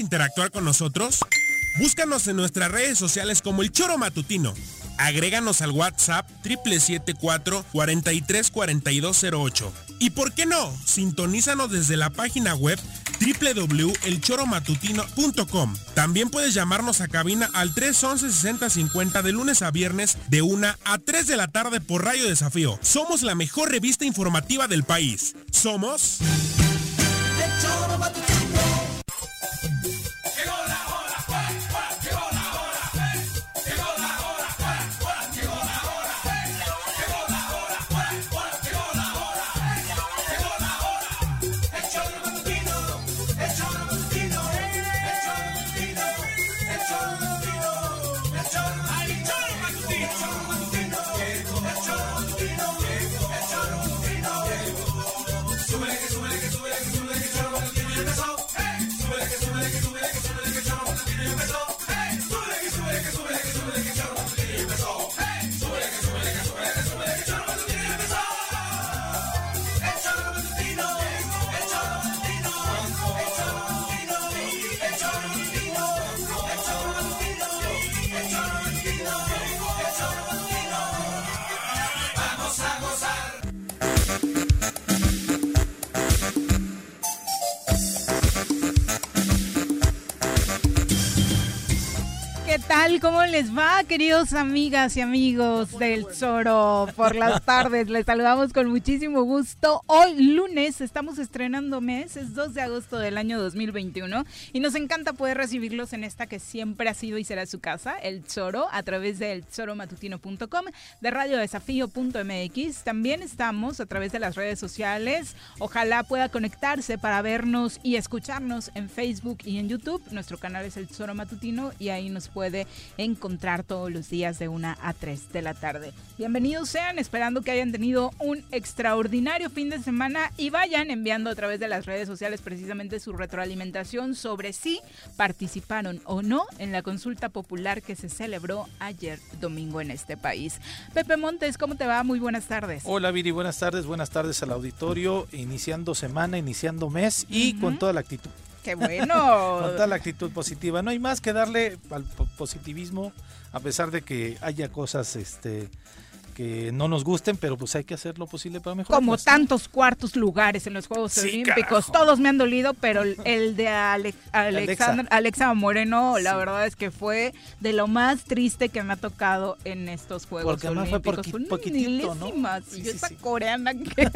¿Quieres interactuar con nosotros? Búscanos en nuestras redes sociales como El Choro Matutino. Agréganos al WhatsApp 774 434208. Y por qué no, sintonízanos desde la página web www.elchoromatutino.com. También puedes llamarnos a cabina al 311-6050 de lunes a viernes de 1 a 3 de la tarde por Radio Desafío. Somos la mejor revista informativa del país. Somos... tal? ¿Cómo les va, queridos amigas y amigos del Zoro? Por las tardes les saludamos con muchísimo gusto. Hoy lunes estamos estrenando mes, es 2 de agosto del año 2021 y nos encanta poder recibirlos en esta que siempre ha sido y será su casa, el Zoro, a través del zoromatutino.com, de radiodesafío.mx. También estamos a través de las redes sociales. Ojalá pueda conectarse para vernos y escucharnos en Facebook y en YouTube. Nuestro canal es el Zoro Matutino y ahí nos puede encontrar todos los días de 1 a 3 de la tarde. Bienvenidos sean, esperando que hayan tenido un extraordinario fin de semana y vayan enviando a través de las redes sociales precisamente su retroalimentación sobre si participaron o no en la consulta popular que se celebró ayer domingo en este país. Pepe Montes, ¿cómo te va? Muy buenas tardes. Hola Viri, buenas tardes, buenas tardes al auditorio, iniciando semana, iniciando mes y con toda la actitud Qué bueno. Con toda la actitud positiva. No hay más que darle al positivismo, a pesar de que haya cosas este, que no nos gusten, pero pues hay que hacer lo posible para mejorar. Como tantos cuartos lugares en los Juegos Olímpicos, todos me han dolido, pero el de Alexa. Moreno, la verdad es que fue de lo más triste que me ha tocado en estos Juegos Porque Olímpicos. Fue poquitito, ¿no? Sí, yo esa coreana que...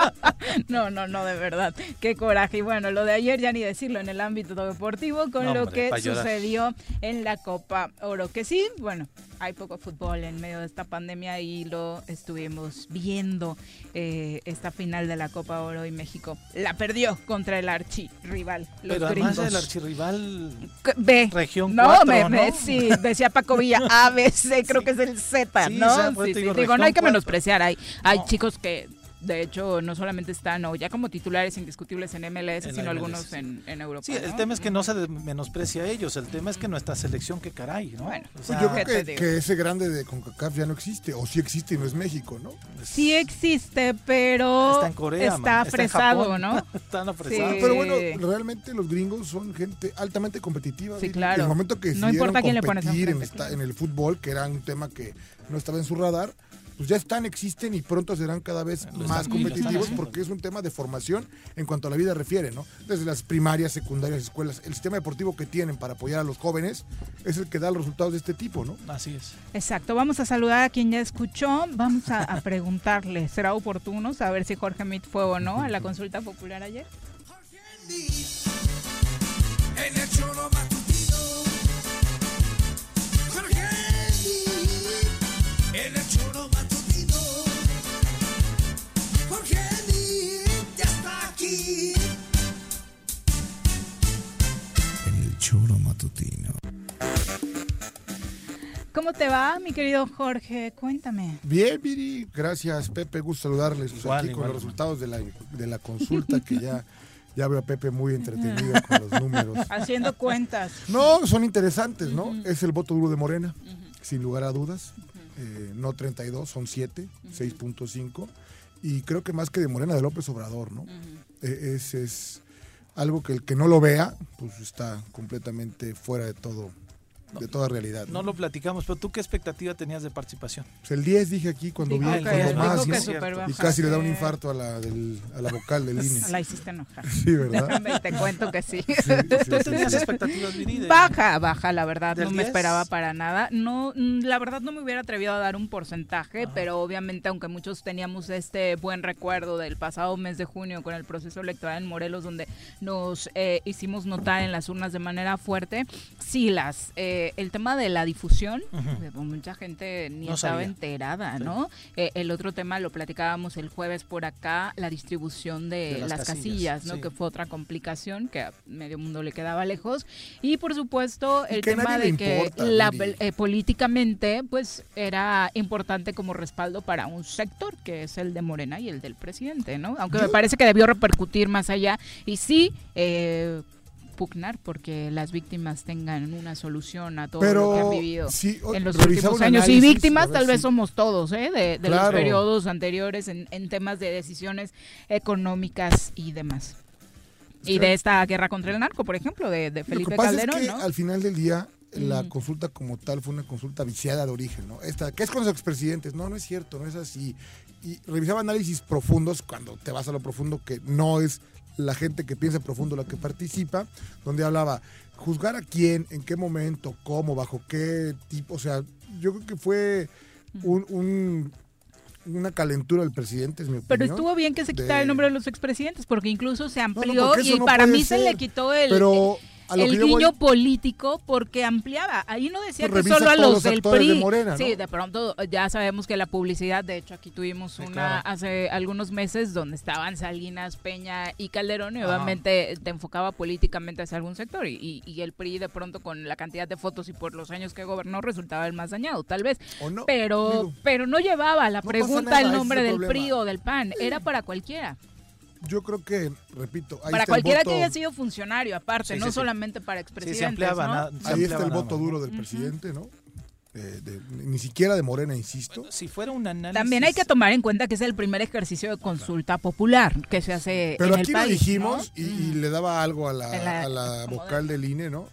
no, no, no, de verdad, qué coraje. Y bueno, lo de ayer ya ni decirlo en el ámbito deportivo con lo que sucedió en la Copa Oro, que sí, bueno, hay poco fútbol en medio de esta pandemia y lo estuvimos viendo eh, esta final de la Copa Oro y México la perdió contra el archirrival. Los Pero además del archirrival B. Región no, me, ¿no? sí, decía Paco Villa, ABC, creo que es el Z, ¿no? sí, digo, no hay que menospreciar, hay, hay chicos que de hecho, no solamente están o ya como titulares indiscutibles en MLS, sino algunos en, Europa. Sí, el tema es que no se menosprecia a ellos, el tema es que nuestra selección, que caray, ¿no? Bueno, pues yo creo que, ese grande de CONCACAF ya no existe, o sí existe y no es México, ¿no? Sí existe, pero está, en Corea, está fresado, ¿no? Están apresados. Pero bueno, realmente los gringos son gente altamente competitiva. Sí, claro. En el momento que no importa quién le pones en, en el fútbol, que era un tema que no estaba en su radar, pues ya están, existen y pronto serán cada vez más competitivos porque es un tema de formación en cuanto a la vida refiere, ¿no? Desde las primarias, secundarias, escuelas, el sistema deportivo que tienen para apoyar a los jóvenes es el que da los resultados de este tipo, ¿no? Así es. Exacto, vamos a saludar a quien ya escuchó, vamos a, preguntarle, ¿será oportuno saber si Jorge Mit fue o no a la consulta popular ayer? En ¿Cómo te va, mi querido Jorge? Cuéntame. Bien, Viri. Gracias, Pepe. Gusto saludarles aquí con los resultados de la, de la consulta que ya... Ya veo a Pepe muy entretenido con los números. Haciendo cuentas. No, son interesantes, ¿no? Es el voto duro de Morena, sin lugar a dudas. Eh, no 32, son 7, 6.5. Y creo que más que de Morena, de López Obrador, ¿no? E, es, es algo que el que no lo vea, pues está completamente fuera de todo de toda realidad. ¿no? lo platicamos, pero ¿tú qué expectativa tenías de participación? Pues el 10 dije aquí cuando vi el más y casi le da un infarto a la, del, a la vocal del INE. La hiciste enojar. Sí, ¿verdad? Te cuento que sí. ¿Tú tenías expectativas, Baja, baja, la verdad, no me esperaba para nada. No, mm, la verdad no me hubiera atrevido a dar un porcentaje, pero obviamente aunque muchos teníamos este buen recuerdo del pasado mes de junio con el proceso electoral en Morelos donde nos eh, hicimos notar en las urnas de manera fuerte, sí las eh, el tema de la difusión, mucha gente ni estaba enterada, ¿no? Eh, el otro tema lo platicábamos el jueves por acá, la distribución de, las, casillas, ¿no? Que fue otra complicación que a medio mundo le quedaba lejos. Y por supuesto, el tema de que la, eh, políticamente, pues era importante como respaldo para un sector, que es el de Morena y el del presidente, ¿no? Aunque me parece que debió repercutir más allá. Y sí, eh, pugnar porque las víctimas tengan una solución a todo lo que han vivido en los últimos años. y víctimas tal vez somos todos, ¿eh? de, los periodos anteriores en, temas de decisiones económicas y demás. Y de esta guerra contra el narco, por ejemplo, de, Felipe lo que Calderón. Es que Al final del día, la mm. consulta como tal fue una consulta viciada de origen, ¿no? Esta, ¿qué es con los expresidentes? No, no es cierto, no es así. Y revisaba análisis profundos cuando te vas a lo profundo, que no es la gente que piensa profundo, la que participa, donde hablaba juzgar a quién, en qué momento, cómo, bajo qué tipo, o sea, yo creo que fue un, una calentura del presidente, es mi opinión. Pero estuvo bien que se quitara el nombre de los expresidentes, porque incluso se amplió y para mí se le quitó el el guiño político porque ampliaba. Ahí no decía que solo a los, del PRI. Sí, de pronto ya sabemos que la publicidad, de hecho aquí tuvimos una hace algunos meses donde estaban Salinas, Peña y Calderón y obviamente te enfocaba políticamente hacia algún sector y, el PRI de pronto con la cantidad de fotos y por los años que gobernó resultaba el más dañado, tal vez. pero, pero no llevaba la pregunta el nombre del PRI o del PAN, era para cualquiera yo creo que, repito, para cualquiera que haya sido funcionario, aparte, no solamente para expresidentes. ahí está el voto duro del presidente, ¿no? ni siquiera de Morena, insisto. si fuera un análisis... También hay que tomar en cuenta que es el primer ejercicio de consulta popular que se hace Pero en aquí el país, lo dijimos y, le daba algo a la, vocal del INE, ¿no?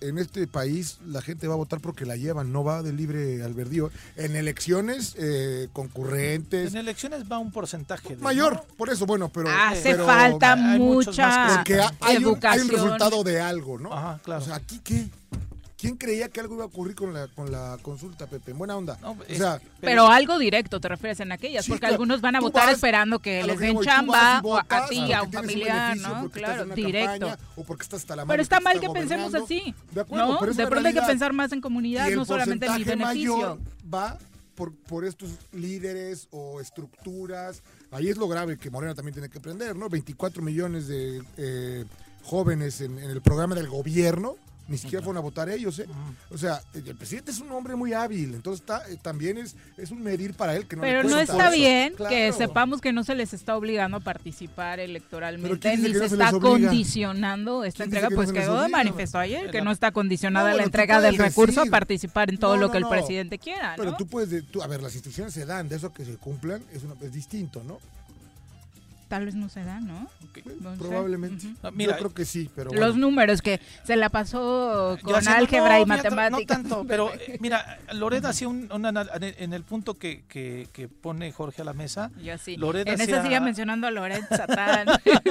En este país la gente va a votar porque la llevan, no va de libre albedrío. En elecciones eh, concurrentes. En elecciones va un porcentaje. mayor, por eso, bueno, pero. Hace falta mucha. Porque hay un, hay un, resultado de algo, ¿no? Ajá, claro. O sea, ¿aquí qué? ¿Quién creía que algo iba a ocurrir con la, con la consulta, Pepe? En buena onda. pero, algo directo te refieres en aquellas, porque algunos van a votar esperando que les den chamba o a ti, a un familiar, ¿no? Claro, directo. o porque estás hasta la pero está mal que pensemos así. De acuerdo, ¿no? de pronto hay que pensar más en comunidad, no solamente en mi beneficio. va por, por estos líderes o estructuras. Ahí es lo grave que Morena también tiene que aprender, ¿no? 24 millones de eh, jóvenes en el programa del gobierno ni siquiera fueron a votar ellos, ¿eh? O sea, el presidente es un hombre muy hábil, entonces eh, también es, es un medir para él que no Pero no está bien que sepamos que no se les está obligando a participar electoralmente, ni se, está condicionando esta entrega, pues quedó manifestó ayer que no está condicionada la entrega del recurso a participar en todo lo que el presidente quiera, Pero tú puedes, tú, a ver, las instrucciones se dan, de eso que se cumplan es, es distinto, ¿no? Tal vez no se da, ¿no? Probablemente. Yo creo que sí, pero Los números que se la pasó con álgebra y matemáticas. No tanto, pero eh, mira, Loreda hacía un, en el punto que, que, pone Jorge a la mesa. Yo sí. en esa sigue mencionando a Loret Satán.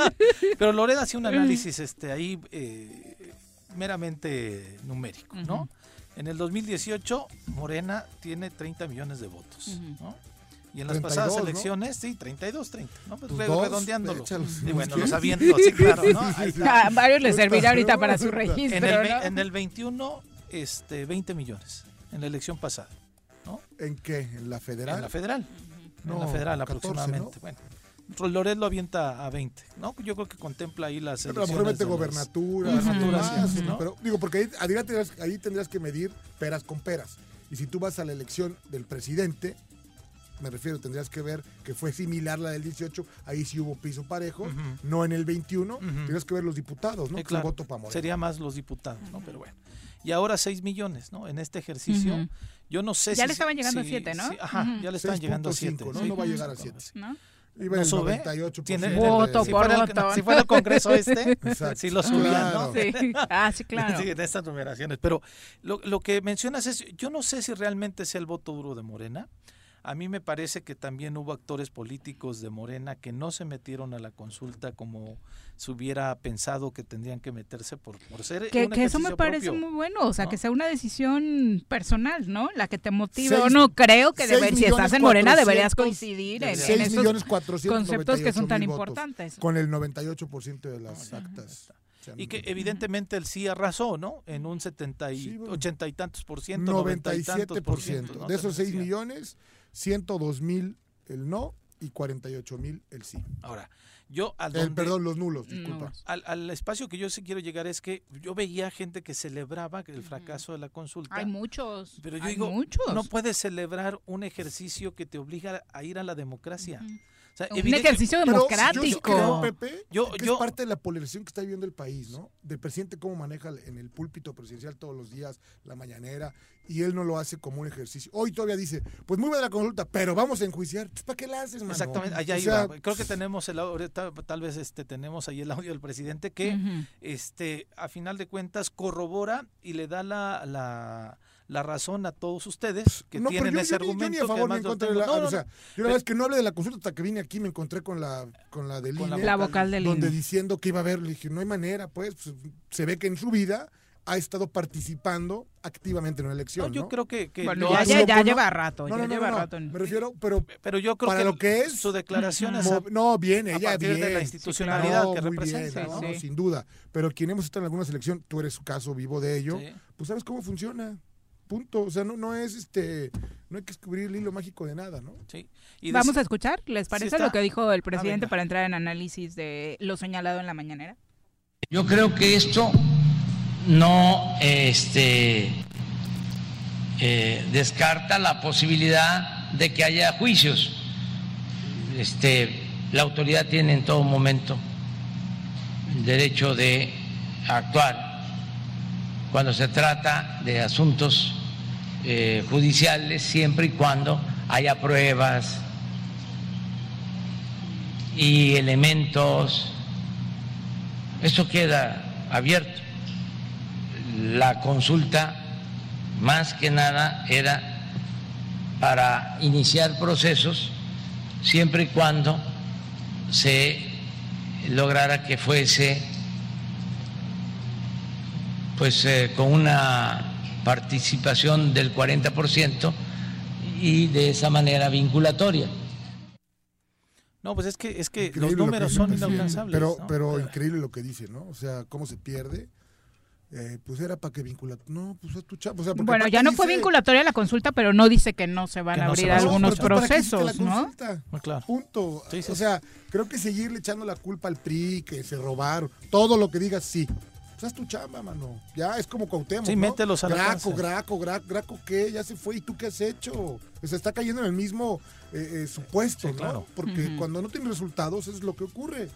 pero Loreda hacía un análisis este ahí eh, meramente numérico, ¿no? En el 2018, Morena tiene 30 millones de votos, ¿no? Y en las pasadas elecciones, sí, 32, 30, ¿no? Pues, pues redondeándolo. y bueno, los avientos, sí, claro, ¿no? A varios les servirá ahorita para su registro. En el, en el 21, este, 20 millones, en la elección pasada, ¿no? ¿En qué? ¿En la federal? En la federal. en la federal, aproximadamente. Bueno. Loret lo avienta a 20, ¿no? Yo creo que contempla ahí las elecciones. Pero mete gobernatura, ¿no? Pero digo, porque ahí, ahí tendrías que medir peras con peras. Y si tú vas a la elección del presidente, me refiero, tendrías que ver que fue similar la del 18, ahí sí hubo piso parejo, no en el 21, tendrías que ver los diputados, ¿no? voto para Sería más los diputados, ¿no? Pero bueno. Y ahora 6 millones, ¿no? En este ejercicio, yo no sé ya si... Ya le estaban llegando a 7, ¿no? ajá, ya le estaban llegando a 7. ¿no? no va a llegar a 7. ¿No? no sube. Tiene voto si por fuera voto. El, si fuera el Congreso este, si lo subían, ¿no? Sí. Ah, sí, claro. Sí, en estas numeraciones. Pero lo, lo que mencionas es, yo no sé si realmente es el voto duro de Morena. A mí me parece que también hubo actores políticos de Morena que no se metieron a la consulta como se hubiera pensado que tendrían que meterse por, por ser que, un que eso me parece propio, muy bueno, o sea, ¿no? que sea una decisión personal, ¿no? La que te motive. Seis- no creo que si estás en Morena deberías coincidir en, en 6 esos millones 498 conceptos que son tan importantes. Con el 98% de las actas. Y que evidentemente el sí arrasó, ¿no? En un 70 y Sí, bueno. 80 y tantos por ciento, 90 y tantos por 97%. ciento. ¿no? De esos Te 6 decía. millones, 102 mil el no y 48 mil el sí. Ahora, yo al El, donde- perdón, los nulos, disculpa. Nulos. al, al espacio que yo sí quiero llegar es que yo veía gente que celebraba el fracaso de la consulta. Hay muchos. Pero yo hay digo, muchos. no puedes celebrar un ejercicio que te obliga a ir a la democracia. Ujú. O sea, Un evidente- ejercicio Pero democrático. Yo sí creo, Pepe, Yo- que yo- es parte de la polarización que está viviendo el país, ¿no? Del presidente cómo maneja en el púlpito presidencial todos los días la mañanera y él no lo hace como un ejercicio. Hoy todavía dice, pues muy buena la consulta, pero vamos a enjuiciar. ¿Para qué la haces, mano? Exactamente, allá O sea, iba. Creo que tenemos el audio, tal, tal vez este tenemos ahí el audio del presidente que este a final de cuentas corrobora y le da la, la, la razón a todos ustedes que no, tienen yo- ese yo ni- yo argumento ni a que favor ni además en lo contra de la, No, no, o sea, no. yo la es que no hablé de la consulta hasta que vine aquí me encontré con la con la del Con la INE, La vocal del donde diciendo que iba a haber, le dije, no hay manera, pues, pues, se ve que en su vida ha estado participando activamente en una elección, No, yo ¿no? creo que, que Bueno, ya, ya, ya ¿no? lleva rato. No, ya no, no, lleva no, rato. en- me refiero, pero pero yo creo para que lo que es, su declaración es no, bien, a ella bien. de la institucionalidad No, que representa. bien, ¿no? no, Sí. sin duda. Pero quien hemos estado en alguna selección, tú eres caso vivo de ello, Sí. pues sabes cómo funciona. Punto. O sea, no, no es este, no hay que descubrir el hilo mágico de nada, ¿no? Sí. Y Vamos a escuchar, ¿les parece lo que dijo el presidente venga. para entrar en análisis de lo señalado en la mañanera? Yo creo que esto no este, eh, descarta la posibilidad de que haya juicios. Este, la autoridad tiene en todo momento el derecho de actuar cuando se trata de asuntos eh, judiciales, siempre y cuando haya pruebas y elementos eso queda abierto. La consulta, más que nada, era para iniciar procesos siempre y cuando se lograra que fuese pues eh, con una participación del 40% y de esa manera vinculatoria. No, pues es que es que Increíble los lo que números son inalcanzables. Pero, ¿no? pero increíble lo que dice, ¿no? O sea, cómo se pierde. Eh, pues era para que vincula. No, pues a tu chavo. O sea, porque Bueno, ya no fue vinculatoria la consulta, pero no dice que no se van Que a no abrir va a algunos escuchar. Pero ¿para qué hiciste procesos, la ¿no? consulta? Muy claro. Punto. Sí, sí, o sea, creo que seguirle echando la culpa al PRI, que se robaron, todo lo que digas, sí. Pues haz tu chamba, mano. Ya es como Cuauhtémoc, Sí, ¿no? mételos a la Graco. Graco, Graco, Graco, ¿qué? Ya se fue. ¿Y tú qué has hecho? O sea, está cayendo en el mismo eh, eh, supuesto, Sí, ¿no? claro. Porque cuando no tienes resultados, es lo que ocurre.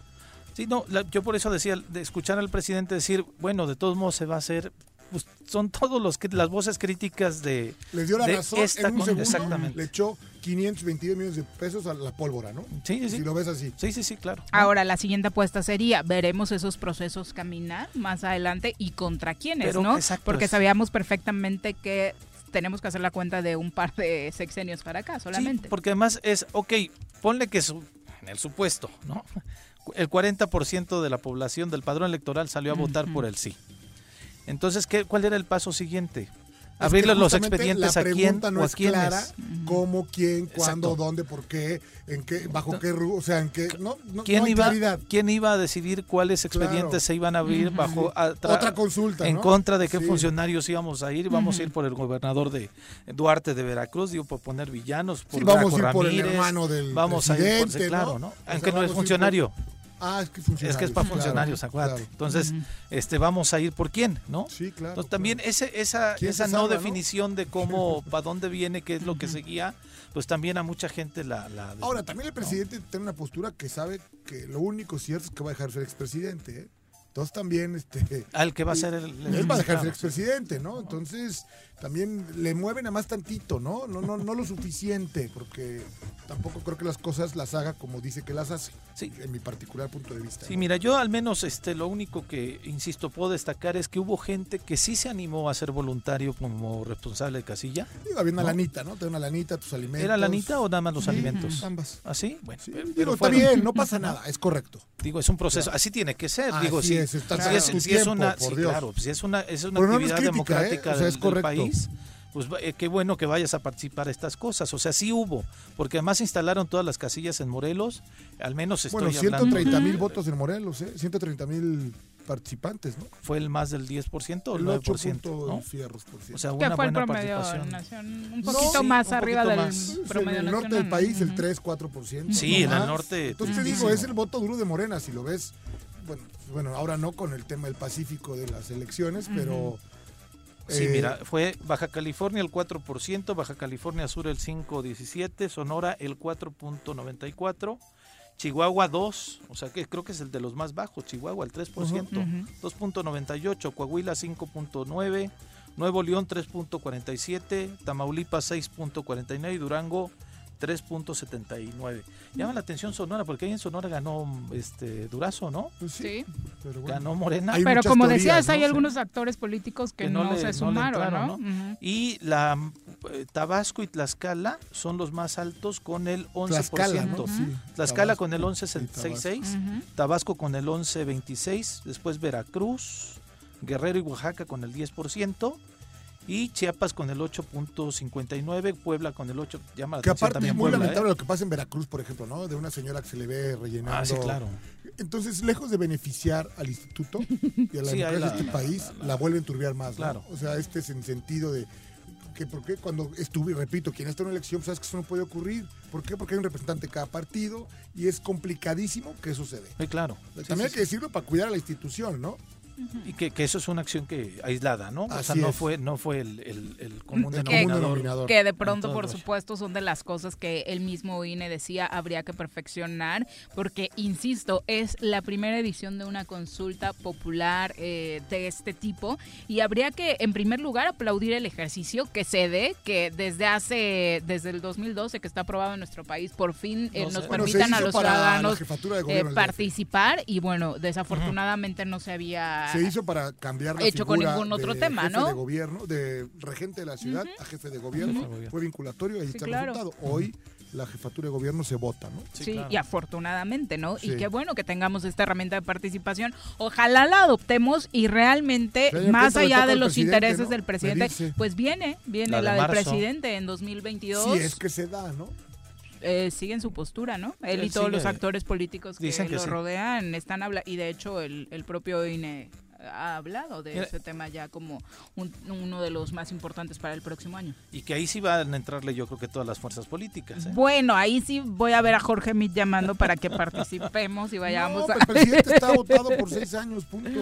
Sí, no, la- yo por eso decía, de escuchar al presidente decir, bueno, de todos modos se va a hacer, pues son todos los que las voces críticas de... Les dio la De razón esta en un con- segundo. exactamente. Le echó 522 millones de pesos a la pólvora, ¿no? Sí, sí, sí. Si lo ves así. Sí, sí, sí, claro. Ahora, la siguiente apuesta sería, veremos esos procesos caminar más adelante y contra quiénes, Pero, ¿no? exacto, Porque es- sabíamos perfectamente que tenemos que hacer la cuenta de un par de sexenios para acá Sí, solamente. porque además es, ok, ponle que su- en el supuesto, ¿no? El 40% de la población del padrón electoral salió a votar por el sí. Entonces, ¿qué, ¿cuál era el paso siguiente? Es Abrirle que los expedientes la a quién no o a es quiénes. clara cómo, quién, cuándo, Exacto. dónde, por qué, en qué, bajo qué, o sea, en qué, no, no, ¿Quién, no iba, claridad. ¿Quién iba a decidir cuáles expedientes Claro. se iban a abrir bajo Otra consulta, en contra de qué Sí. funcionarios íbamos a ir? Vamos a ir por el gobernador de Duarte de Veracruz, digo, por poner villanos, por Sí, vamos a ir por el Ramírez, hermano del Vamos a ir por, claro, ¿no? sea, Aunque no es funcionario. por- Ah, es que es funcionario. Es que es para claro, funcionarios, acuérdate. claro. Entonces, este, vamos a ir por quién, ¿no? Sí, claro. Entonces, también claro. ese, esa, ¿Quién esa no salva, no? definición de cómo, para dónde viene, qué es lo que seguía, pues también a mucha gente la... la Ahora, también el presidente tiene una postura que sabe que lo único cierto es que va a dejar ser expresidente, ¿eh? Entonces también, este... Al que va a ser el... él va a dejar ser expresidente, ¿no? Entonces también le mueven a más tantito, ¿no? No, no, no lo suficiente, porque tampoco creo que las cosas las haga como dice que las hace, sí. en mi particular punto de vista. Sí, mira, yo al menos este, lo único que, insisto, puedo destacar es que hubo gente que sí se animó a ser voluntario como responsable de casilla. había una lanita, ¿no? Te una lanita, tus alimentos. ¿Era lanita o nada más los alimentos? Ambas. ¿Ah, sí? Bueno, pero, está bien, no pasa nada, es correcto. Digo, es un proceso, así tiene que ser. digo, si, es, una, claro, si es una, es una actividad ¿eh? democrática del, país pues eh, qué bueno que vayas a participar a estas cosas. O sea, sí hubo, porque además instalaron todas las casillas en Morelos, al menos estoy Bueno, 130 mil votos en Morelos, ¿eh? 130 mil participantes, ¿no? Fue el más del 10% o el 9%, ¿no? Fierros, por o sea, una fue buena el promedio participación. un poquito más arriba del promedio En el norte del país el 3, 4%. Sí, en el norte. Entonces te digo, es el voto duro de Morena, si lo ves, bueno, bueno, ahora no con el tema del Pacífico de las elecciones, pero Sí, mira, eh, fue Baja California el 4%, Baja California Sur el 5.17, Sonora el 4.94, Chihuahua 2, o sea que creo que es el de los más bajos, Chihuahua el 3%, 2.98, Coahuila 5.9, Nuevo León 3.47, Tamaulipas 6.49 y Durango 3.79. Llama la atención Sonora, porque ahí en Sonora ganó este Durazo, ¿no? Pues sí. Ganó Morena. pero como decías, hay algunos actores políticos que, no, se sumaron, ¿no? Y la eh, Tabasco y Tlaxcala son los más altos con el 11%. Tlaxcala, ¿no? Tlaxcala con el 11.66, Tabasco con el 11.26, después Veracruz, Guerrero y Oaxaca con el 10% y Chiapas con el 8.59, Puebla con el 8, llama la que aparte es muy ¿eh? lamentable lo que pasa en Veracruz, por ejemplo, ¿no? De una señora que se le ve rellenando. Ah, sí, claro. Entonces, lejos de beneficiar al instituto y a la democracia de este país, la, vuelven a turbiar más, claro. O sea, este es en sentido de que porque cuando estuve, repito, quien está en una elección, sabes que eso no puede ocurrir. ¿Por qué? Porque hay un representante de cada partido y es complicadísimo que sucede. Sí, claro. También hay que decirlo para cuidar a la institución, ¿no? Y que, eso es una acción que aislada, ¿no? o sea, no fue, no fue el, el, común, denominador. Que de pronto, por supuesto, son de las cosas que el mismo INE decía habría que perfeccionar, porque, insisto, es la primera edición de una consulta popular eh, de este tipo y habría que, en primer lugar, aplaudir el ejercicio que se dé, que desde hace, desde el 2012 que está aprobado en nuestro país, por fin eh, nos permitan a los ciudadanos eh, participar y, bueno, desafortunadamente no se había se hizo para cambiar la hecho con ningún otro de tema, jefe de gobierno, de regente de la ciudad a jefe de gobierno. Fue vinculatorio, ahí está el resultado. Hoy la jefatura de gobierno se vota, ¿no? Sí, y afortunadamente, ¿no? Y qué bueno que tengamos esta herramienta de participación. Ojalá la adoptemos y realmente, más allá de los intereses del presidente, pues viene, viene la, del presidente en 2022. Sí, es que se da, ¿no? Eh, siguen su postura, ¿no? Él y todos los actores políticos que, lo rodean están hablando, y de hecho el, el propio INE ha hablado de ese tema ya como uno de los más importantes para el próximo año. Y que ahí sí van a entrarle yo creo que todas las fuerzas políticas. ¿eh? Bueno, ahí sí voy a ver a Jorge Mit llamando para que participemos y vayamos a... El presidente está votado por seis años, punto.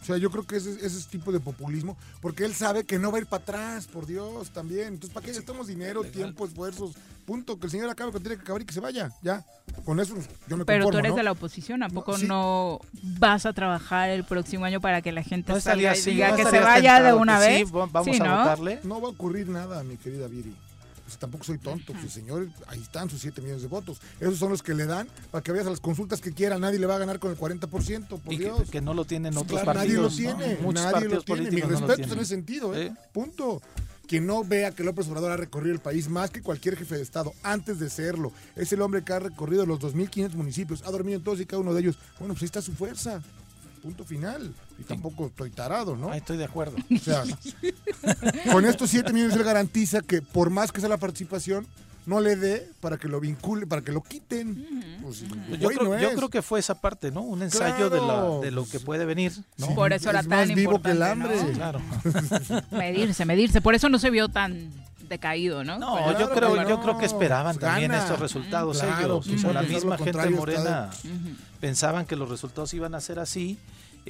O sea, yo creo que ese, ese es tipo de populismo, porque él sabe que no va a ir para atrás, por Dios, también. Entonces, ¿para qué gastamos dinero, tiempo, esfuerzos? Punto, que el señor acabe que tiene que acabar y que se vaya, ya. Con eso yo me Pero tú eres de la oposición, ¿a poco no, vas a trabajar el próximo año para que la gente salga y diga que se vaya de una vez? Sí, vamos a votarle. No va a ocurrir nada, mi querida Viri. Pues, tampoco soy tonto, pues, señor, ahí están sus 7 millones de votos. Esos son los que le dan para que vayas a las consultas que quiera. Nadie le va a ganar con el 40%, por Dios. Que, no lo tienen otros partidos. Nadie lo tiene, nadie lo tiene. Mi respeto en ese sentido, ¿eh? Punto. Quien no vea que López Obrador ha recorrido el país más que cualquier jefe de Estado antes de serlo. Es el hombre que ha recorrido los 2.500 municipios, ha dormido en todos y cada uno de ellos. Bueno, pues ahí está su fuerza punto final. Y tampoco estoy tarado, ¿no? estoy de acuerdo. O sea, con estos 7 millones él garantiza que por más que sea la participación, no le dé para que lo vincule, para que lo quiten. Pues, yo, creo, que fue esa parte, ¿no? Un ensayo de, lo que puede venir. por eso era tan vivo que el hambre. Claro. medirse, medirse. Por eso no se vio tan decaído, ¿no? No, yo creo, yo creo que esperaban también estos resultados ellos. la misma gente morena pensaban que los resultados iban a ser así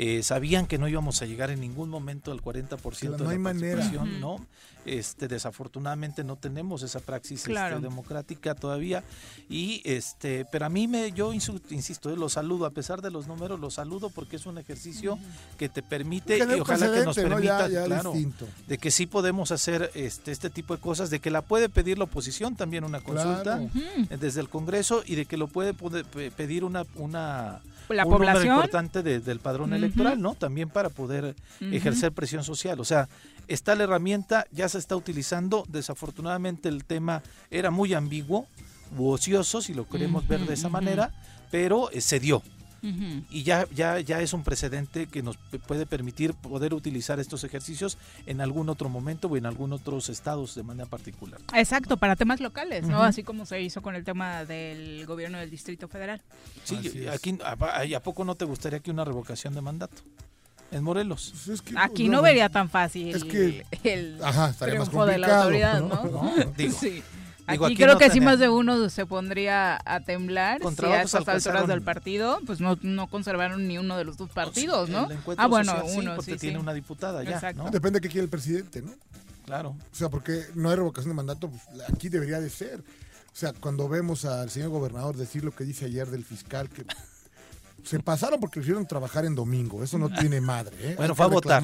eh, sabían que no íbamos a llegar en ningún momento al 40% de no hay manera. ¿no? Este, desafortunadamente no tenemos esa praxis este, democrática todavía. Y este, pero a mí me yo insisto, eh, lo saludo a pesar de los números, lo saludo porque es un ejercicio que te permite y ojalá que nos permita, claro, de que sí podemos hacer este este tipo de cosas, de que la puede pedir la oposición también una consulta desde el Congreso y de que lo puede pedir una una la un población importante del padrón electoral, ¿no? También para poder ejercer presión social. O sea, está la herramienta, ya se está utilizando. Desafortunadamente el tema era muy ambiguo u ocioso, si lo queremos ver de esa manera, pero eh, se dio. Y ya, ya, ya es un precedente que nos puede permitir poder utilizar estos ejercicios en algún otro momento o en algún otros estados de manera particular. Exacto, para temas locales, ¿no? Así como se hizo con el tema del gobierno del Distrito Federal. Sí, aquí, a, poco no te gustaría que una revocación de mandato? En Morelos. Pues aquí no, vería tan fácil es que, el ajá, triunfo de la autoridad, ¿no? sí. Aquí, creo que sí más de uno se pondría a temblar si a estas alturas del partido, pues no, no conservaron ni uno de los dos partidos, ¿no? Ah, bueno, uno porque sí, tiene una diputada ya, ¿no? Depende de qué quiere el presidente, ¿no? Claro. O sea, porque no hay revocación de mandato, pues aquí debería de ser. O sea, cuando vemos al señor gobernador decir lo que dice ayer del fiscal, que se pasaron porque lo hicieron trabajar en domingo. Eso no tiene madre. ¿eh? Bueno, fue a votar.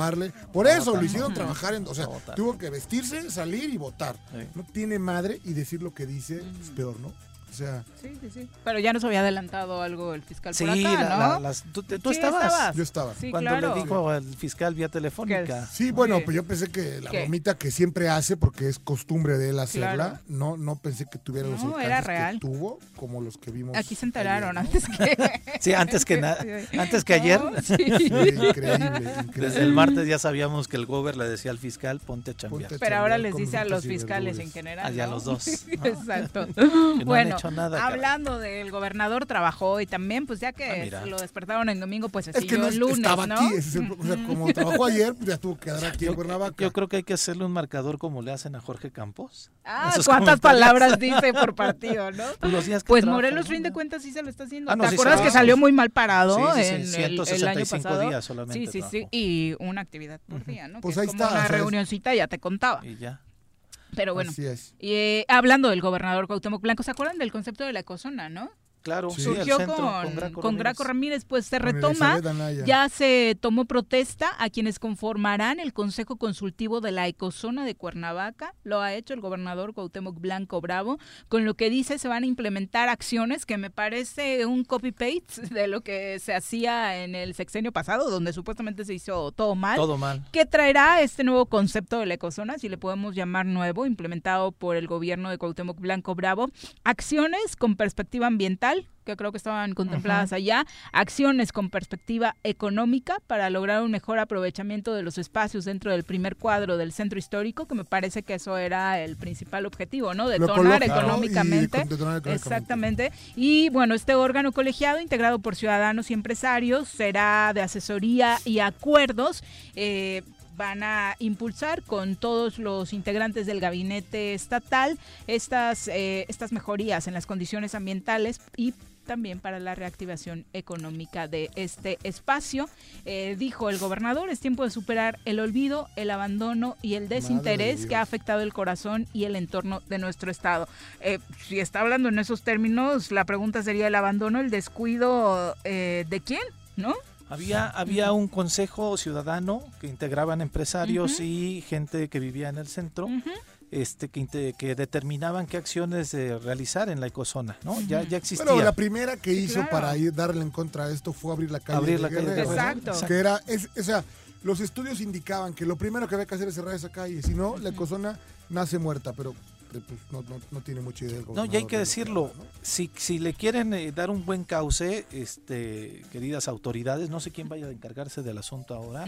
Por eso lo hicieron trabajar en. O sea, tuvo que vestirse, salir y votar. No tiene madre y decir lo que dice es peor, ¿no? Sí, sí, sí. Pero ya nos había adelantado algo el fiscal por acá, ¿no? ¿tú, estabas? Yo estaba. Cuando le dijo al fiscal vía telefónica. Sí, bueno, pues yo pensé que la bromita que siempre hace, porque es costumbre de él hacerla, no, no pensé que tuviera los no, era real. que tuvo, como los que vimos. Aquí se enteraron antes que... sí, antes que nada. Antes que ayer. sí. increíble, increíble, Desde el martes ya sabíamos que el gober le decía al fiscal, ponte a chambear. Pero ahora les dice a los fiscales en general, a los dos. Exacto. bueno, hablando del gobernador, trabajó y también, pues ya que ah, lo despertaron en domingo, pues es que no el lunes, estaba ¿no? Aquí, o sea, como trabajó ayer, pues ya tuvo que quedar aquí en Cuernavaca. Yo creo que hay que hacerle un marcador como le hacen a Jorge Campos. Ah, ¿cuántas palabras dice por partido, no? Pues, pues Morelos, fin de cuentas, sí se lo está haciendo. ¿Te acuerdas que salió muy mal parado en el, año pasado? días solamente. Sí, sí, sí. Y una actividad por día, ¿no? Pues ahí está. Una reunioncita, ya te contaba. Y ya. Pero bueno, y, eh, hablando del gobernador Cuauhtémoc Blanco, ¿se acuerdan del concepto de la ecozona, no? Claro, surgió con, Graco, Ramírez. pues se retoma, ya se tomó protesta a quienes conformarán el Consejo Consultivo de la Ecozona de Cuernavaca, lo ha hecho el gobernador Cuauhtémoc Blanco Bravo, con lo que dice se van a implementar acciones que me parece un copy-paste de lo que se hacía en el sexenio pasado, donde supuestamente se hizo todo mal. Todo mal. ¿Qué traerá este nuevo concepto de la ecozona, si le podemos llamar nuevo, implementado por el gobierno de Cuauhtémoc Blanco Bravo? Acciones con perspectiva ambiental que creo que estaban contempladas allá, acciones con perspectiva económica para lograr un mejor aprovechamiento de los espacios dentro del primer cuadro del centro histórico, que me parece que eso era el principal objetivo, ¿no? Detonar económicamente. Exactamente. Y bueno, este órgano colegiado integrado por ciudadanos y empresarios será de asesoría y acuerdos. Eh, van a impulsar con todos los integrantes del gabinete estatal estas, eh, estas mejorías en las condiciones ambientales y también para la reactivación económica de este espacio. Eh, dijo el gobernador, es tiempo de superar el olvido, el abandono y el desinterés que ha afectado el corazón y el entorno de nuestro estado. Eh, si está hablando en esos términos, la pregunta sería el abandono, el descuido de quién, ¿no? Había, había un consejo ciudadano que integraban empresarios y gente que vivía en el centro. Este, que, que, determinaban qué acciones realizar en la ecozona, ¿no? Ya, ya existía. Pero la primera que hizo para ir darle en contra a esto fue abrir la calle. Abrir la calle. Exacto. Que era, es, o sea, los estudios indicaban que lo primero que había que hacer es cerrar esa calle, si no, la ecozona nace muerta, pero pues, no, tiene mucha idea. No, y hay que decirlo, si, si le quieren eh, dar un buen cauce, este, queridas autoridades, no sé quién vaya a encargarse del asunto ahora,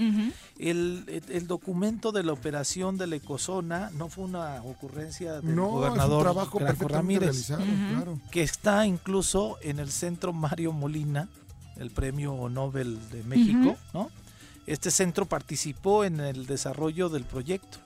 el, documento de la operación de la ecozona no fue una ocurrencia del gobernador trabajo Ramírez, que está incluso en el centro Mario Molina, el premio Nobel de México, ¿no? Este centro participó en el desarrollo del proyecto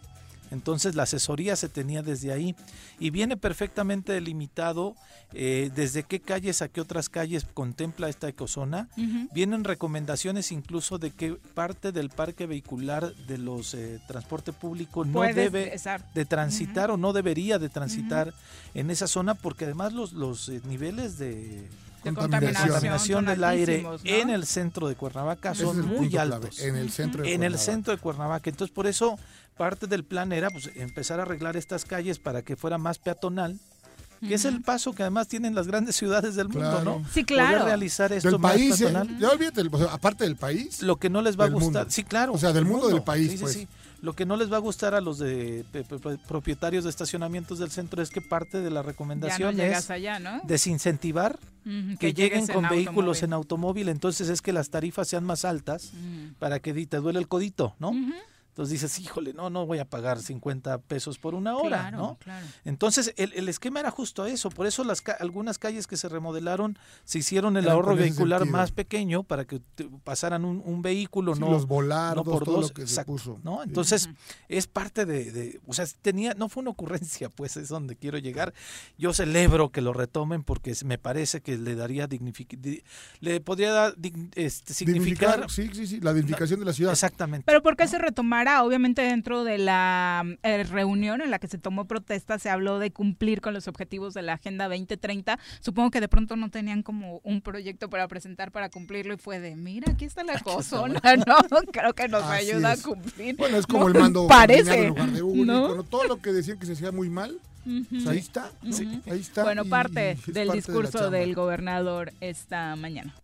Entonces la asesoría se tenía desde ahí y viene perfectamente delimitado eh, desde qué calles a qué otras calles contempla esta ecozona. Vienen recomendaciones incluso de qué parte del parque vehicular de los eh, transporte público no debe de transitar o no debería de transitar en esa zona porque además los, los eh, niveles de contaminación, del aire en el centro de Cuernavaca son muy altos. En el centro de En el centro de Cuernavaca. Entonces, por eso parte del plan era pues, empezar a arreglar estas calles para que fuera más peatonal que es el paso que además tienen las grandes ciudades del mundo, ¿no? Sí, claro. Poder realizar esto más país, eh, Ya olvídate, aparte del país. Lo que no les va a gustar, sí, claro. O sea, del mundo, del país, pues. sí, sí. Lo que no les va a gustar a los de propietarios de estacionamientos del centro es que parte de la recomendación es desincentivar que, lleguen con vehículos en automóvil, entonces es que las tarifas sean más altas para que te duele el codito, ¿no? Entonces dices, híjole, no, no voy a pagar 50 pesos por una hora, ¿no? Entonces el, esquema era justo eso, por eso las algunas calles que se remodelaron se hicieron el ahorro vehicular más pequeño para que pasaran un, vehículo, no, los no por dos, que se puso. ¿no? Entonces es parte de, o sea, tenía, no fue una ocurrencia, pues es donde quiero llegar. Yo celebro que lo retomen porque me parece que le daría le podría dar este, significar, sí, sí, sí, la dignificación de la ciudad. Exactamente. Pero ¿por qué se obviamente dentro de la eh, reunión en la que se tomó protesta se habló de cumplir con los objetivos de la Agenda 2030. Supongo que de pronto no tenían como un proyecto para presentar para cumplirlo y fue de, mira, aquí está la cosa, ¿no? Creo que nos ayuda a cumplir. Bueno, es como el mando parece, en lugar de ¿no? todo lo que decían que se hacía muy mal, pues ahí está, ahí está. Bueno, parte del discurso del gobernador esta mañana.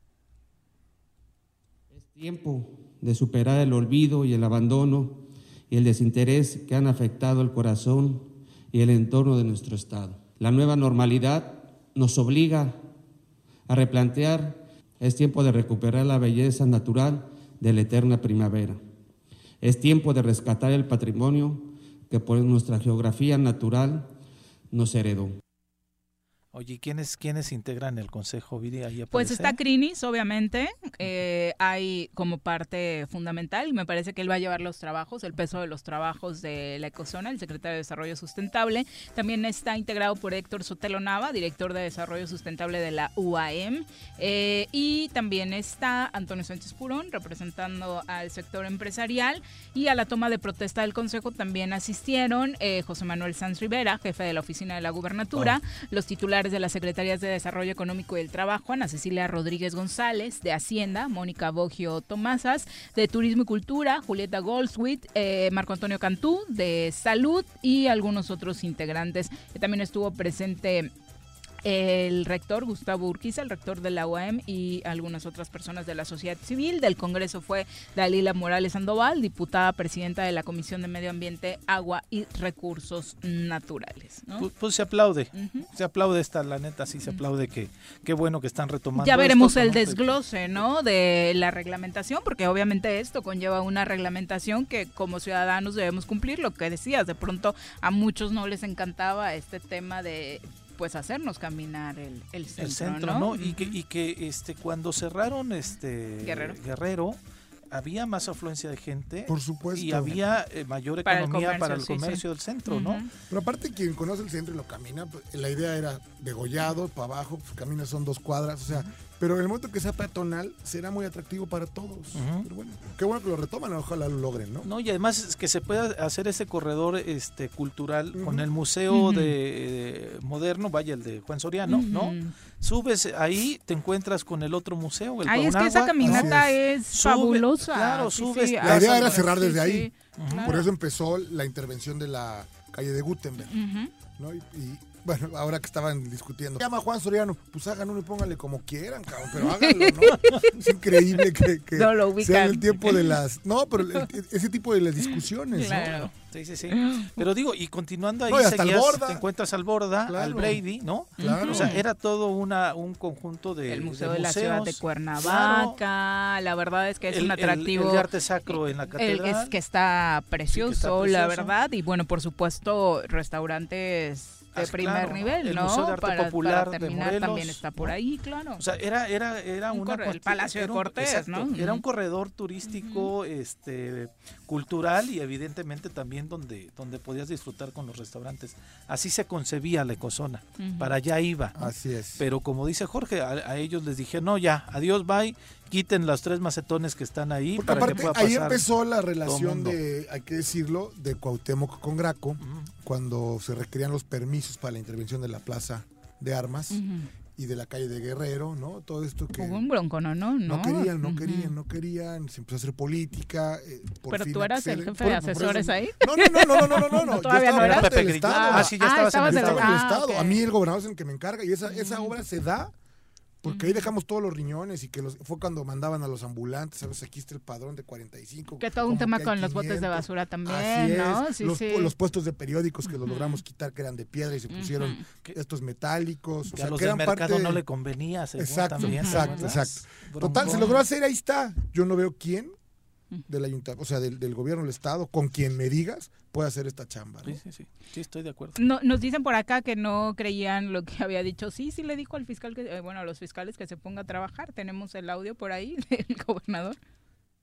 Es tiempo de superar el olvido y el abandono y el desinterés que han afectado el corazón y el entorno de nuestro Estado. La nueva normalidad nos obliga a replantear, es tiempo de recuperar la belleza natural de la eterna primavera. Es tiempo de rescatar el patrimonio que por nuestra geografía natural nos heredó. Oye, ¿quiénes, ¿quiénes integran el Consejo Ahí pues está Crinis, obviamente, eh, hay como parte fundamental y me parece que él va a llevar los trabajos, el peso de los trabajos de la Ecozona, el secretario de Desarrollo Sustentable. También está integrado por Héctor Sotelo Nava, director de Desarrollo Sustentable de la UAM. Eh, y también está Antonio Sánchez Purón, representando al sector empresarial. Y a la toma de protesta del Consejo también asistieron eh, José Manuel Sanz Rivera, jefe de la Oficina de la Gubernatura, oh. los titulares de las Secretarías de Desarrollo Económico y del Trabajo, Ana Cecilia Rodríguez González, de Hacienda, Mónica Bogio Tomasas, de Turismo y Cultura, Julieta Goldswit, eh, Marco Antonio Cantú, de Salud y algunos otros integrantes. También estuvo presente el rector Gustavo Urquiza, el rector de la UAM y algunas otras personas de la sociedad civil. Del Congreso fue Dalila Morales Sandoval, diputada presidenta de la Comisión de Medio Ambiente, Agua y Recursos Naturales. Pues, pues, se aplaude, se aplaude esta, la neta, sí se aplaude que qué bueno que están retomando. Ya veremos el desglose, ¿no? De la reglamentación, porque obviamente esto conlleva una reglamentación que como ciudadanos debemos cumplir. Lo que decías, de pronto a muchos no les encantaba este tema de pues hacernos caminar el, el centro, ¿no? Y que, y que este cuando cerraron este Guerrero, Guerrero había más afluencia de gente. Por supuesto. Y había eh, mayor economía para el comercio, del centro, ¿no? Pero aparte, quien conoce el centro y lo camina, pues, la idea era degollado, para abajo, pues, camina son dos cuadras, o sea, pero en el momento que sea peatonal, será muy atractivo para todos. Pero bueno, qué bueno que lo retoman, ojalá lo logren, ¿no? No, y además es que se pueda hacer ese corredor este cultural con el museo de, moderno, vaya el de Juan Soriano, ¿no? Subes ahí, te encuentras con el otro museo, el Ahí es que esa caminata es, fabulosa. Claro, subes. la idea era cerrar desde ahí. Por eso empezó la intervención de la calle de Gutenberg. ¿no? y, bueno, ahora que estaban discutiendo. Llama Juan Soriano, pues hagan uno y pónganle como quieran, cabrón, pero háganlo, ¿no? es increíble que, sea el tiempo de las... No, pero ese tipo de las discusiones, claro. Sí, sí, sí. Pero digo, y continuando ahí, seguías, te encuentras al Borda, al Brady, ¿no? Claro. O sea, era todo una, un conjunto de El Museo de, la Ciudad de Cuernavaca, la verdad es que es un atractivo. El, arte sacro en la catedral. es que está precioso, la verdad, y bueno, por supuesto, restaurantes de ah, primer nivel, ¿no? Museo de Arte Popular de Morelos, también está por ahí, claro. O sea, era era era un el Palacio de Cortés, ¿no? Era un corredor turístico, este cultural y evidentemente también donde donde podías disfrutar con los restaurantes. Así se concebía la ecozona. Para allá iba. Así es. Pero como dice Jorge, a, ellos les dije, "No, ya, adiós, bye." Quiten los tres macetones que están ahí para que pueda pasar ahí empezó la relación de, hay que decirlo, de Cuauhtémoc con Graco, cuando se requerían los permisos para la intervención de la plaza de armas y de la calle de Guerrero, ¿no? Todo esto que... Hubo un bronco, ¿no? No, no querían, no querían, no querían, se empezó a hacer política. Eh, Pero tú eras el jefe de asesores ahí. No, no, no, no, no, no, no, Todavía no era Pepe Estado. Ah, sí, ya ah, estabas, en el, Estado. A mí el gobernador es el que me encarga y esa, esa obra se da porque ahí dejamos todos los riñones y que los, fue cuando mandaban a los ambulantes, ¿sabes? Aquí está el padrón de 45. Que todo un tema con los botes de basura también, ¿no? Sí, los, los, puestos de periódicos que los logramos quitar, que eran de piedra y se pusieron estos metálicos. Que o sea, a los que eran mercado parte... no le convenía, Exacto, exacto, exacto. Total, se logró hacer, ahí está. Yo no veo quién del ayuntamiento, o sea, del, del, gobierno del estado, con quien me digas, puede hacer esta chamba. Sí, sí, sí, sí, estoy de acuerdo. No, nos dicen por acá que no creían lo que había dicho. Sí, sí le dijo al fiscal, que, eh, bueno, a los fiscales que se ponga a trabajar. Tenemos el audio por ahí del gobernador.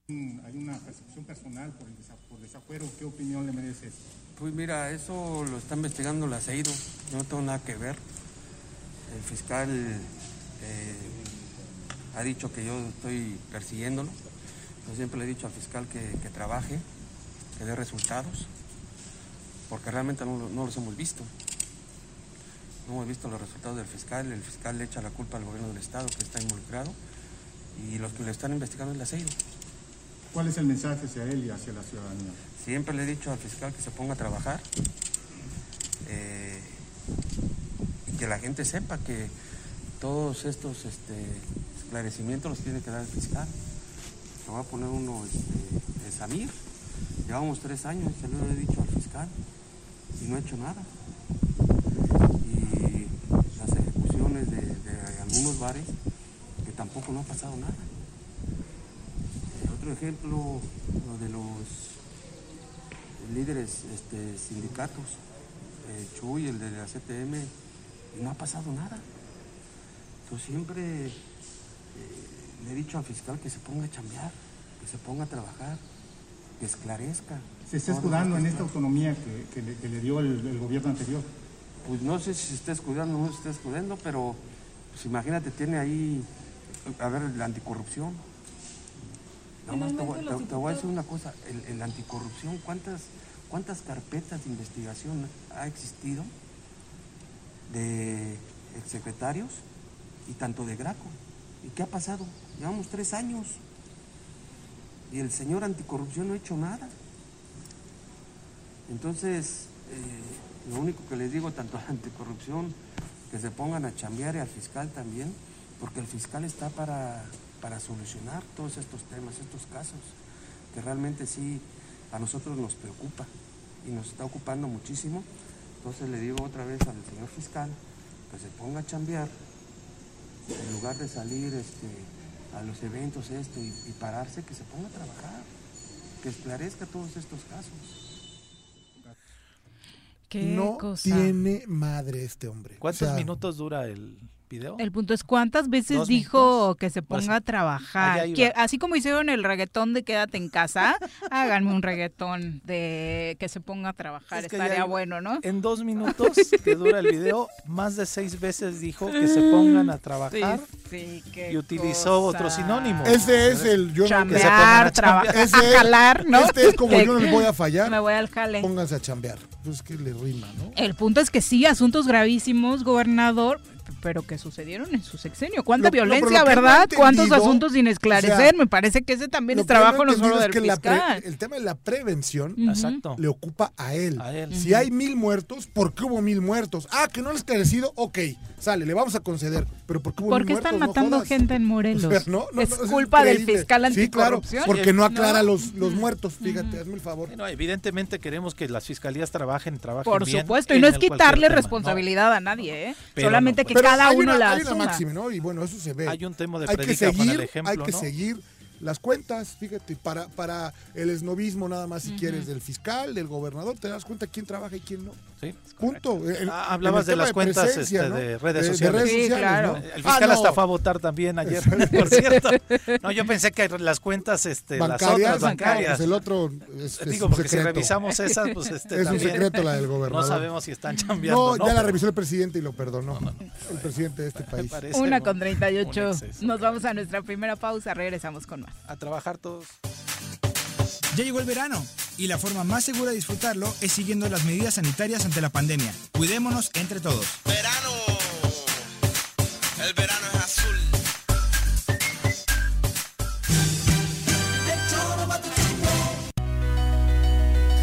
Hay una percepción personal por, el por desafuero. ¿Qué opinión le mereces? Pues mira, eso lo está investigando la CEIDO. Yo no tengo nada que ver. El fiscal eh, ha dicho que yo estoy persiguiéndolo yo siempre le he dicho al fiscal que, trabaje, que dé resultados, porque realmente no, los hemos visto. No hemos visto los resultados del fiscal, el fiscal le echa la culpa al gobierno del Estado que está involucrado y los que le están investigando es la CEIDO. ¿Cuál es el mensaje hacia él y hacia la ciudadanía? Siempre le he dicho al fiscal que se ponga a trabajar eh, y que la gente sepa que todos estos este, esclarecimientos los tiene que dar el fiscal. Me voy a poner uno este, de Samir. Llevamos tres años, se lo he dicho al fiscal y no he hecho nada. Y las ejecuciones de, algunos bares, que tampoco no ha pasado nada. otro ejemplo, lo de los líderes este, sindicatos, eh, Chuy, el de la CTM, y no ha pasado nada. Entonces siempre... Eh, le he dicho al fiscal que se ponga a chambear, que se ponga a trabajar, que esclarezca. ¿Se está escudando en esta autonomía que, le, dio el, gobierno anterior? Pues no sé si se está escudando o no se está escudando, pero pues imagínate, tiene ahí, a ver, la anticorrupción. Nada más te, voy a decir una cosa, el, anticorrupción, ¿cuántas, ¿cuántas carpetas de investigación ha existido de exsecretarios y tanto de Graco? ¿Y qué ha pasado? Llevamos tres años y el señor anticorrupción no ha hecho nada. Entonces, eh, lo único que les digo, tanto a la anticorrupción, que se pongan a chambear y al fiscal también, porque el fiscal está para, para solucionar todos estos temas, estos casos, que realmente sí a nosotros nos preocupa y nos está ocupando muchísimo. Entonces le digo otra vez al señor fiscal que se ponga a chambear en lugar de salir este, a los eventos esto y, pararse, que se ponga a trabajar, que esclarezca todos estos casos. No tiene madre este hombre. ¿Cuántos minutos dura el, el punto es cuántas veces dijo que se ponga a trabajar. así como hicieron el reggaetón de quédate en casa, háganme un reggaetón de que se ponga a trabajar. Estaría bueno, ¿no? En dos minutos que dura el video, más de seis veces dijo que se pongan a trabajar. y utilizó otro sinónimo. Ese es el yo chambear, trabajar, ese, jalar, ¿no? Este es como yo no les voy a fallar. Me voy al jale. Pónganse a chambear. Pues que le rima, ¿no? El punto es que sí, asuntos gravísimos, gobernador, pero que sucedieron en su sexenio. ¿Cuánta violencia, verdad? ¿Cuántos asuntos sin esclarecer? Me parece que ese también es trabajo no solo del fiscal. el tema de la prevención le ocupa a él. Si hay mil muertos, ¿por qué hubo mil muertos? Ah, que no han esclarecido, ok, sale, le vamos a conceder. Pero ¿por qué hubo ¿Por qué están matando gente en Morelos? es culpa del fiscal anticorrupción. Sí, claro, porque no aclara los, los muertos, fíjate, hazme el favor. evidentemente queremos que las fiscalías trabajen, trabajen Por supuesto, y no es quitarle responsabilidad a nadie, ¿eh? Solamente que cada uno la hay una máxima, ¿no? Y bueno, eso se ve. Hay un tema de hay que seguir, Hay que seguir las cuentas, fíjate, para, para el esnovismo nada más si quieres del fiscal, del gobernador, te das cuenta quién trabaja y quién no. Sí, Punto. Ah, hablabas de las cuentas este, de redes sociales. Sí, claro. El fiscal Ah, hasta no. fue a votar también ayer, por cierto. No, yo pensé que las cuentas, este, las bancarias, otras bancarias. Pues el otro es, es Digo, un porque si secreto. revisamos esas, pues este Es un secreto la del No gobernador. sabemos si están chambeando. No, ya la Pero revisó el presidente y lo perdonó. El presidente de este país. parece Una un- con un 38. exceso. Nos vamos a nuestra primera pausa. Regresamos con más. A trabajar todos. Ya llegó el verano y la forma más segura de disfrutarlo es siguiendo las medidas sanitarias ante la pandemia. Cuidémonos entre todos. Verano. El verano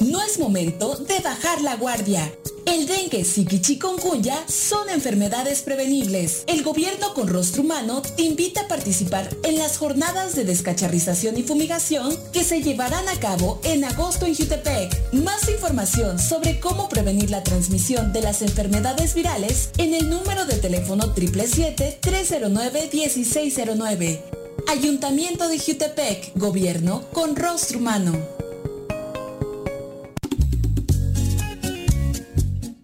No es momento de bajar la guardia. El dengue, zika y chikungunya son enfermedades prevenibles. El gobierno con rostro humano te invita a participar en las jornadas de descacharrización y fumigación que se llevarán a cabo en agosto en Jutepec. Más información sobre cómo prevenir la transmisión de las enfermedades virales en el número de teléfono 777-309-1609. Ayuntamiento de Jutepec, gobierno con rostro humano.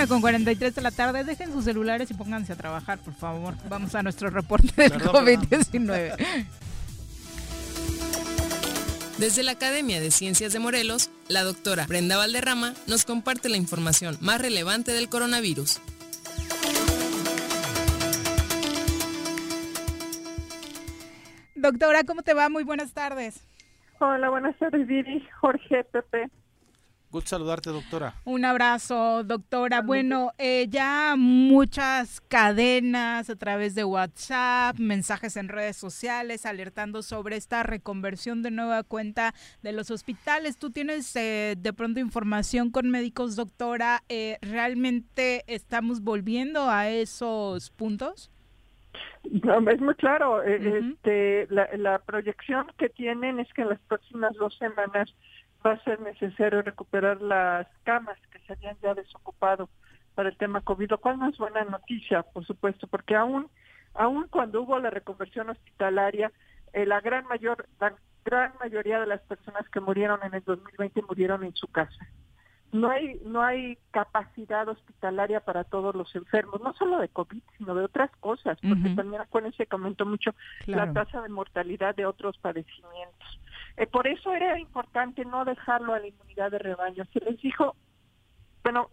Una con 43 de la tarde. Dejen sus celulares y pónganse a trabajar, por favor. Vamos a nuestro reporte del COVID-19. Desde la Academia de Ciencias de Morelos, la doctora Brenda Valderrama nos comparte la información más relevante del coronavirus. Doctora, ¿cómo te va? Muy buenas tardes. Hola, buenas tardes, Viri, Jorge, Pepe. Gusto saludarte, doctora. Un abrazo, doctora. Bueno, eh, ya muchas cadenas a través de WhatsApp, mensajes en redes sociales alertando sobre esta reconversión de nueva cuenta de los hospitales. ¿Tú tienes eh, de pronto información con médicos, doctora? Eh, ¿Realmente estamos volviendo a esos puntos? es muy claro. este, la, la proyección que tienen es que en las próximas dos semanas va a ser necesario recuperar las camas que se habían ya desocupado para el tema COVID, lo cual no es buena noticia, por supuesto, porque aún, aún cuando hubo la reconversión hospitalaria, eh, la gran mayor, la gran mayoría de las personas que murieron en el 2020 murieron en su casa. No hay no hay capacidad hospitalaria para todos los enfermos, no solo de COVID, sino de otras cosas, porque también acuérdense que aumentó mucho la tasa de mortalidad de otros padecimientos. Eh, por eso era importante no dejarlo a la inmunidad de rebaño. Se les dijo, bueno,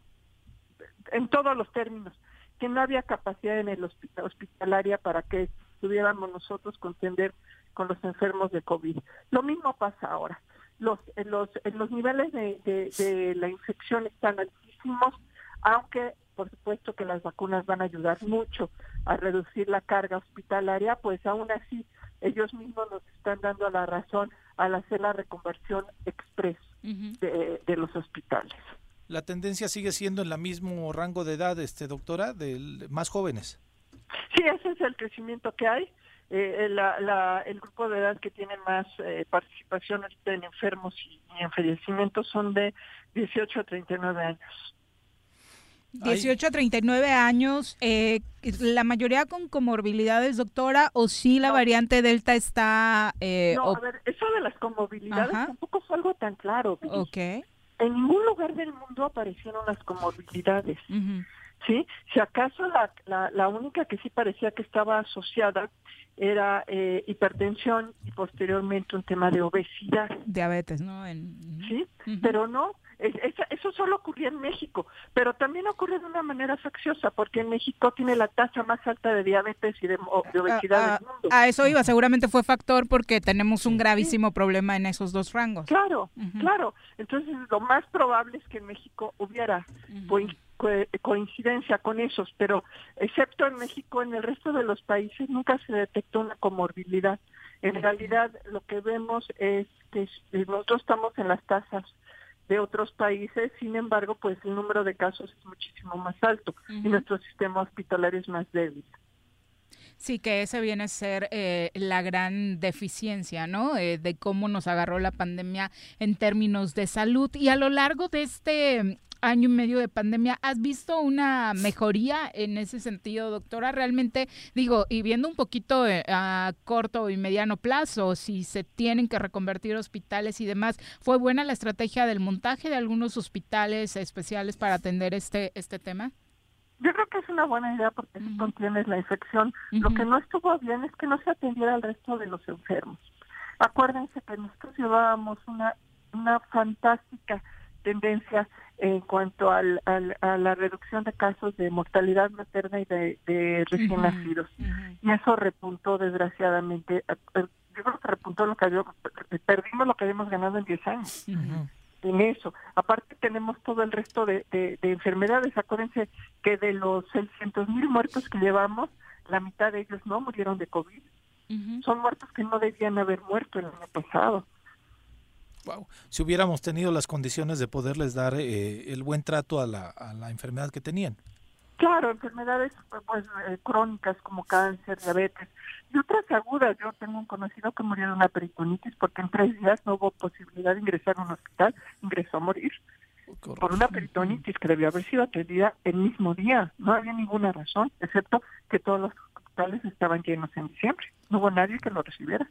en todos los términos, que no había capacidad en el hospitalaria para que tuviéramos nosotros contender con los enfermos de COVID. Lo mismo pasa ahora los, los, los niveles de, de, la infección están altísimos, aunque por supuesto que las vacunas van a ayudar mucho a reducir la carga hospitalaria, pues aún así ellos mismos nos están dando la razón al hacer la reconversión express de, de, los hospitales. ¿La tendencia sigue siendo en el mismo rango de edad, este doctora, de más jóvenes? Sí, ese es el crecimiento que hay. Eh, la, el grupo de edad que tiene más eh, participación en enfermos y, en fallecimientos son de 18 a 39 años. 18 a 39 años, eh, la mayoría con comorbilidades, doctora, o si la variante Delta está... Eh, no, a ver, eso de las comorbilidades tampoco es algo tan claro. Ok. En ningún lugar del mundo aparecieron las comorbilidades. ¿sí? Si acaso la, la, la, única que sí parecía que estaba asociada era eh, hipertensión y posteriormente un tema de obesidad. Diabetes, ¿no? Sí, pero no, eso solo ocurría en México, pero también ocurre de una manera facciosa, porque en México tiene la tasa más alta de diabetes y de, obesidad a, del mundo. A eso iba, seguramente fue factor porque tenemos un gravísimo problema en esos dos rangos. Claro, claro. Entonces, lo más probable es que en México hubiera coincidencia con esos, pero excepto en México, en el resto de los países nunca se detectó una comorbilidad. En realidad, lo que vemos es que nosotros estamos en las tasas de otros países, sin embargo, pues el número de casos es muchísimo más alto y nuestro sistema hospitalario es más débil. Sí, que ese viene a ser eh, la gran deficiencia, ¿no? Eh, de cómo nos agarró la pandemia en términos de salud. Y a lo largo de este año y medio de pandemia, ¿has visto una mejoría en ese sentido, doctora? Realmente, digo, y viendo un poquito eh, a corto y mediano plazo, si se tienen que reconvertir hospitales y demás, ¿fue buena la estrategia del montaje de algunos hospitales especiales para atender este, este tema? Yo creo que es una buena idea porque si contienes la infección. Lo que no estuvo bien es que no se atendiera al resto de los enfermos. Acuérdense que nosotros llevábamos una, una fantástica tendencia en cuanto al, a la reducción de casos de mortalidad materna y de, recién nacidos. Y eso repuntó desgraciadamente. Yo creo que repuntó lo que habíamos, perdimos lo que habíamos ganado en 10 años. En eso. Aparte tenemos todo el resto de, de, enfermedades. Acuérdense que de los 600 mil muertos que llevamos, la mitad de ellos no murieron de COVID. Son muertos que no debían haber muerto el año pasado. Si hubiéramos tenido las condiciones de poderles dar eh, el buen trato a la, a la enfermedad que tenían. Claro, enfermedades pues eh, crónicas como cáncer, diabetes y otras agudas. Yo tengo un conocido que murió de una peritonitis porque en tres días no hubo posibilidad de ingresar a un hospital, ingresó a morir por una peritonitis que debió haber sido atendida el mismo día. No había ninguna razón, excepto que todos los hospitales estaban llenos en diciembre. No hubo nadie que lo recibiera.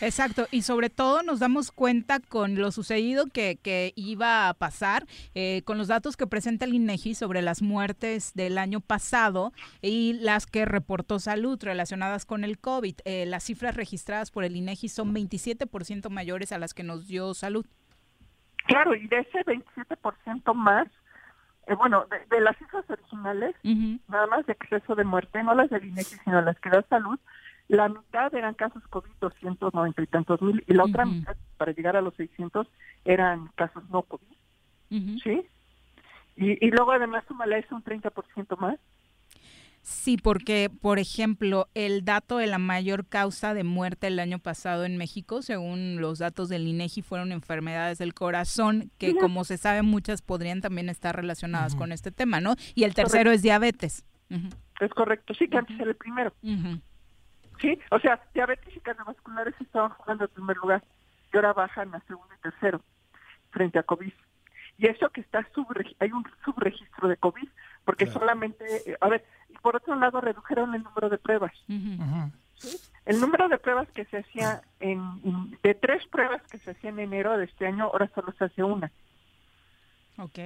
Exacto, y sobre todo nos damos cuenta con lo sucedido que, iba a pasar, eh, con los datos que presenta el INEGI sobre las muertes del año pasado y las que reportó salud relacionadas con el COVID. Eh, las cifras registradas por el INEGI son 27% mayores a las que nos dio salud. Claro, y de ese 27% más, eh, bueno, de, las cifras originales, nada más de exceso de muerte, no las del INEGI, sino las que da salud, la mitad eran casos COVID, 290 y tantos mil, y la otra mitad, para llegar a los 600, eran casos no COVID. ¿Sí? Y, y luego además sumale eso un 30% más. Sí, porque, por ejemplo, el dato de la mayor causa de muerte el año pasado en México, según los datos del INEGI, fueron enfermedades del corazón, que como se sabe, muchas podrían también estar relacionadas con este tema, ¿no? Y el tercero es diabetes. Es correcto, sí, que antes era el primero. Sí, o sea, diabetes y cardiovasculares estaban jugando en primer lugar y ahora bajan a segundo y tercero frente a COVID. Y eso que está hay un subregistro de COVID, porque solamente, eh, a ver, y por otro lado redujeron el número de pruebas. El número de pruebas que se hacía en, de tres pruebas que se hacían en enero de este año, ahora solo se hace una. Ok.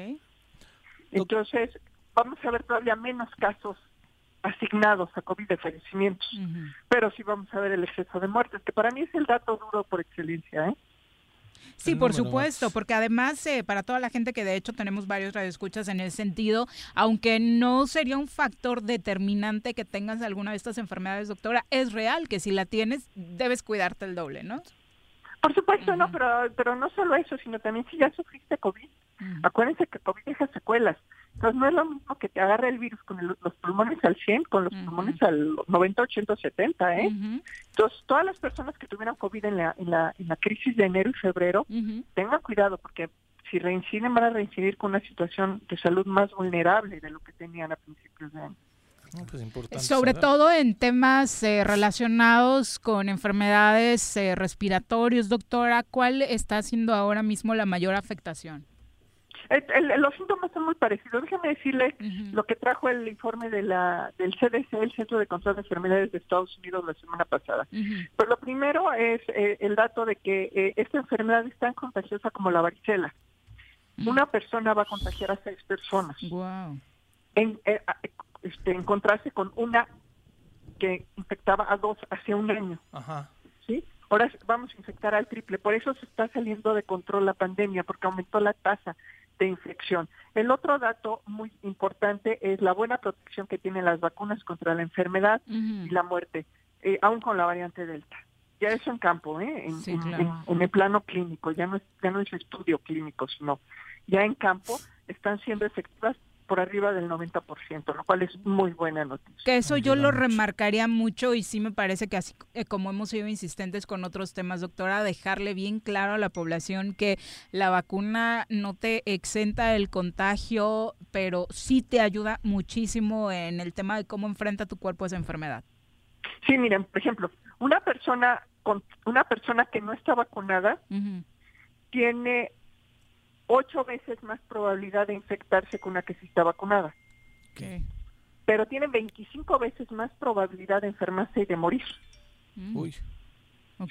Entonces, vamos a ver todavía menos casos asignados a COVID de fallecimientos. Pero sí vamos a ver el exceso de muertes, que para mí es el dato duro por excelencia. ¿eh? Sí, por supuesto, porque además eh, para toda la gente que de hecho tenemos varios radioescuchas en el sentido, aunque no sería un factor determinante que tengas alguna de estas enfermedades, doctora, es real que si la tienes debes cuidarte el doble, ¿no? Por supuesto, no, pero, pero no solo eso, sino también si ya sufriste COVID. Acuérdense que COVID deja secuelas. Entonces no es lo mismo que te agarre el virus con los pulmones al 100, con los pulmones al 90, 80, 70, ¿eh? Entonces todas las personas que tuvieron COVID en la, en la, en la crisis de enero y febrero, tengan cuidado porque si reinciden van a reincidir con una situación de salud más vulnerable de lo que tenían a principios de año. Pues Sobre todo en temas eh, relacionados con enfermedades eh, respiratorios, doctora, ¿cuál está haciendo ahora mismo la mayor afectación? Los síntomas son muy parecidos. Déjame decirle lo que trajo el informe de la del CDC, el Centro de Control de Enfermedades de Estados Unidos, la semana pasada. Pues lo primero es eh, el dato de que eh, esta enfermedad es tan contagiosa como la varicela. Una persona va a contagiar a seis personas. Wow. En, eh, este, encontrarse con una que infectaba a dos hace un año. Ajá. ¿Sí? Ahora vamos a infectar al triple. Por eso se está saliendo de control la pandemia, porque aumentó la tasa de infección. El otro dato muy importante es la buena protección que tienen las vacunas contra la enfermedad y la muerte, eh, aún con la variante Delta. Ya eso en campo, ¿eh? en, el plano clínico, ya no, es, ya no es estudio clínico, sino ya en campo están siendo efectivas por arriba del 90%, lo cual es muy buena noticia. Que eso yo lo remarcaría mucho y sí me parece que así eh, como hemos sido insistentes con otros temas, doctora, dejarle bien claro a la población que la vacuna no te exenta del contagio, pero sí te ayuda muchísimo en el tema de cómo enfrenta tu cuerpo esa enfermedad. Sí, miren, por ejemplo, una persona con una persona que no está vacunada tiene ocho veces más probabilidad de infectarse con una que sí está vacunada. Pero tienen 25 veces más probabilidad de enfermarse y de morir. Mm. Uy.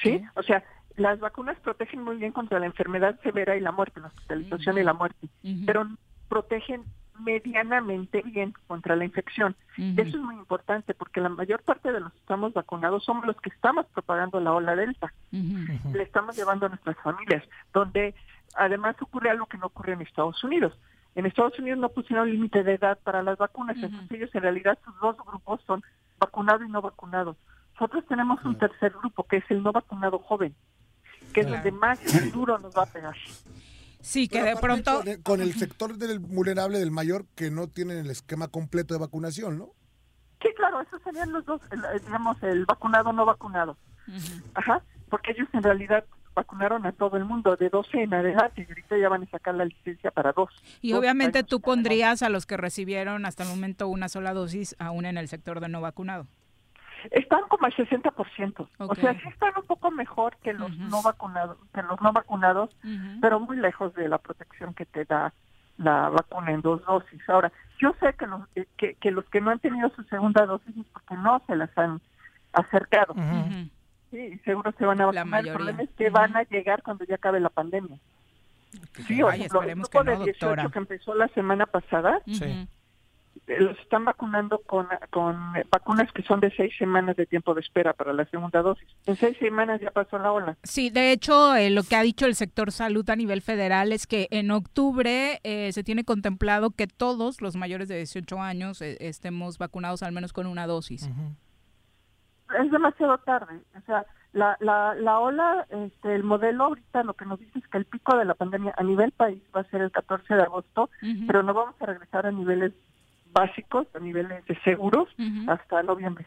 ¿Sí? O sea, las vacunas protegen muy bien contra la enfermedad severa y la muerte, la hospitalización y la muerte, pero protegen medianamente bien contra la infección. Eso es muy importante porque la mayor parte de los que estamos vacunados somos los que estamos propagando la ola delta. Le estamos llevando a nuestras familias, donde además ocurre algo que no ocurre en Estados Unidos. En Estados Unidos no pusieron límite de edad para las vacunas, entonces ellos en realidad sus dos grupos son vacunado y no vacunado. Nosotros tenemos un tercer grupo que es el no vacunado joven, que es donde más duro nos va a pegar. Sí, que de pronto... Con, el sector del vulnerable del mayor que no tienen el esquema completo de vacunación, ¿no? Sí, claro, esos serían los dos, digamos, el vacunado no vacunado. Ajá, porque ellos en realidad vacunaron a todo el mundo de 12 en adelante y ahorita ya van a sacar la licencia para dos. Y obviamente tú pondrías a los que recibieron hasta el momento una sola dosis aún en el sector de no vacunado. Están como al 60%. O sea, sí están un poco mejor que los no vacunados, que los no vacunados, pero muy lejos de la protección que te da la vacuna en dos dosis. Ahora, yo sé que los eh, que, los que no han tenido su segunda dosis es porque no se las han acercado. Sí, seguro se van a vacunar. El problema es que van a llegar cuando ya acabe la pandemia. Sí, o ejemplo, el grupo de 18 que empezó la semana pasada, sí. Eh, los están vacunando con, con vacunas que son de seis semanas de tiempo de espera para la segunda dosis. En seis semanas ya pasó la ola. Sí, de hecho, eh, lo que ha dicho el sector salud a nivel federal es que en octubre eh, se tiene contemplado que todos los mayores de 18 años estemos vacunados al menos con una dosis. Es demasiado tarde. O sea, la, la, la ola, este, el modelo ahorita lo que nos dice es que el pico de la pandemia a nivel país va a ser el 14 de agosto, pero no vamos a regresar a niveles básicos, a niveles de seguros, hasta noviembre.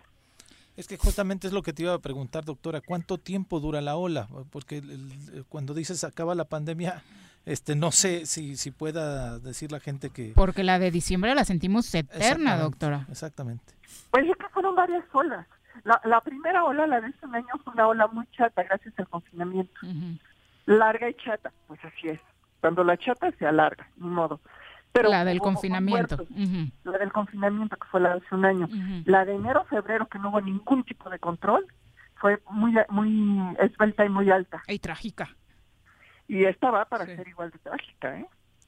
Es que justamente es lo que te iba a preguntar, doctora, ¿cuánto tiempo dura la ola? Porque cuando dices acaba la pandemia, este no sé si, si pueda decir la gente que... Porque la de diciembre la sentimos eterna, doctora. Exactamente. Pues es que fueron varias olas. La, la primera ola, la de este año, fue una ola muy chata gracias al confinamiento. Larga y chata, pues así es. Cuando la chata se alarga, ni modo la del confinamiento. La del confinamiento, que fue la de hace un año. La de enero, febrero, que no hubo ningún tipo de control, fue muy muy esbelta y muy alta. Y trágica. Y esta va para ser igual de trágica, ¿eh?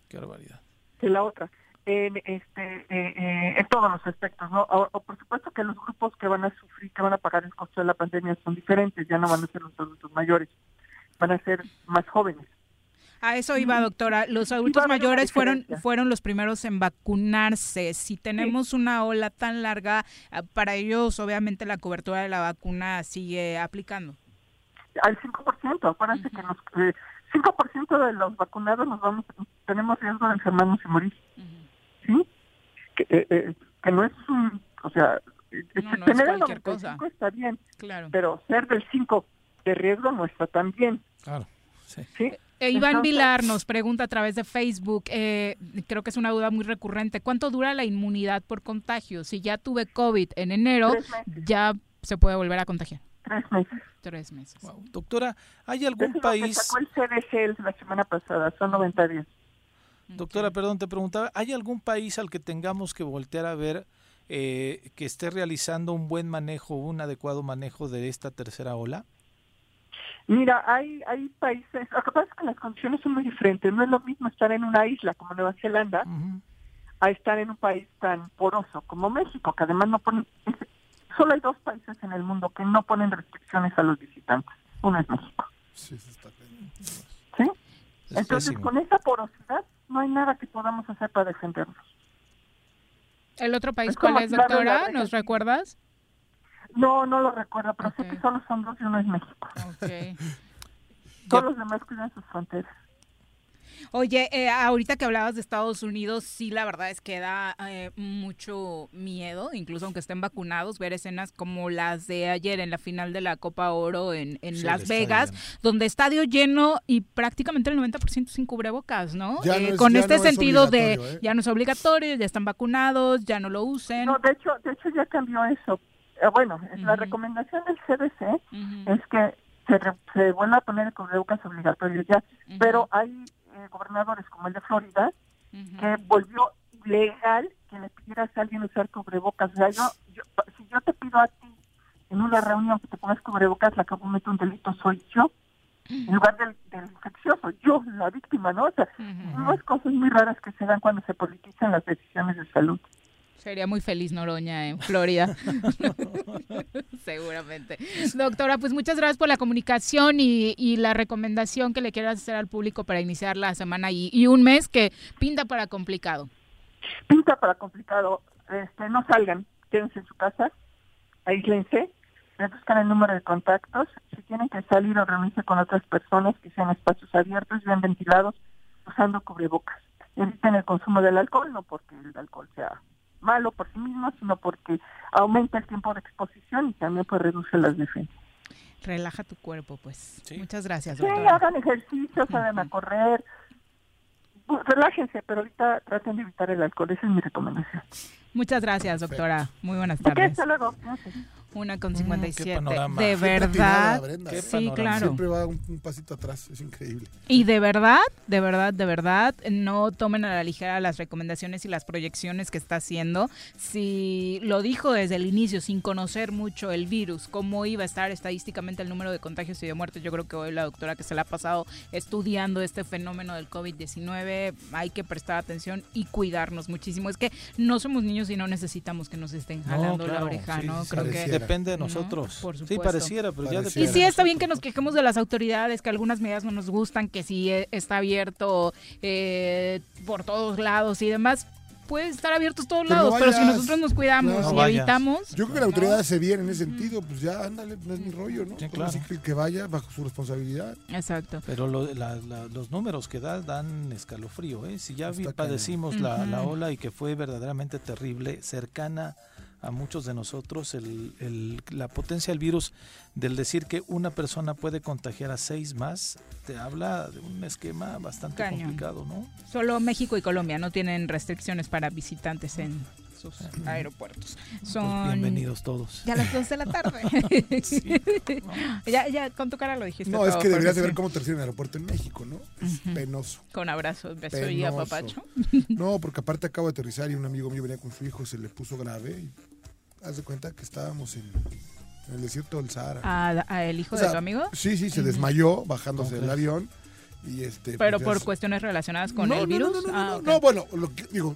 Qué barbaridad. Que la otra. En, este, eh, eh, en todos los aspectos, ¿no? O, por supuesto que los grupos que van a sufrir, que van a pagar el costo de la pandemia son diferentes, ya no van a ser los adultos mayores, van a ser más jóvenes. A eso iba, doctora. Los adultos mayores fueron, fueron los primeros en vacunarse. Si tenemos una ola tan larga, ah, para ellos obviamente la cobertura de la vacuna sigue aplicando. Al 5%, acuérdense que nos, eh, 5% de los vacunados nos vamos, tenemos riesgo de enfermarnos y morir. ¿Sí? Que, eh, eh, que, no es un, o sea, tener el 95 está bien, claro. pero ser del 5 de riesgo no está tan bien. Claro. Sí. ¿Sí? Eh, Iván Vilar nos pregunta a través de Facebook, eh, creo que es una duda muy recurrente, ¿cuánto dura la inmunidad por contagio? Si ya tuve COVID en enero, ya se puede volver a contagiar. Tres meses. Tres meses. Doctora, ¿hay algún país... sacó el CDC la semana pasada, son 90 días. Doctora, perdón, te preguntaba, ¿hay algún país al que tengamos que voltear a ver eh, que esté realizando un buen manejo, un adecuado manejo de esta tercera ola? Mira, hay, hay países, lo que pasa es que las condiciones son muy diferentes. No es lo mismo estar en una isla como Nueva Zelanda a estar en un país tan poroso como México, que además no ponen, solo hay dos países en el mundo que no ponen restricciones a los visitantes. Uno es México. Sí, está ¿Sí? Entonces, con esa porosidad no hay nada que podamos hacer para defendernos. ¿El otro país cuál es, doctora? ¿Nos recuerdas? No, no lo recuerdo, pero sé que solo son dos y uno es México. Todos los demás cuidan sus fronteras. Oye, eh, ahorita que hablabas de Estados Unidos, sí, la verdad es que da eh, mucho miedo, incluso aunque estén vacunados, ver escenas como las de ayer en la final de la Copa Oro en, Las Vegas, donde estadio lleno y prácticamente el 90% sin cubrebocas, ¿no? Eh, con este sentido de ya no es obligatorio, ya están vacunados, ya no lo usen. No, de hecho, de hecho ya cambió eso. bueno, la recomendación del CDC es que se, se vuelva a poner el cubrebocas obligatorio ya, pero hay eh, gobernadores como el de Florida, que volvió legal que le pidieras a alguien usar cubrebocas. O sea, yo, si yo te pido a ti en una reunión que te pongas cubrebocas, la que comete un delito soy yo, en lugar del, infeccioso, yo, la víctima, ¿no? O sea, no es cosas muy raras que se dan cuando se politizan las decisiones de salud. Sería muy feliz Noroña en Florida. Seguramente. Doctora, pues muchas gracias por la comunicación y, la recomendación que le quieras hacer al público para iniciar la semana y, un mes que pinta para complicado. Pinta para complicado. Este, no salgan, quédense en su casa, aíslense, buscan el número de contactos. Si tienen que salir o reunirse con otras personas, que sean espacios abiertos, bien ventilados, usando cubrebocas. Eviten el consumo del alcohol, no porque el alcohol sea malo por sí mismo, sino porque aumenta el tiempo de exposición y también pues reduce las defensas. Relaja tu cuerpo, pues. Muchas gracias, doctora. Sí, hagan ejercicio, salgan a correr. Pues, relájense, pero ahorita traten de evitar el alcohol. Esa es mi recomendación. Muchas gracias, doctora. Muy buenas tardes. hasta luego. Una con 57. Mm, de verdad. sí, claro. Siempre va un, pasito atrás, es increíble. Y de verdad, de verdad, de verdad, no tomen a la ligera las recomendaciones y las proyecciones que está haciendo. Si lo dijo desde el inicio, sin conocer mucho el virus, cómo iba a estar estadísticamente el número de contagios y de muertes, yo creo que hoy la doctora que se la ha pasado estudiando este fenómeno del COVID-19, hay que prestar atención y cuidarnos muchísimo. Es que no somos niños y no necesitamos que nos estén jalando la oreja, ¿no? Creo que depende de nosotros. Sí, pareciera, pero ya Y sí está bien que nos quejemos de las autoridades, que algunas medidas no nos gustan, que si eh, está abierto eh, por todos lados y demás, puede estar abiertos todos lados, pero si nosotros nos cuidamos y evitamos. Yo creo que la autoridad hace bien en ese sentido, pues ya ándale, no es mi rollo, ¿no? Así que, que vaya bajo su responsabilidad. Exacto. Pero los números que da dan escalofrío, ¿eh? Si ya padecimos la, la ola y que fue verdaderamente terrible, cercana a muchos de nosotros el, la potencia del virus del decir que una persona puede contagiar a seis más, te habla de un esquema bastante complicado, ¿no? Solo México y Colombia no tienen restricciones para visitantes en sus aeropuertos. Pues Son bienvenidos todos. Ya a las dos de la tarde. ya, ya con tu cara lo dijiste. No, es que deberías de ver cómo termina el aeropuerto en México, ¿no? Es penoso. Con abrazos, beso y apapacho. no, porque aparte acabo de aterrizar y un amigo mío venía con su hijo, se le puso grave y haz de cuenta que estábamos en, el desierto del Sahara. ¿A, el hijo de tu amigo? Sí, sí, se desmayó bajándose del avión. Y este, Pero pues por cuestiones relacionadas con el virus. No, no, no, ah, bueno, lo que, digo,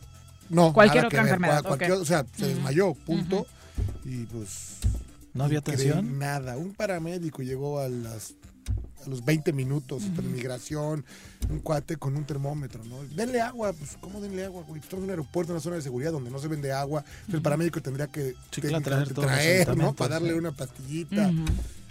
no. Cualquier otra enfermedad. O sea, se desmayó, punto. Y pues. ¿No había atención? Nada. Un paramédico llegó a las a los 20 minutos, uh migración, un cuate con un termómetro, ¿no? Denle agua, pues, ¿cómo denle agua, güey? Estamos en un aeropuerto, en una zona de seguridad donde no se vende agua, el paramédico tendría que, traer, ¿no? Para darle una pastillita.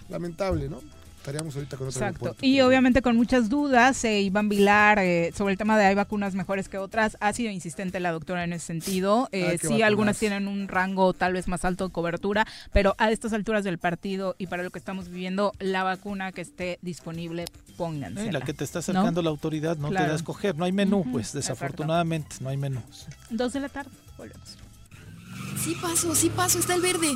Lamentable, ¿no? Estaríamos ahorita con otro Exacto. Y obviamente con muchas dudas, eh, Iván Vilar, eh, sobre el tema de hay vacunas mejores que otras, ha sido insistente la doctora en ese sentido. Eh, sí, algunas tienen un rango tal vez más alto de cobertura, pero a estas alturas del partido y para lo que estamos viviendo, la vacuna que esté disponible, pónganse. la que te está acercando la autoridad no te da a escoger, no hay menú, pues desafortunadamente no hay menú. Dos de la tarde, volvemos. Sí paso, sí paso, está el verde.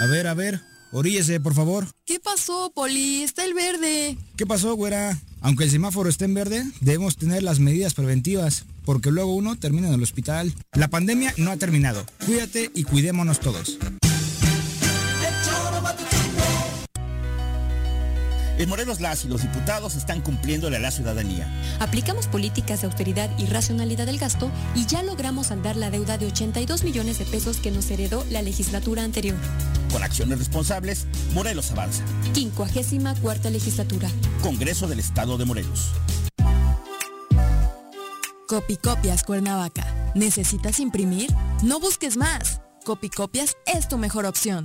A ver, a ver, Oríllese, por favor. ¿Qué pasó, Poli? Está el verde. ¿Qué pasó, güera? Aunque el semáforo esté en verde, debemos tener las medidas preventivas, porque luego uno termina en el hospital. La pandemia no ha terminado. Cuídate y cuidémonos todos. En Morelos las y los diputados están cumpliéndole a la ciudadanía. Aplicamos políticas de austeridad y racionalidad del gasto y ya logramos saldar la deuda de 82 millones de pesos que nos heredó la legislatura anterior. Con acciones responsables, Morelos avanza. 54 legislatura. Congreso del Estado de Morelos. Copicopias Cuernavaca. ¿Necesitas imprimir? No busques más. Copicopias es tu mejor opción.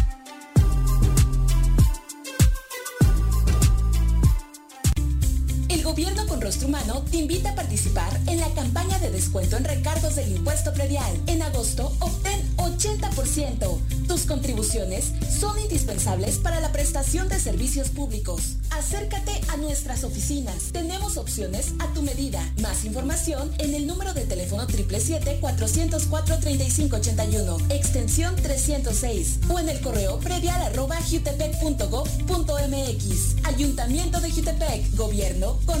El gobierno con rostro humano te invita a participar en la campaña de descuento en recargos del impuesto predial. En agosto obtén 80%. Tus contribuciones son indispensables para la prestación de servicios públicos. Acércate a nuestras oficinas. Tenemos opciones a tu medida. Más información en el número de teléfono 777-404-3581, extensión 306 o en el correo predial arroba jutepec.gov.mx. Ayuntamiento de Jutepec, Gobierno con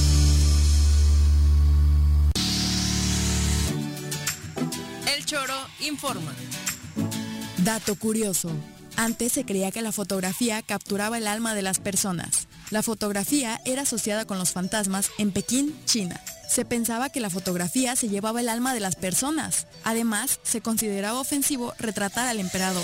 Informa. Dato curioso. Antes se creía que la fotografía capturaba el alma de las personas. La fotografía era asociada con los fantasmas en Pekín, China. Se pensaba que la fotografía se llevaba el alma de las personas. Además, se consideraba ofensivo retratar al emperador.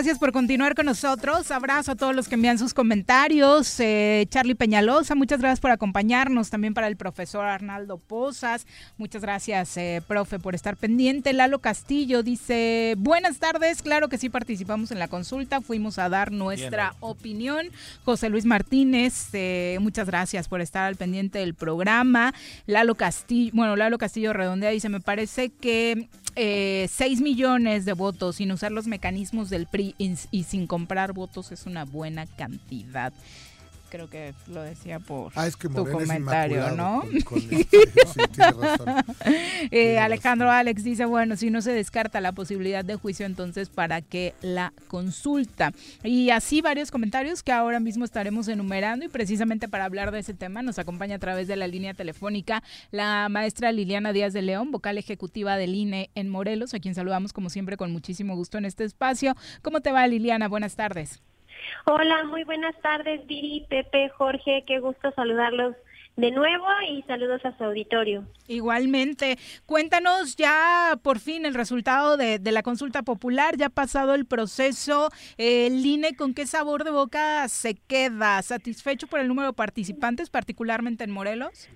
Gracias por continuar con nosotros. Abrazo a todos los que envían sus comentarios. Eh, Charlie Peñalosa, muchas gracias por acompañarnos. También para el profesor Arnaldo Pozas. Muchas gracias, eh, profe, por estar pendiente. Lalo Castillo dice, buenas tardes. Claro que sí participamos en la consulta. Fuimos a dar nuestra opinión. José Luis Martínez, eh, muchas gracias por estar al pendiente del programa. Lalo Castillo, bueno, Lalo Castillo redondea dice, me parece que eh, 6 millones de votos sin usar los mecanismos del PRI y, y sin comprar votos es una buena cantidad creo que lo decía por ah, es que tu comentario, ¿no? Con, con sí, tiene razón. eh, Alejandro razón. Alex dice, bueno, si no se descarta la posibilidad de juicio, entonces ¿para qué la consulta? Y así varios comentarios que ahora mismo estaremos enumerando y precisamente para hablar de ese tema nos acompaña a través de la línea telefónica la maestra Liliana Díaz de León, vocal ejecutiva del INE en Morelos, a quien saludamos como siempre con muchísimo gusto en este espacio. ¿Cómo te va Liliana? Buenas tardes. Hola, muy buenas tardes, Viri, Pepe, Jorge, qué gusto saludarlos de nuevo y saludos a su auditorio. Igualmente, cuéntanos ya por fin el resultado de, de la consulta popular, ya ha pasado el proceso, eh, el INE con qué sabor de boca se queda, satisfecho por el número de participantes, particularmente en Morelos.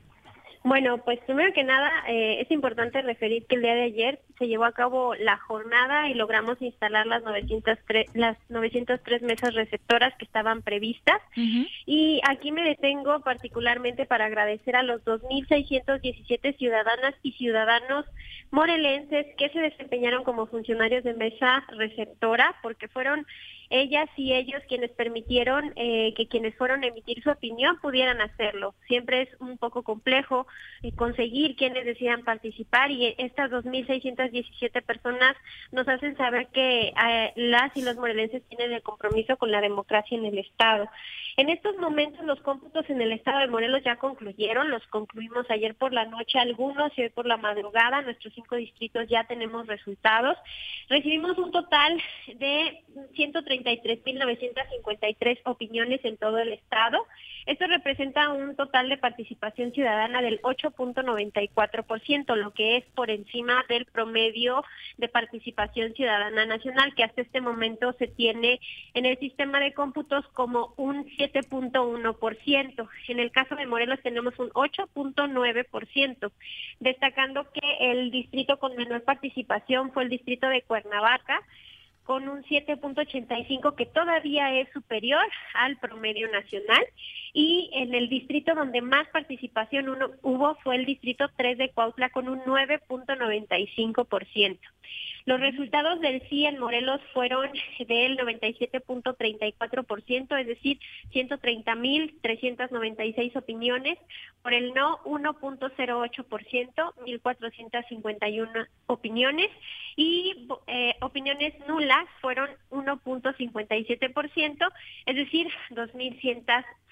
Bueno, pues primero que nada eh, es importante referir que el día de ayer se llevó a cabo la jornada y logramos instalar las 903, las 903 mesas receptoras que estaban previstas. Uh -huh. Y aquí me detengo particularmente para agradecer a los 2.617 ciudadanas y ciudadanos morelenses que se desempeñaron como funcionarios de mesa receptora porque fueron ellas y ellos quienes permitieron eh, que quienes fueron a emitir su opinión pudieran hacerlo. Siempre es un poco complejo eh, conseguir quienes decidan participar y estas 2.617 personas nos hacen saber que eh, las y los morelenses tienen el compromiso con la democracia en el Estado. En estos momentos los cómputos en el Estado de Morelos ya concluyeron, los concluimos ayer por la noche algunos y hoy por la madrugada, nuestros cinco distritos ya tenemos resultados. Recibimos un total de 130 33.953 opiniones en todo el estado. Esto representa un total de participación ciudadana del 8.94%, lo que es por encima del promedio de participación ciudadana nacional, que hasta este momento se tiene en el sistema de cómputos como un 7.1%. En el caso de Morelos tenemos un 8.9%, destacando que el distrito con menor participación fue el distrito de Cuernavaca, con un 7.85 que todavía es superior al promedio nacional y en el distrito donde más participación uno, hubo fue el distrito 3 de Cuautla con un 9.95%. Los resultados del sí en Morelos fueron del 97.34%, es decir, 130.396 opiniones. Por el no, 1.08%, 1.451 opiniones. Y eh, opiniones nulas fueron 1.57%, es decir,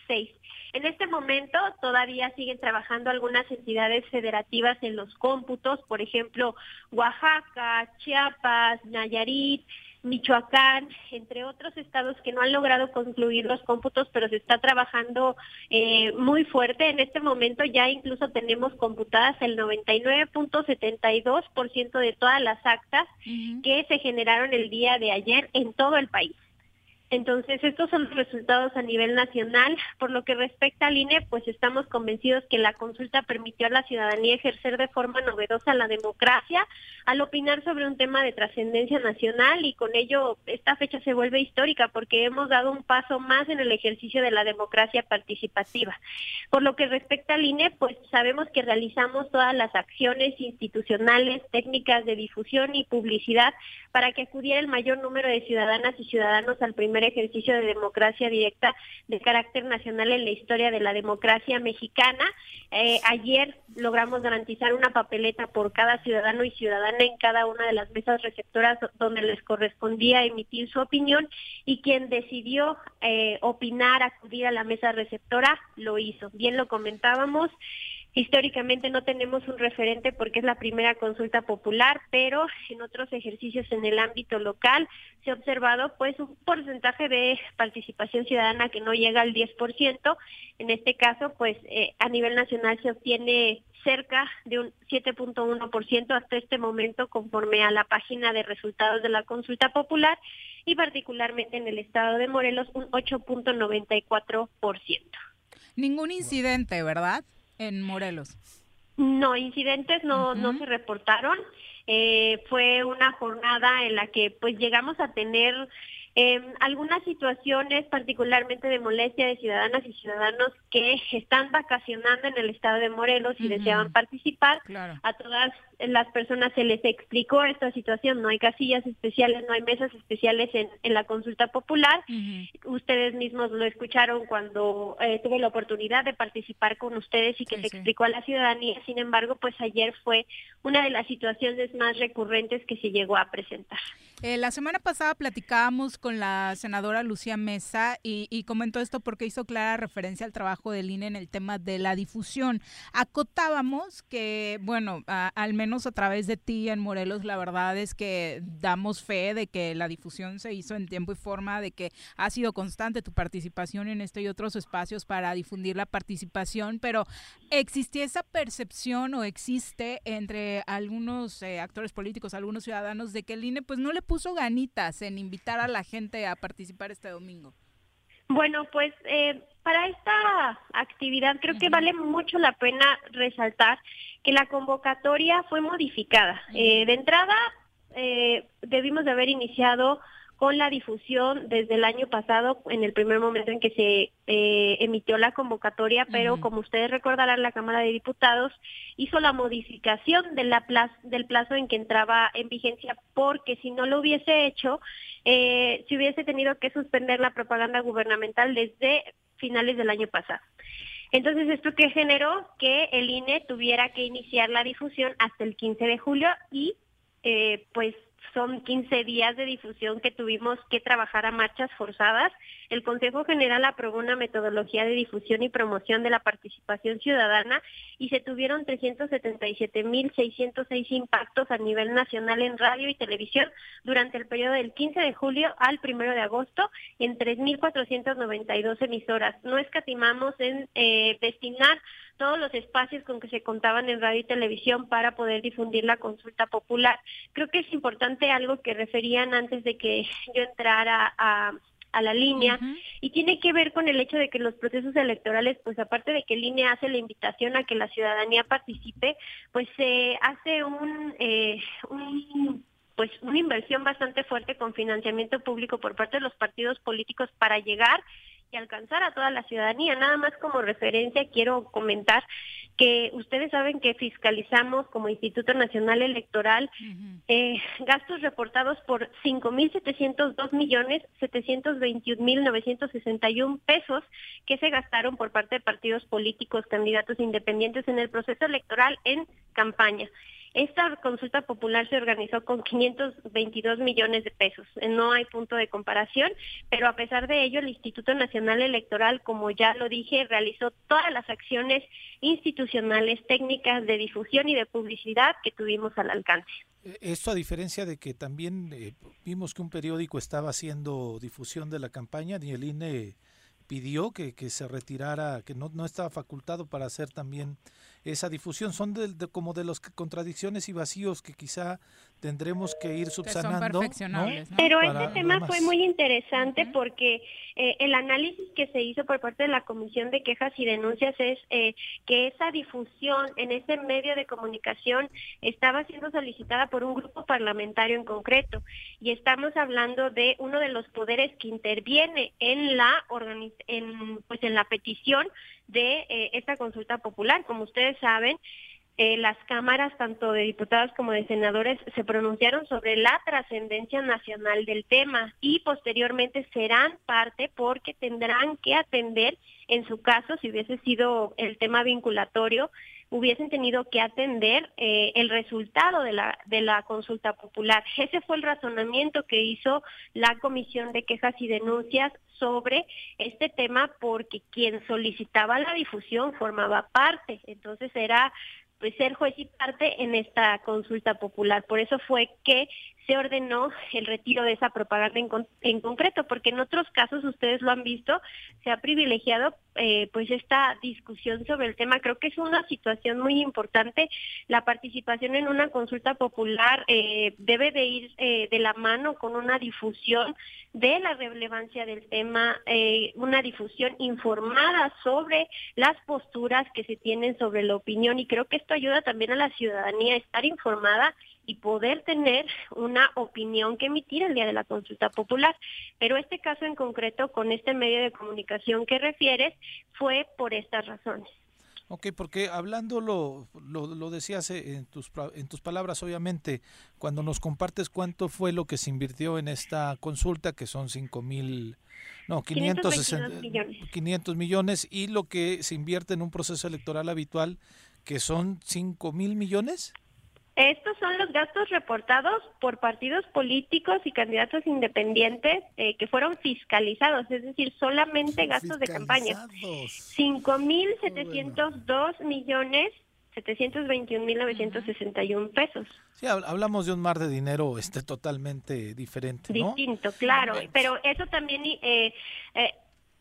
2.106. En este momento todavía siguen trabajando algunas entidades federativas en los cómputos, por ejemplo, Oaxaca, Chiapas, Nayarit, Michoacán, entre otros estados que no han logrado concluir los cómputos, pero se está trabajando eh, muy fuerte. En este momento ya incluso tenemos computadas el 99.72% de todas las actas que se generaron el día de ayer en todo el país. Entonces, estos son los resultados a nivel nacional. Por lo que respecta al INE, pues estamos convencidos que la consulta permitió a la ciudadanía ejercer de forma novedosa la democracia al opinar sobre un tema de trascendencia nacional y con ello esta fecha se vuelve histórica porque hemos dado un paso más en el ejercicio de la democracia participativa. Por lo que respecta al INE, pues sabemos que realizamos todas las acciones institucionales, técnicas de difusión y publicidad para que acudiera el mayor número de ciudadanas y ciudadanos al primer ejercicio de democracia directa de carácter nacional en la historia de la democracia mexicana. Eh, ayer logramos garantizar una papeleta por cada ciudadano y ciudadana en cada una de las mesas receptoras donde les correspondía emitir su opinión y quien decidió eh, opinar, acudir a la mesa receptora, lo hizo. Bien lo comentábamos. Históricamente no tenemos un referente porque es la primera consulta popular, pero en otros ejercicios en el ámbito local se ha observado pues un porcentaje de participación ciudadana que no llega al 10%. En este caso, pues eh, a nivel nacional se obtiene cerca de un 7.1% hasta este momento conforme a la página de resultados de la consulta popular y particularmente en el estado de Morelos un 8.94%. Ningún incidente, ¿verdad? En Morelos? No, incidentes no, no se reportaron. Eh, fue una jornada en la que pues llegamos a tener eh, algunas situaciones particularmente de molestia de ciudadanas y ciudadanos que están vacacionando en el estado de Morelos y deseaban participar. A todas las personas se les explicó esta situación, no hay casillas especiales, no hay mesas especiales en, en la consulta popular. Ustedes mismos lo escucharon cuando eh, tuve la oportunidad de participar con ustedes y que se explicó a la ciudadanía. Sin embargo, pues ayer fue una de las situaciones más recurrentes que se llegó a presentar. Eh, la semana pasada platicábamos con la senadora Lucía Mesa y, comentó esto porque hizo clara referencia al trabajo del INE en el tema de la difusión. Acotábamos que, bueno, al menos a través de ti en Morelos, la verdad es que damos fe de que la difusión se hizo en tiempo y forma, de que ha sido constante tu participación en este y otros espacios para difundir la participación, pero ¿existía esa percepción o existe entre algunos eh, actores políticos, algunos ciudadanos, de que el INE pues no le puso ganitas en invitar a la gente a participar este domingo? Bueno, pues eh, para esta actividad creo que vale mucho la pena resaltar que la convocatoria fue modificada. Eh, de entrada, eh, debimos de haber iniciado con la difusión desde el año pasado, en el primer momento en que se eh, emitió la convocatoria, pero como ustedes recordarán, la Cámara de Diputados hizo la modificación de la del plazo en que entraba en vigencia, porque si no lo hubiese hecho, eh, se hubiese tenido que suspender la propaganda gubernamental desde finales del año pasado. Entonces, esto que generó que el INE tuviera que iniciar la difusión hasta el 15 de julio y eh, pues son 15 días de difusión que tuvimos que trabajar a marchas forzadas. El Consejo General aprobó una metodología de difusión y promoción de la participación ciudadana y se tuvieron 377.606 impactos a nivel nacional en radio y televisión durante el periodo del 15 de julio al 1 de agosto en 3.492 emisoras. No escatimamos en eh, destinar todos los espacios con que se contaban en radio y televisión para poder difundir la consulta popular. Creo que es importante algo que referían antes de que yo entrara a, la línea y tiene que ver con el hecho de que los procesos electorales, pues aparte de que el INE hace la invitación a que la ciudadanía participe, pues se hace un, eh, un pues una inversión bastante fuerte con financiamiento público por parte de los partidos políticos para llegar y alcanzar a toda la ciudadanía. Nada más como referencia quiero comentar que ustedes saben que fiscalizamos como Instituto Nacional Electoral eh, gastos reportados por 5.702 millones 721 mil 961 pesos que se gastaron por parte de partidos políticos, candidatos independientes en el proceso electoral en campaña. Esta consulta popular se organizó con 522 millones de pesos. No hay punto de comparación, pero a pesar de ello, el Instituto Nacional Electoral, como ya lo dije, realizó todas las acciones institucionales, técnicas de difusión y de publicidad que tuvimos al alcance. Esto a diferencia de que también eh, vimos que un periódico estaba haciendo difusión de la campaña, el INE pidió que, que se retirara, que no estaba facultado para hacer también esa difusión. Son de, como de las contradicciones y vacíos que quizá tendremos que ir subsanando. Pero este tema fue muy interesante porque eh, el análisis que se hizo por parte de la Comisión de Quejas y Denuncias es eh, que esa difusión en ese medio de comunicación estaba siendo solicitada por un grupo parlamentario en concreto y estamos hablando de uno de los poderes que interviene en la en pues en la petición de eh, esta consulta popular. Como ustedes saben, eh, las cámaras, tanto de diputados como de senadores, se pronunciaron sobre la trascendencia nacional del tema y posteriormente serán parte porque tendrán que atender, en su caso, si hubiese sido el tema vinculatorio, hubiesen tenido que atender eh, el resultado de la, de la consulta popular. Ese fue el razonamiento que hizo la Comisión de Quejas y Denuncias sobre este tema porque quien solicitaba la difusión formaba parte. Entonces era pues, ser juez y parte en esta consulta popular. Por eso fue que se ordenó el retiro de esa propaganda en, concreto, porque en otros casos, ustedes lo han visto, se ha privilegiado eh, pues esta discusión sobre el tema. Creo que es una situación muy importante. La participación en una consulta popular eh, debe de ir eh, de la mano con una difusión de la relevancia del tema, una difusión informada sobre las posturas que se tienen sobre la opinión y creo que esto ayuda también a la ciudadanía a estar informada y poder tener una opinión que emitir el día de la consulta popular. Pero este caso en concreto, con este medio de comunicación que refieres, fue por estas razones. Ok, porque hablándolo, lo, lo decías en tus, en tus palabras, obviamente, cuando nos compartes cuánto fue lo que se invirtió en esta consulta, que son 5 mil, no, 560, millones. 500 millones, y lo que se invierte en un proceso electoral habitual, que son 5 mil millones. Estos son los gastos reportados por partidos políticos y candidatos independientes eh, que fueron fiscalizados, es decir, solamente gastos de campaña. 5.702 millones 721.961 pesos. Sí, hablamos de un mar de dinero este totalmente diferente, ¿no? Distinto, claro, pero eso también eh, eh,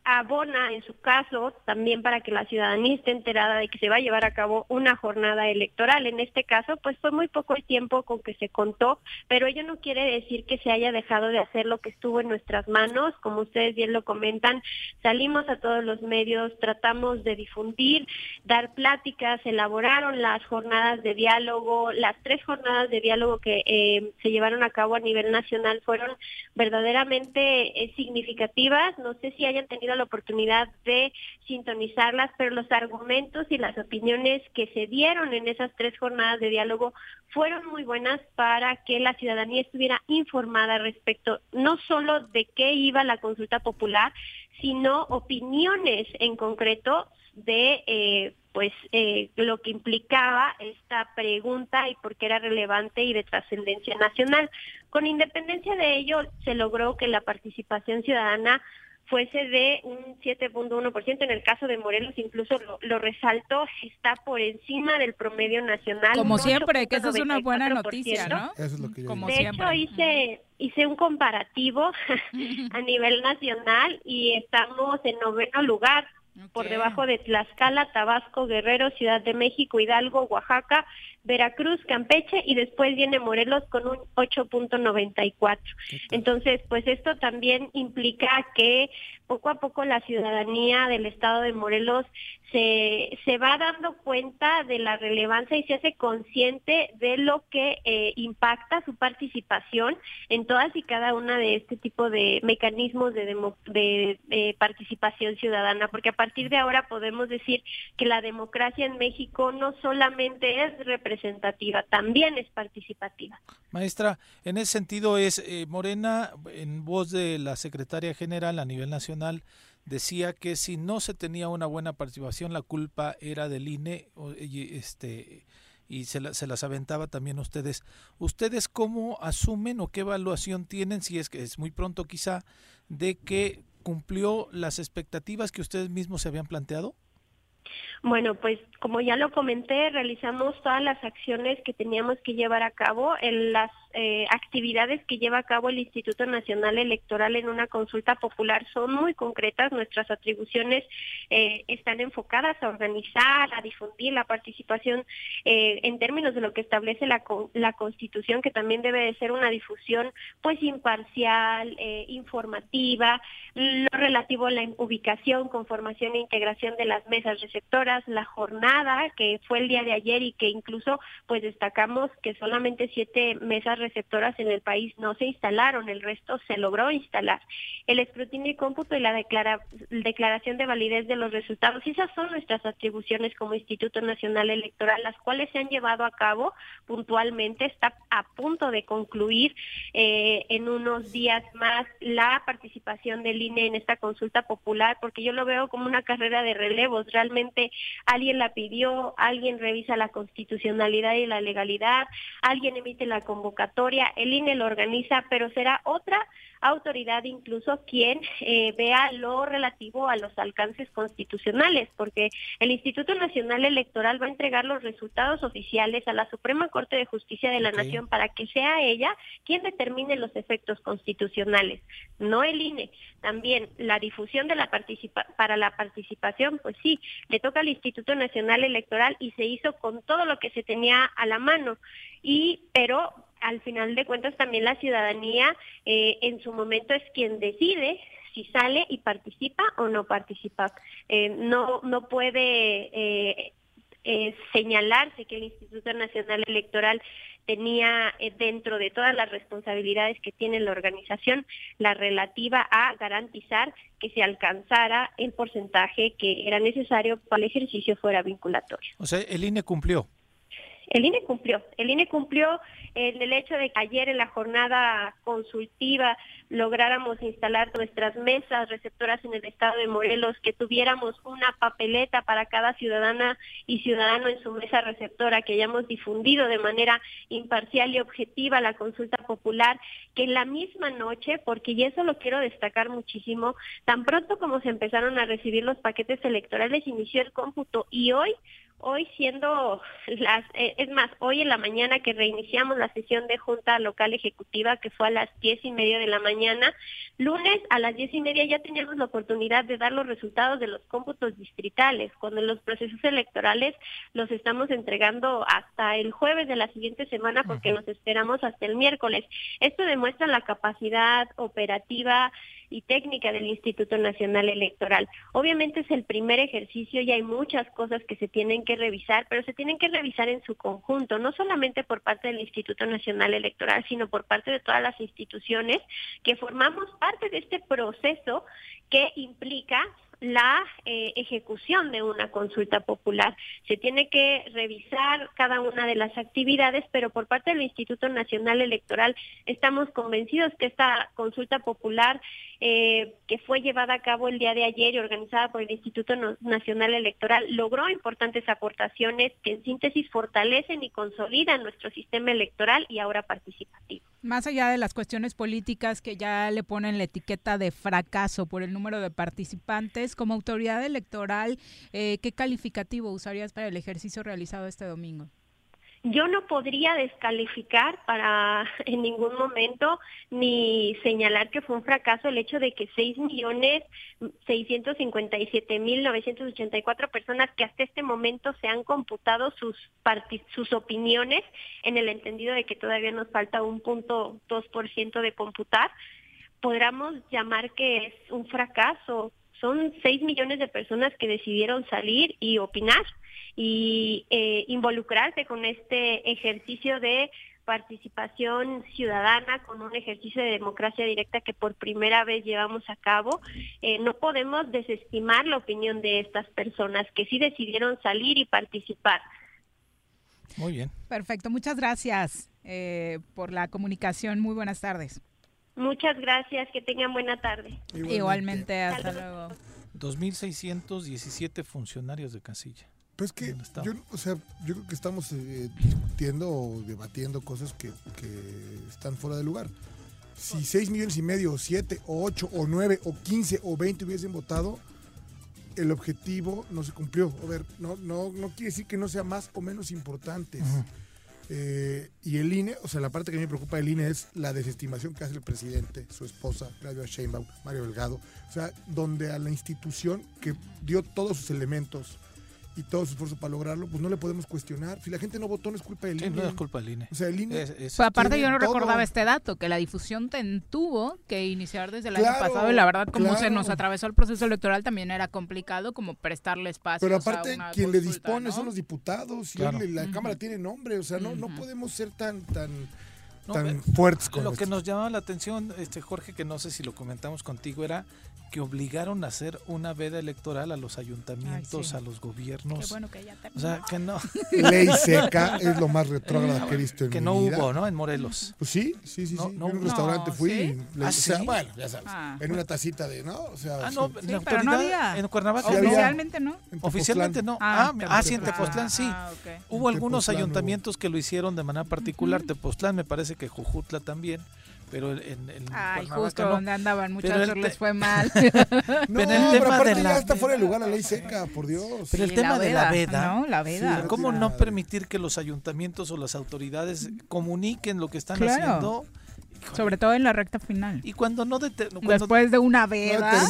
abona en su caso también para que la ciudadanía esté enterada de que se va a llevar a cabo una jornada electoral. En este caso, pues fue muy poco el tiempo con que se contó, pero ello no quiere decir que se haya dejado de hacer lo que estuvo en nuestras manos. Como ustedes bien lo comentan, salimos a todos los medios, tratamos de difundir, dar pláticas, elaboraron las jornadas de diálogo, las tres jornadas de diálogo que eh, se llevaron a cabo a nivel nacional fueron verdaderamente eh, significativas. No sé si hayan tenido la oportunidad de sintonizarlas, pero los argumentos y las opiniones que se dieron en esas tres jornadas de diálogo fueron muy buenas para que la ciudadanía estuviera informada respecto no solo de qué iba la consulta popular, sino opiniones en concreto de eh, pues eh, lo que implicaba esta pregunta y por qué era relevante y de trascendencia nacional. Con independencia de ello, se logró que la participación ciudadana fuese de un 7.1%. En el caso de Morelos, incluso lo, resalto, está por encima del promedio nacional. Como siempre, que eso es una buena noticia, ¿no? Eso es lo que yo de hecho, hice, hice un comparativo a nivel nacional y estamos en noveno lugar. Por debajo de Tlaxcala, Tabasco, Guerrero, Ciudad de México, Hidalgo, Oaxaca, Veracruz, Campeche y después viene Morelos con un 8.94. Entonces, pues esto también implica que poco a poco la ciudadanía del estado de Morelos se, se va dando cuenta de la relevancia y se hace consciente de lo que eh, impacta su participación en todas y cada una de este tipo de mecanismos de, de participación ciudadana, porque a partir de ahora podemos decir que la democracia en México no solamente es representativa, también es participativa. Maestra, en ese sentido es eh, Morena, en voz de la secretaria general a nivel nacional, decía que si no se tenía una buena participación, la culpa era del INE y, este, y se, se las aventaba también ustedes. ¿Ustedes cómo asumen o qué evaluación tienen, si es que es muy pronto quizá, de que cumplió las expectativas que ustedes mismos se habían planteado? Bueno, pues como ya lo comenté, realizamos todas las acciones que teníamos que llevar a cabo las eh, actividades que lleva a cabo el Instituto Nacional Electoral en una consulta popular son muy concretas. Nuestras atribuciones eh, están enfocadas a organizar, a difundir la participación eh, en términos de lo que establece la, la Constitución, que también debe de ser una difusión pues imparcial, informativa, lo relativo a la ubicación, conformación e integración de las mesas receptoras, la jornada que fue el día de ayer y que incluso pues destacamos que solamente siete mesas receptoras en el país no se instalaron, el resto se logró instalar. El escrutinio y cómputo y la declaración de validez de los resultados, esas son nuestras atribuciones como Instituto Nacional Electoral, las cuales se han llevado a cabo puntualmente, está a punto de concluir eh, en unos días más la participación del INE en esta consulta popular, porque yo lo veo como una carrera de relevos, realmente alguien la pidió, alguien revisa la constitucionalidad y la legalidad, alguien emite la convocatoria, el INE lo organiza, pero será otra autoridad incluso quien eh, vea lo relativo a los alcances constitucionales, porque el Instituto Nacional Electoral va a entregar los resultados oficiales a la Suprema Corte de Justicia de la Nación para que sea ella quien determine los efectos constitucionales, no el INE. También la difusión de la participa para la participación, pues sí, le toca al Instituto Nacional Electoral y se hizo con todo lo que se tenía a la mano. Y pero al final de cuentas también la ciudadanía eh, en su momento es quien decide si sale y participa o no participa. Eh, no, no puede eh, señalarse que el Instituto Nacional Electoral tenía dentro de todas las responsabilidades que tiene la organización la relativa a garantizar que se alcanzara el porcentaje que era necesario para el ejercicio fuera vinculatorio. O sea, el INE cumplió. El INE cumplió. El INE cumplió en el hecho de que ayer en la jornada consultiva lográramos instalar nuestras mesas receptoras en el estado de Morelos, que tuviéramos una papeleta para cada ciudadana y ciudadano en su mesa receptora, que hayamos difundido de manera imparcial y objetiva la consulta popular, que en la misma noche, porque y eso lo quiero destacar muchísimo, tan pronto como se empezaron a recibir los paquetes electorales, inició el cómputo y hoy hoy siendo las, eh, es más, hoy en la mañana que reiniciamos la sesión de Junta Local Ejecutiva, que fue a las diez y media de la mañana, lunes a las diez y media ya teníamos la oportunidad de dar los resultados de los cómputos distritales, cuando los procesos electorales los estamos entregando hasta el jueves de la siguiente semana porque nos esperamos hasta el miércoles. Esto demuestra la capacidad operativa y técnica del Instituto Nacional Electoral. Obviamente es el primer ejercicio y hay muchas cosas que se tienen que revisar, pero se tienen que revisar en su conjunto, no solamente por parte del Instituto Nacional Electoral, sino por parte de todas las instituciones que formamos parte de este proceso que implica la eh, ejecución de una consulta popular. Se tiene que revisar cada una de las actividades, pero por parte del Instituto Nacional Electoral estamos convencidos que esta consulta popular eh, que fue llevada a cabo el día de ayer y organizada por el Instituto Nacional Electoral, logró importantes aportaciones que en síntesis fortalecen y consolidan nuestro sistema electoral y ahora participativo. Más allá de las cuestiones políticas que ya le ponen la etiqueta de fracaso por el número de participantes, como autoridad electoral, eh, ¿qué calificativo usarías para el ejercicio realizado este domingo? Yo no podría descalificar para en ningún momento ni señalar que fue un fracaso el hecho de que 6 millones 657 mil 984 personas que hasta este momento se han computado sus sus opiniones en el entendido de que todavía nos falta un punto dos por ciento de computar podríamos llamar que es un fracaso. Son 6 millones de personas que decidieron salir y opinar y eh, involucrarse con este ejercicio de participación ciudadana, con un ejercicio de democracia directa que por primera vez llevamos a cabo. Eh, no podemos desestimar la opinión de estas personas que sí decidieron salir y participar. Muy bien. Perfecto, muchas gracias eh, por la comunicación. Muy buenas tardes. Muchas gracias, que tengan buena tarde. Igualmente, hasta luego. 2.617 funcionarios de casilla. Pues que yo, o sea, yo creo que estamos eh, discutiendo o debatiendo cosas que, están fuera de lugar. Si 6 millones y medio, o 7, o 8, o 9, o 15, o 20 hubiesen votado, el objetivo no se cumplió. A ver, no, no, no quiere decir que no sea más o menos importante. Eh, y el INE, o sea, la parte que a mí me preocupa del INE es la desestimación que hace el presidente, su esposa, Claudia Sheinbaum, Mario Delgado. O sea, donde a la institución que dio todos sus elementos y todo su esfuerzo para lograrlo, pues no le podemos cuestionar. Si la gente no votó, no es culpa del INE. no es culpa del INE. O sea, el INE. pues aparte, yo no recordaba este dato, que la difusión tuvo que iniciar desde el año pasado. Y la verdad, como se nos atravesó el proceso electoral, también era complicado como prestarle espacio. Pero aparte, quien le dispone son los diputados. Y la Cámara tiene nombre. O sea, no, no podemos ser tan. tan tan fuertes con Lo que nos llamaba la atención, este Jorge, que no sé si lo comentamos contigo, era que obligaron a hacer una veda electoral a los ayuntamientos, a los gobiernos. Qué bueno que ya O sea, que no. Ley seca es lo más retrógrado que he visto en Que no hubo, ¿no? En Morelos. Pues sí, sí, sí. sí. en un restaurante fui y le, ¿Ah, sí? bueno, ya sabes, ah. en una tacita de, ¿no? O sea, ah, no, en pero no había. En Cuernavaca. Oficialmente no. Oficialmente no. Ah, ah, sí, en Tepoztlán sí. Hubo algunos ayuntamientos que lo hicieron de manera particular. Tepoztlán me parece que Jujutla también pero en, el Ay, justo donde andaban muchachos les fue mal. no, pero el tema aparte de la ya está fuera de lugar la ley seca, por Dios. Pero el tema de la veda, ¿no? La veda. ¿Cómo no permitir que los ayuntamientos o las autoridades comuniquen lo que están haciendo? Sobre todo en la recta final. Y cuando no después de una veda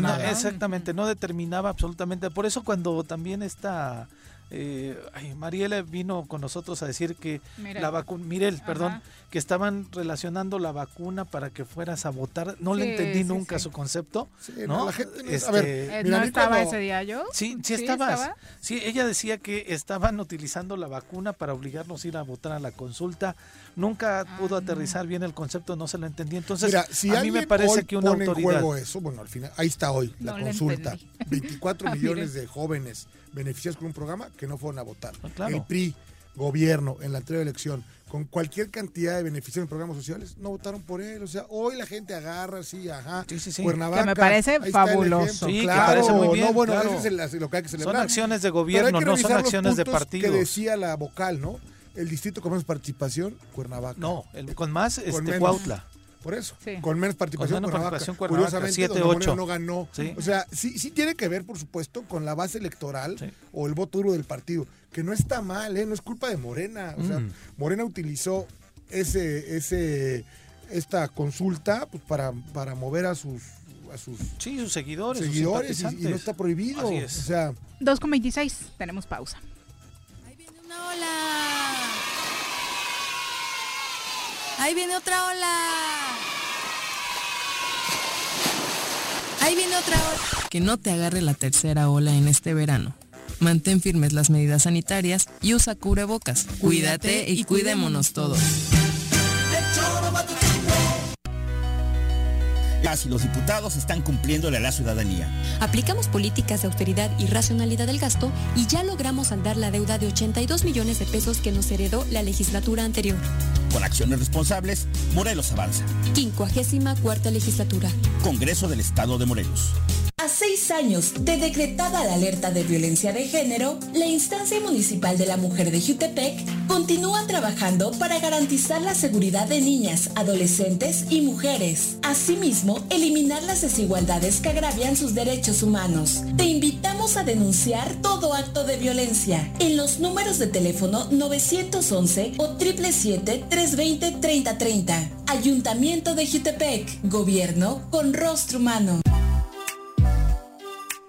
no exactamente, no determinaba absolutamente. Por eso cuando también está eh, Mariela vino con nosotros a decir que la vacuna, Mirel, perdón, que estaban relacionando la vacuna para que fueras a votar. No le entendí nunca su concepto. ¿no? La gente, a ver, este, ¿No estaba ese día yo? Sí, sí, estabas. Sí, ella decía que estaban utilizando la vacuna para obligarnos a ir a votar a la consulta. Nunca ah, pudo aterrizar bien el concepto, no se lo entendí. Entonces, a mí me parece que una autoridad. En juego eso, bueno, al final, ahí está hoy la consulta. 24 ah, millones de jóvenes beneficiados con un programa que no fueron a votar. Ah, el PRI, gobierno, en la anterior elección, con cualquier cantidad de beneficios en programas sociales, no votaron por él. O sea, hoy la gente agarra así, ajá, sí, sí, sí. Cuernavaca. Que me parece fabuloso. Sí, claro, que parece muy bien. No, bueno, claro. eso es lo que hay que celebrar. Son acciones de gobierno, no son acciones de partido. que decía la vocal, ¿no? El distrito con más participación, Cuernavaca. No, el, con más, este, Cuautla. Por eso, con menos participación, con participación Curiosamente, 7, 8. no ganó. O sea, sí, sí tiene que ver, por supuesto, con la base electoral o el voto duro del partido, que no está mal, ¿eh? no es culpa de Morena. O sea, mm. Morena utilizó ese, ese, esta consulta pues, para, para mover a sus a sus, sí, sus seguidores, seguidores y, no está prohibido. O sea, 2,26, tenemos pausa. Ahí viene una ola. Ahí viene otra ola. Ahí viene otra ola. Que no te agarre la tercera ola en este verano. Mantén firmes las medidas sanitarias y usa cubrebocas. Cuídate y cuidémonos todos. Las y los diputados están cumpliéndole a la ciudadanía. Aplicamos políticas de austeridad y racionalidad del gasto y ya logramos saldar la deuda de 82 millones de pesos que nos heredó la legislatura anterior. Con acciones responsables, Morelos avanza. 54 legislatura. Congreso del Estado de Morelos. A seis años de decretada la alerta de violencia de género, la instancia municipal de la mujer de Jutepec continúa trabajando para garantizar la seguridad de niñas, adolescentes y mujeres. Asimismo, eliminar las desigualdades que agravian sus derechos humanos. Te invitamos a denunciar todo acto de violencia en los números de teléfono 911 o 777-320-3030. Ayuntamiento de Jutepec. Gobierno con rostro humano.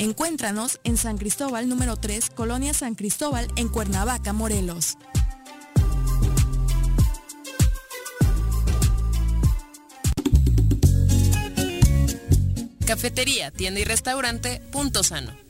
Encuéntranos en San Cristóbal número 3, Colonia San Cristóbal, en Cuernavaca, Morelos. Cafetería, tienda y restaurante Punto Sano.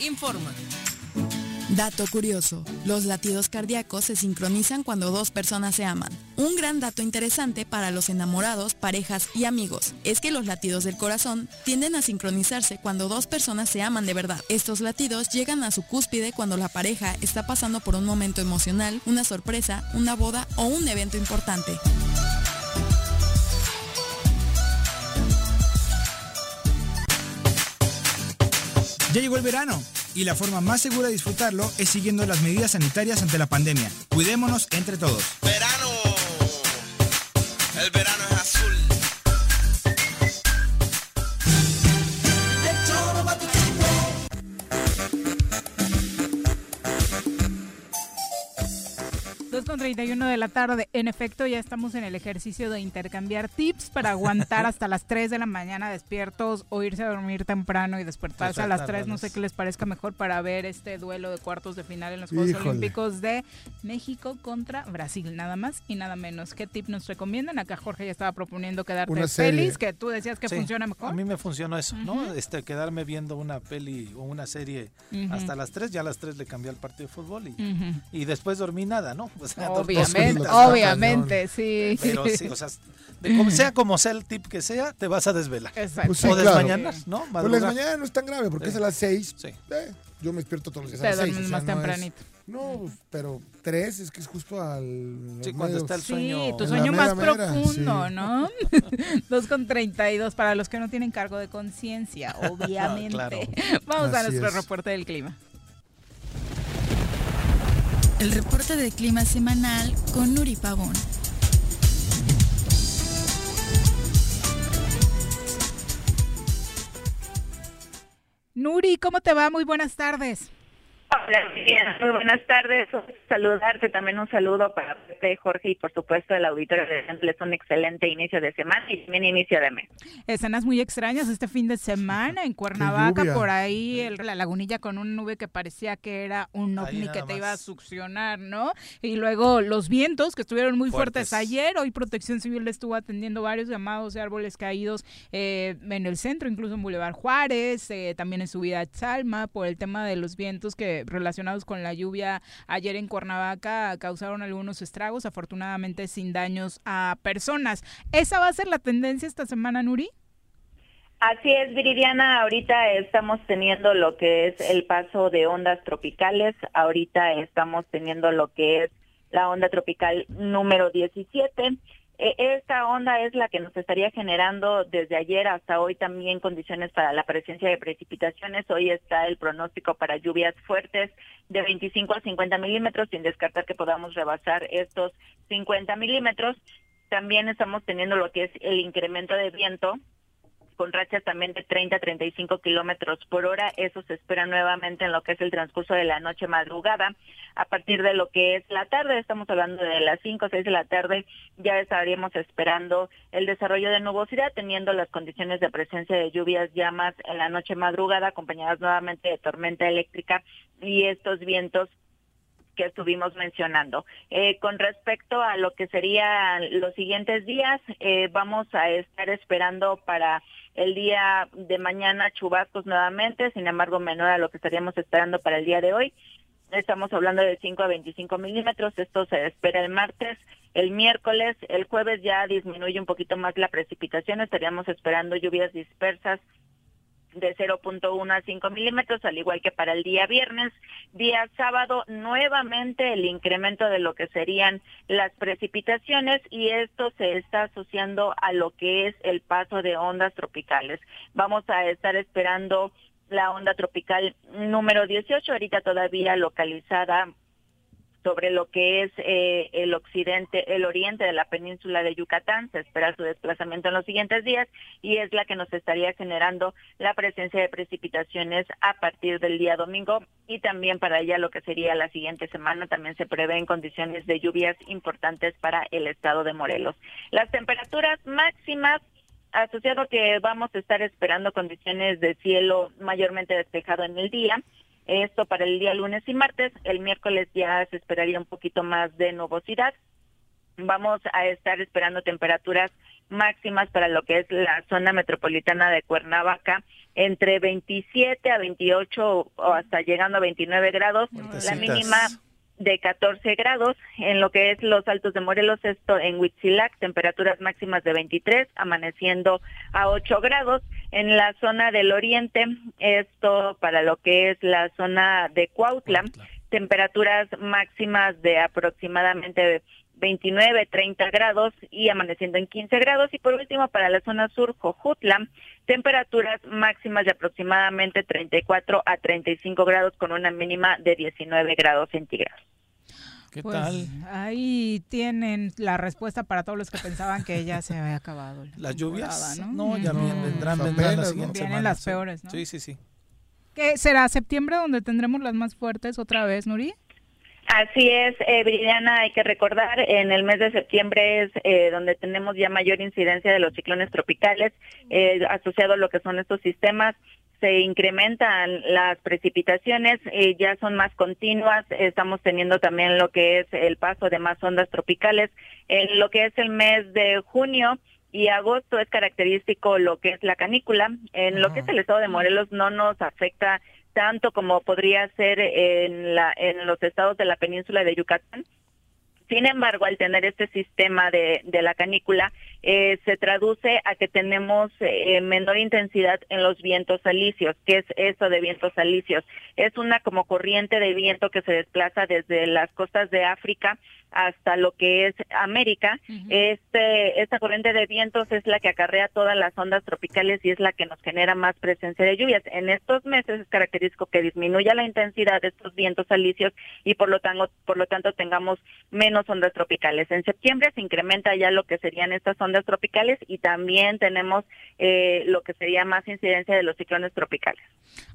Informa. Dato curioso, los latidos cardíacos se sincronizan cuando dos personas se aman. Un gran dato interesante para los enamorados, parejas y amigos es que los latidos del corazón tienden a sincronizarse cuando dos personas se aman de verdad. Estos latidos llegan a su cúspide cuando la pareja está pasando por un momento emocional, una sorpresa, una boda o un evento importante. Ya llegó el verano y la forma más segura de disfrutarlo es siguiendo las medidas sanitarias ante la pandemia. Cuidémonos entre todos. Verano. Con 31 de la tarde. En efecto, ya estamos en el ejercicio de intercambiar tips para aguantar hasta las 3 de la mañana despiertos o irse a dormir temprano y despertarse a las 3. No sé qué les parezca mejor para ver este duelo de cuartos de final en los Juegos Híjole. Olímpicos de México contra Brasil. Nada más y nada menos. ¿Qué tip nos recomiendan? Acá Jorge ya estaba proponiendo quedarte feliz, que tú decías que Sí, funciona mejor. A mí me funcionó eso, ¿no? Este, quedarme viendo una peli o una serie hasta las 3, ya a las 3 le cambié al partido de fútbol y, y después dormí nada, ¿no? O sea, Obviamente, obviamente, sí. Pero sí, o sea, como sea como sea el tip que sea, te vas a desvelar. Exacto. Pues sí, o claro. desmañanar, ¿no? Pues Madrugar. mañana no es tan grave porque Sí. es a las 6. Sí. yo me despierto todos los días Te a las 6. duermes más tempranito. no, no, pero 3 es que es justo al. Sí, cuando medios. está el Sí, sueño. tu En sueño más mera, profundo, sí. ¿no? 2 con 32 para los que no tienen cargo de conciencia, obviamente. Claro. Vamos a Así nuestro es. reporte del clima. El reporte de clima semanal con Nuri Pavón. Nuri, ¿cómo te va? Muy buenas tardes. Hola, muy buenas tardes. Saludarte también un saludo para Pepe, Jorge y por supuesto el auditorio de Centro. Es un excelente inicio de semana y también inicio de mes. Escenas muy extrañas este fin de semana en Cuernavaca, por ahí el- la lagunilla con una nube que parecía que era un ovni que te iba a succionar, ¿no? Y luego los vientos que estuvieron muy fuertes, Fuertes. ayer, hoy Protección Civil estuvo atendiendo varios llamados de árboles caídos eh, en el centro, incluso en Boulevard Juárez, eh, también en subida a Chalma, por el tema de los vientos que relacionados con la lluvia ayer en Cuernavaca causaron algunos estragos, afortunadamente sin daños a personas. ¿Esa va a ser la tendencia esta semana, Nuri? Así es, Viridiana. Ahorita estamos teniendo lo que es el paso de ondas tropicales. Ahorita estamos teniendo lo que es la onda tropical número 17. Eh, Esta onda es la que nos estaría generando desde ayer hasta hoy también condiciones para la presencia de precipitaciones. Hoy está el pronóstico para lluvias fuertes de 25 a 50 milímetros, sin descartar que podamos rebasar estos 50 milímetros. También estamos teniendo lo que es el incremento de viento con rachas también de 30 a 35 kilómetros por hora. Eso se espera nuevamente en lo que es el transcurso de la noche madrugada. A partir de lo que es la tarde, estamos hablando de las 5 o 6 de la tarde, ya estaríamos esperando el desarrollo de nubosidad, teniendo las condiciones de presencia de lluvias ya más en la noche madrugada, acompañadas nuevamente de tormenta eléctrica y estos vientos que estuvimos mencionando. Eh, con respecto a lo que serían los siguientes días, eh, vamos a estar esperando para el día de mañana chubascos nuevamente, sin embargo menor a lo que estaríamos esperando para el día de hoy. Estamos hablando de 5 a 25 milímetros, esto se espera el martes, el miércoles, el jueves ya disminuye un poquito más la precipitación, estaríamos esperando lluvias dispersas de 0.1 a 5 milímetros, al igual que para el día viernes. Día sábado, nuevamente el incremento de lo que serían las precipitaciones y esto se está asociando a lo que es el paso de ondas tropicales. Vamos a estar esperando la onda tropical número 18, ahorita todavía localizada sobre lo que es eh, el occidente, el oriente de la península de Yucatán. Se espera su desplazamiento en los siguientes días y es la que nos estaría generando la presencia de precipitaciones a partir del día domingo y también para ella lo que sería la siguiente semana también se prevén condiciones de lluvias importantes para el estado de Morelos. Las temperaturas máximas asociado que vamos a estar esperando condiciones de cielo mayormente despejado en el día. Esto para el día lunes y martes. El miércoles ya se esperaría un poquito más de nubosidad. Vamos a estar esperando temperaturas máximas para lo que es la zona metropolitana de Cuernavaca entre 27 a 28 o hasta llegando a 29 grados. La mínima de 14 grados. En lo que es los altos de Morelos, esto en Huitzilac, temperaturas máximas de 23, amaneciendo a 8 grados. En la zona del oriente, esto para lo que es la zona de Cuautla, temperaturas máximas de aproximadamente 29, 30 grados y amaneciendo en 15 grados. Y por último, para la zona sur, Jojutla, temperaturas máximas de aproximadamente 34 a 35 grados con una mínima de 19 grados centígrados. ¿Qué Pues, tal? Ahí tienen la respuesta para todos los que pensaban que ya se había acabado. la ¿Las lluvias? temporada, No, ya bien, vendrán, vendrán la ¿no? siguiente Vienen semana, las sí. peores, ¿no? Sí, sí, sí. ¿Qué será septiembre donde tendremos las más fuertes otra vez, Nuri? Así es, eh, hay que recordar, en el mes de septiembre es eh, donde tenemos ya mayor incidencia de los ciclones tropicales, eh, asociado a lo que son estos sistemas, se incrementan las precipitaciones, eh, ya son más continuas, estamos teniendo también lo que es el paso de más ondas tropicales, en lo que es el mes de junio, y agosto es característico lo que es la canícula. En lo que es el estado de Morelos no nos afecta tanto como podría ser en, la, en los estados de la península de Yucatán, Sin embargo, al tener este sistema de, de la canícula, eh, se traduce a que tenemos eh, menor intensidad en los vientos alisios. ¿Qué es eso de vientos alisios? Es una como corriente de viento que se desplaza desde las costas de África hasta lo que es América. Este esta corriente de vientos es la que acarrea todas las ondas tropicales y es la que nos genera más presencia de lluvias. En estos meses es característico que disminuya la intensidad de estos vientos alisios y por lo tanto por lo tanto tengamos menos ondas tropicales. En septiembre se incrementa ya lo que serían estas ondas tropicales y también tenemos eh, lo que sería más incidencia de los ciclones tropicales.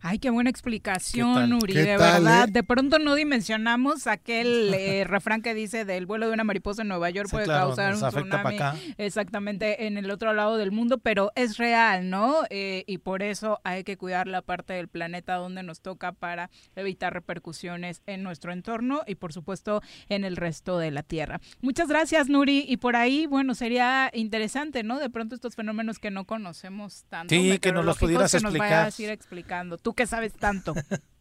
Ay, qué buena explicación, Uri, de verdad. Eh? De pronto no dimensionamos aquel eh, refrán que dice del vuelo de una mariposa en Nueva York puede causar un tsunami exactamente en el otro lado del mundo, pero es real, ¿no? y por eso hay que cuidar la parte del planeta donde nos toca para evitar repercusiones en nuestro entorno y por supuesto en el resto de la Tierra. Muchas gracias, Nuri. Y por ahí, bueno, sería interesante, ¿no? De pronto estos fenómenos que no conocemos tanto. Sí, que nos los pudieras explicar. ir explicando. Tú que sabes tanto.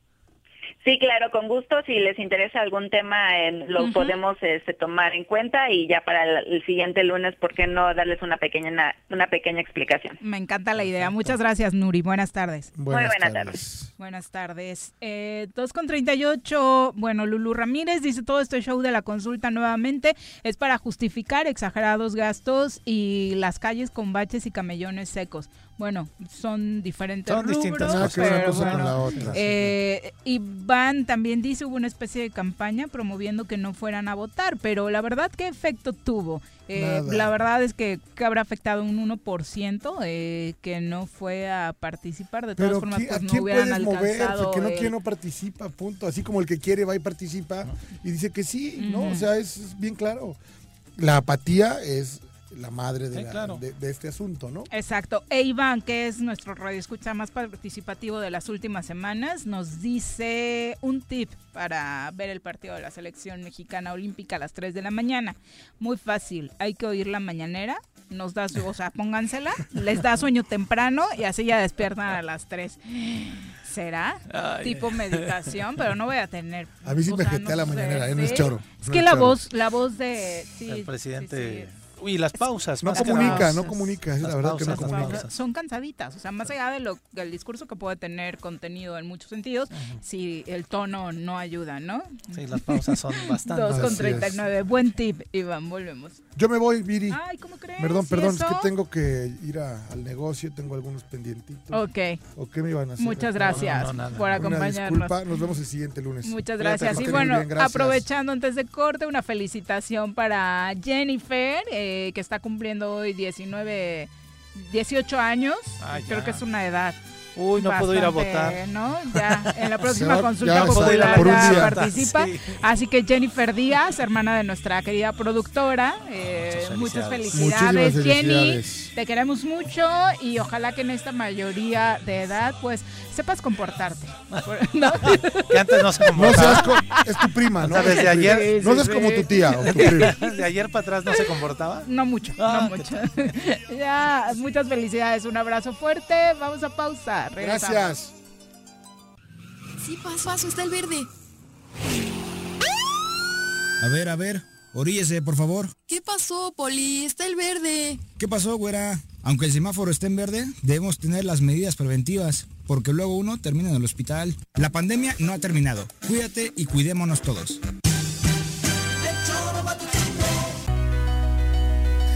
Sí, claro, con gusto. Si les interesa algún tema, eh, lo podemos este, tomar en cuenta y ya para el, siguiente lunes, ¿por qué no darles una pequeña una, pequeña explicación? Me encanta la idea. Muchas gracias, Nuri. Buenas tardes. Muy buenas tardes. Buenas tardes. Eh, 2 con 38. Bueno, Lulu Ramírez dice todo este show de la consulta nuevamente es para justificar exagerados gastos y las calles con baches y camellones secos. Bueno, son diferentes son distintas cosas, con la otra. Eh, Iván también dice hubo una especie de campaña promoviendo que no fueran a votar, pero la verdad, ¿qué efecto tuvo? Eh, la verdad es que, habrá afectado un 1% eh, que no fue a participar. De todas formas, pues no hubieran alcanzado. que no quiere no participa, punto. Así como el que quiere va y participa y dice que sí, ¿no? O sea, es bien claro. La apatía es la madre de, de, este asunto, ¿no? Exacto. E Iván, que es nuestro radio escucha más participativo de las últimas semanas, nos dice un tip para ver el partido de la selección mexicana olímpica a las 3 de la mañana. Muy fácil, hay que oír la mañanera, nos da su, o sea, póngansela, les da sueño temprano y así ya despiertan a las 3. ¿Será? tipo meditación, pero no voy a tener. A mí sí me jeté a la mañanera, ¿eh? no es choro. Es que la voz, la voz de el presidente y las pausas. No comunica, no comunica, la verdad que no comunica. Son cansaditas, o sea, más allá de lo, del discurso que puede tener contenido en muchos sentidos, si el tono no ayuda, ¿no? Sí, las pausas son bastante. 2 con 39, buen tip, Iván, volvemos. Yo me voy, Viri. Ay, ¿cómo crees? Perdón, perdón, es que tengo que ir al negocio, tengo algunos pendientitos. Ok. ¿O qué me iban a hacer? Muchas gracias por acompañarnos. disculpa, nos vemos el siguiente lunes. Muchas gracias. y bueno, aprovechando antes de corte, una felicitación para Jennifer, eh, que está cumpliendo hoy 19, 18 años. Ah, Creo que es una edad Uy, no puedo ir a votar. ¿no? Ya en la próxima consulta popular ya, participa. Así que Jennifer Díaz, hermana de nuestra querida productora, eh, muchas, felicidades. Jenny. Te queremos mucho y ojalá que en esta mayoría de edad, pues, sepas comportarte. ¿no? que antes no se comportaba. No es tu prima, ¿no? desde ayer. no seas como tu tía o tu prima. De ayer para atrás no se comportaba. No mucho, no ah, mucho. ya, muchas felicidades, un abrazo fuerte. Vamos a pausa. Gracias. Sí, paso, paso, está el verde. A ver, a ver, oríese, por favor. ¿Qué pasó, Poli? Está el verde. ¿Qué pasó, güera? Aunque el semáforo esté en verde, debemos tener las medidas preventivas, porque luego uno termina en el hospital. La pandemia no ha terminado. Cuídate y cuidémonos todos.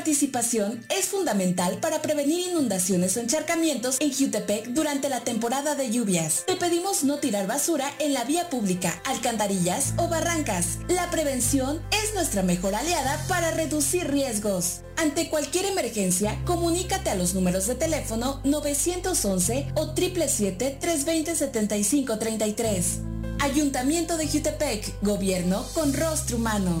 participación es fundamental para prevenir inundaciones o encharcamientos en Jutepec durante la temporada de lluvias. Te pedimos no tirar basura en la vía pública, alcantarillas o barrancas. La prevención es nuestra mejor aliada para reducir riesgos. Ante cualquier emergencia, comunícate a los números de teléfono 911 o 777-320-7533. Ayuntamiento de Jutepec, Gobierno con rostro humano.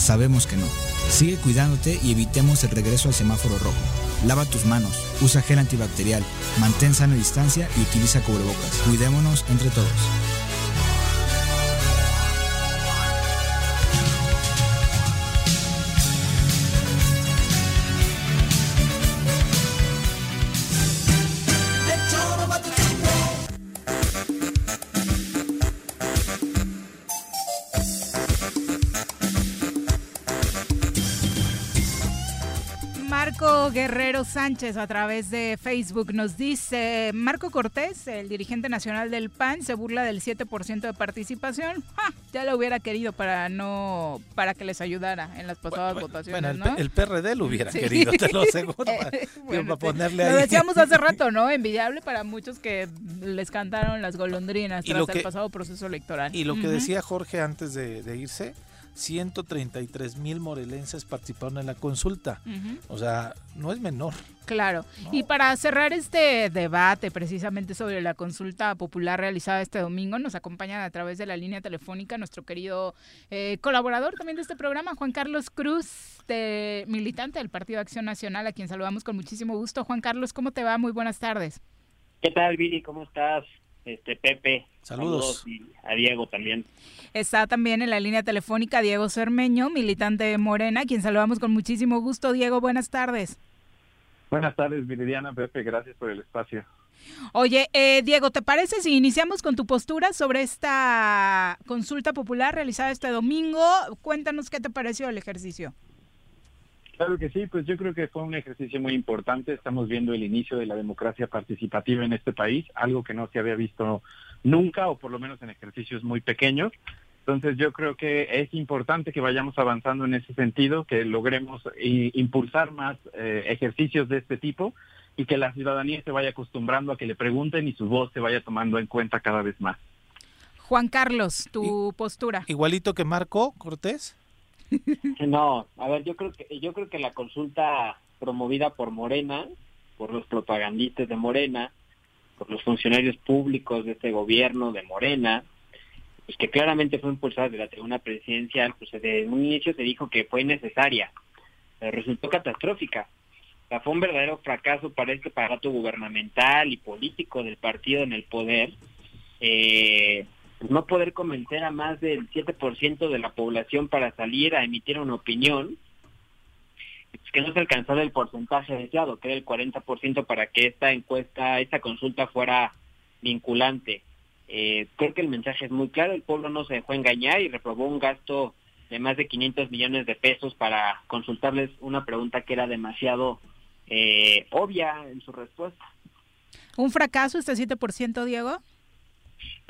Sabemos que no. Sigue cuidándote y evitemos el regreso al semáforo rojo. Lava tus manos, usa gel antibacterial, mantén sana distancia y utiliza cubrebocas. Cuidémonos entre todos. Guerrero Sánchez a través de Facebook nos dice, Marco Cortés, el dirigente nacional del PAN, se burla del 7% de participación. Ya lo hubiera querido para no para que les ayudara en las pasadas votaciones, bueno, el, PRD lo hubiera querido, te lo aseguro. para, ponerle ahí. Lo decíamos hace rato, ¿no? Envidiable para muchos que les cantaron las golondrinas tras el pasado proceso electoral. Y lo que decía Jorge antes de, de irse, 133 mil morelenses participaron en la consulta. O sea, no es menor. Claro. Y para cerrar este debate precisamente sobre la consulta popular realizada este domingo, nos acompaña a través de la línea telefónica nuestro querido eh, colaborador también de este programa, Juan Carlos Cruz, de, militante del Partido Acción Nacional, a quien saludamos con muchísimo gusto. Juan Carlos, ¿cómo te va? Muy buenas tardes. ¿Qué tal, Viri? ¿Cómo estás? Este Pepe. Saludos. y a Diego también. Está también en la línea telefónica Diego Cermeño, militante de Morena, quien saludamos con muchísimo gusto. Diego, buenas tardes. Buenas tardes, Viridiana, Pepe, gracias por el espacio. Oye, eh, Diego, ¿te parece si iniciamos con tu postura sobre esta consulta popular realizada este domingo? Cuéntanos qué te pareció el ejercicio. Claro que sí, pues yo creo que fue un ejercicio muy importante. Estamos viendo el inicio de la democracia participativa en este país, algo que no se había visto nunca o por lo menos en ejercicios muy pequeños. Entonces yo creo que es importante que vayamos avanzando en ese sentido, que logremos impulsar más eh, ejercicios de este tipo y que la ciudadanía se vaya acostumbrando a que le pregunten y su voz se vaya tomando en cuenta cada vez más. Juan Carlos, tu postura. Igualito que Marco Cortés. No, a ver, yo creo que yo creo que la consulta promovida por Morena, por los propagandistas de Morena, por los funcionarios públicos de este gobierno de Morena, pues que claramente fue impulsada de la tribuna presidencial, pues desde un inicio se dijo que fue necesaria, pero resultó catastrófica. O sea, fue un verdadero fracaso para este aparato gubernamental y político del partido en el poder. Eh, no poder convencer a más del 7% de la población para salir a emitir una opinión, que no se alcanzó el porcentaje deseado, que era el 40% para que esta encuesta, esta consulta fuera vinculante. Eh, creo que el mensaje es muy claro, el pueblo no se dejó engañar y reprobó un gasto de más de 500 millones de pesos para consultarles una pregunta que era demasiado eh, obvia en su respuesta. ¿Un fracaso este 7%, Diego?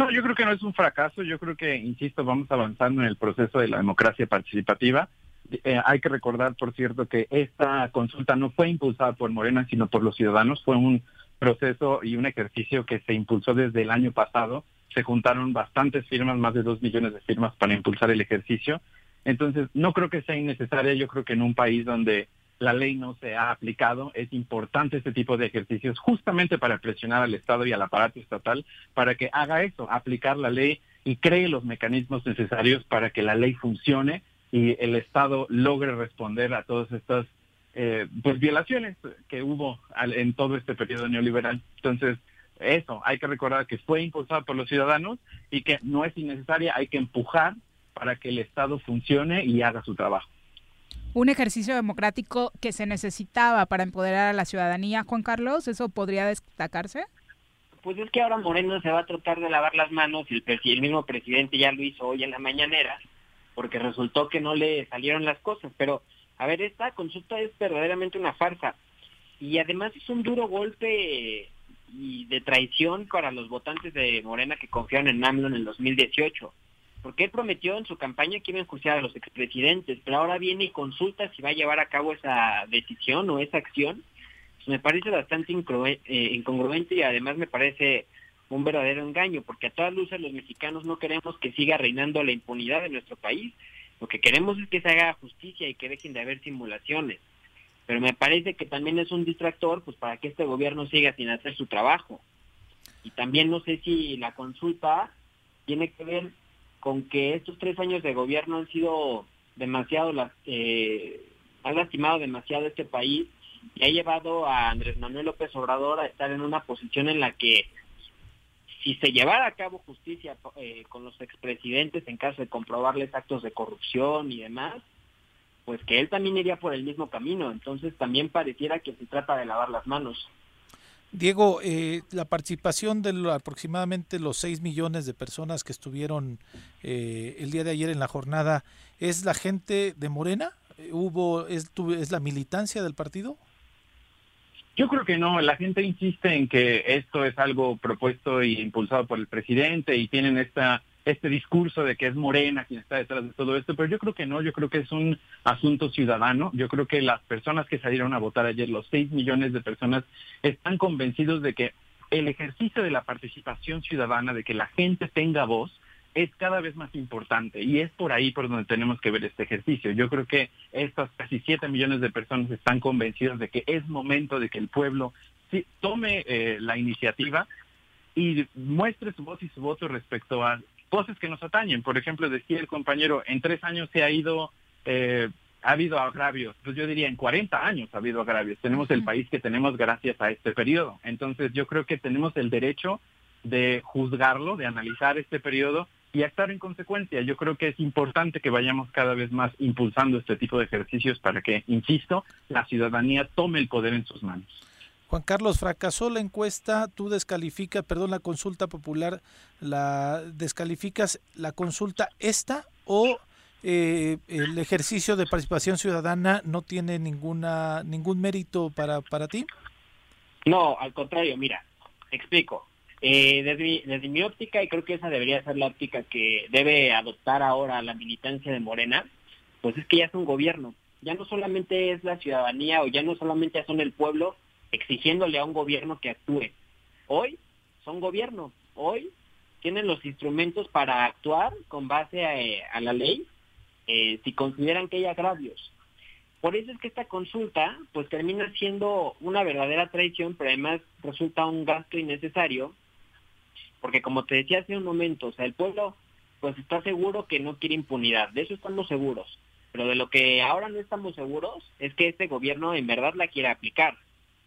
No, yo creo que no es un fracaso, yo creo que, insisto, vamos avanzando en el proceso de la democracia participativa eh, hay que recordar, por cierto, que esta consulta no fue impulsada por Morena, sino por los ciudadanos. Fue un proceso y un ejercicio que se impulsó desde el año pasado. Se juntaron bastantes firmas, más de dos millones de firmas para impulsar el ejercicio. Entonces, no creo que sea innecesaria. Yo creo que en un país donde la ley no se ha aplicado, es importante este tipo de ejercicios justamente para presionar al Estado y al aparato estatal para que haga eso, aplicar la ley y cree los mecanismos necesarios para que la ley funcione y el Estado logre responder a todas estas eh, pues violaciones que hubo en todo este periodo neoliberal. Entonces, eso, hay que recordar que fue impulsado por los ciudadanos y que no es innecesaria, hay que empujar para que el Estado funcione y haga su trabajo. Un ejercicio democrático que se necesitaba para empoderar a la ciudadanía, Juan Carlos, ¿eso podría destacarse? pues es que ahora Moreno se va a tratar de lavar las manos y el, el mismo presidente ya lo hizo hoy en la mañanera, porque resultó que no le salieron las cosas. Pero, a ver, esta consulta es verdaderamente una farsa. Y además es un duro golpe y de traición para los votantes de Morena que confiaron en AMLO en el 2018. Porque él prometió en su campaña que iba a enjuiciar a los expresidentes, pero ahora viene y consulta si va a llevar a cabo esa decisión o esa acción. Pues me parece bastante eh, incongruente y además me parece un verdadero engaño, porque a todas luces los mexicanos no queremos que siga reinando la impunidad en nuestro país. Lo que queremos es que se haga justicia y que dejen de haber simulaciones pero me parece que también es un distractor pues para que este gobierno siga sin hacer su trabajo. Y también no sé si la consulta tiene que ver con que estos tres años de gobierno han sido demasiado, eh, han lastimado demasiado este país y ha llevado a Andrés Manuel López Obrador a estar en una posición en la que si se llevara a cabo justicia eh, con los expresidentes en caso de comprobarles actos de corrupción y demás, pues que él también iría por el mismo camino. Entonces también pareciera que se trata de lavar las manos. Diego, eh, la participación de aproximadamente los 6 millones de personas que estuvieron eh, el día de ayer en la jornada, ¿es la gente de Morena? ¿Hubo, es, ¿Es la militancia del partido? Yo creo que no, la gente insiste en que esto es algo propuesto y impulsado por el presidente y tienen esta este discurso de que es Morena quien está detrás de todo esto, pero yo creo que no, yo creo que es un asunto ciudadano, yo creo que las personas que salieron a votar ayer, los seis millones de personas, están convencidos de que el ejercicio de la participación ciudadana, de que la gente tenga voz, es cada vez más importante y es por ahí por donde tenemos que ver este ejercicio. Yo creo que estas casi siete millones de personas están convencidas de que es momento de que el pueblo tome eh, la iniciativa y muestre su voz y su voto respecto a cosas que nos atañen. Por ejemplo, decía el compañero, en tres años se ha ido, eh, ha habido agravios. Pues yo diría, en 40 años ha habido agravios. Tenemos el país que tenemos gracias a este periodo. Entonces yo creo que tenemos el derecho de juzgarlo, de analizar este periodo y actuar en consecuencia. Yo creo que es importante que vayamos cada vez más impulsando este tipo de ejercicios para que, insisto, la ciudadanía tome el poder en sus manos. Juan Carlos, fracasó la encuesta, tú descalificas, perdón, la consulta popular, la descalificas la consulta esta o eh, el ejercicio de participación ciudadana no tiene ninguna ningún mérito para, para ti? No, al contrario, mira, explico. Eh, desde, mi, desde mi óptica, y creo que esa debería ser la óptica que debe adoptar ahora la militancia de Morena, pues es que ya es un gobierno. Ya no solamente es la ciudadanía o ya no solamente son el pueblo, exigiéndole a un gobierno que actúe. Hoy son gobierno, hoy tienen los instrumentos para actuar con base a, la ley eh, si consideran que hay agravios. Por eso es que esta consulta pues termina siendo una verdadera traición, pero además resulta un gasto innecesario, porque como te decía hace un momento, o sea, el pueblo pues está seguro que no quiere impunidad, de eso estamos seguros, pero de lo que ahora no estamos seguros es que este gobierno en verdad la quiere aplicar.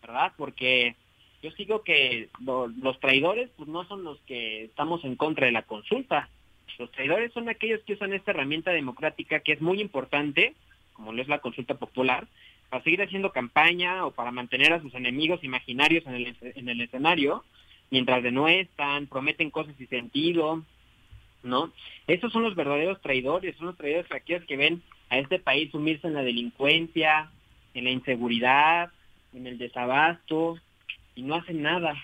¿Verdad? Porque yo sigo que los traidores pues no son los que estamos en contra de la consulta. Los traidores son aquellos que usan esta herramienta democrática que es muy importante, como lo es la consulta popular, para seguir haciendo campaña o para mantener a sus enemigos imaginarios en el, en el escenario, mientras de no están, prometen cosas sin sentido, ¿no? Esos son los verdaderos traidores, son los traidores aquellos que ven a este país sumirse en la delincuencia, en la inseguridad, en el desabasto y no hacen nada.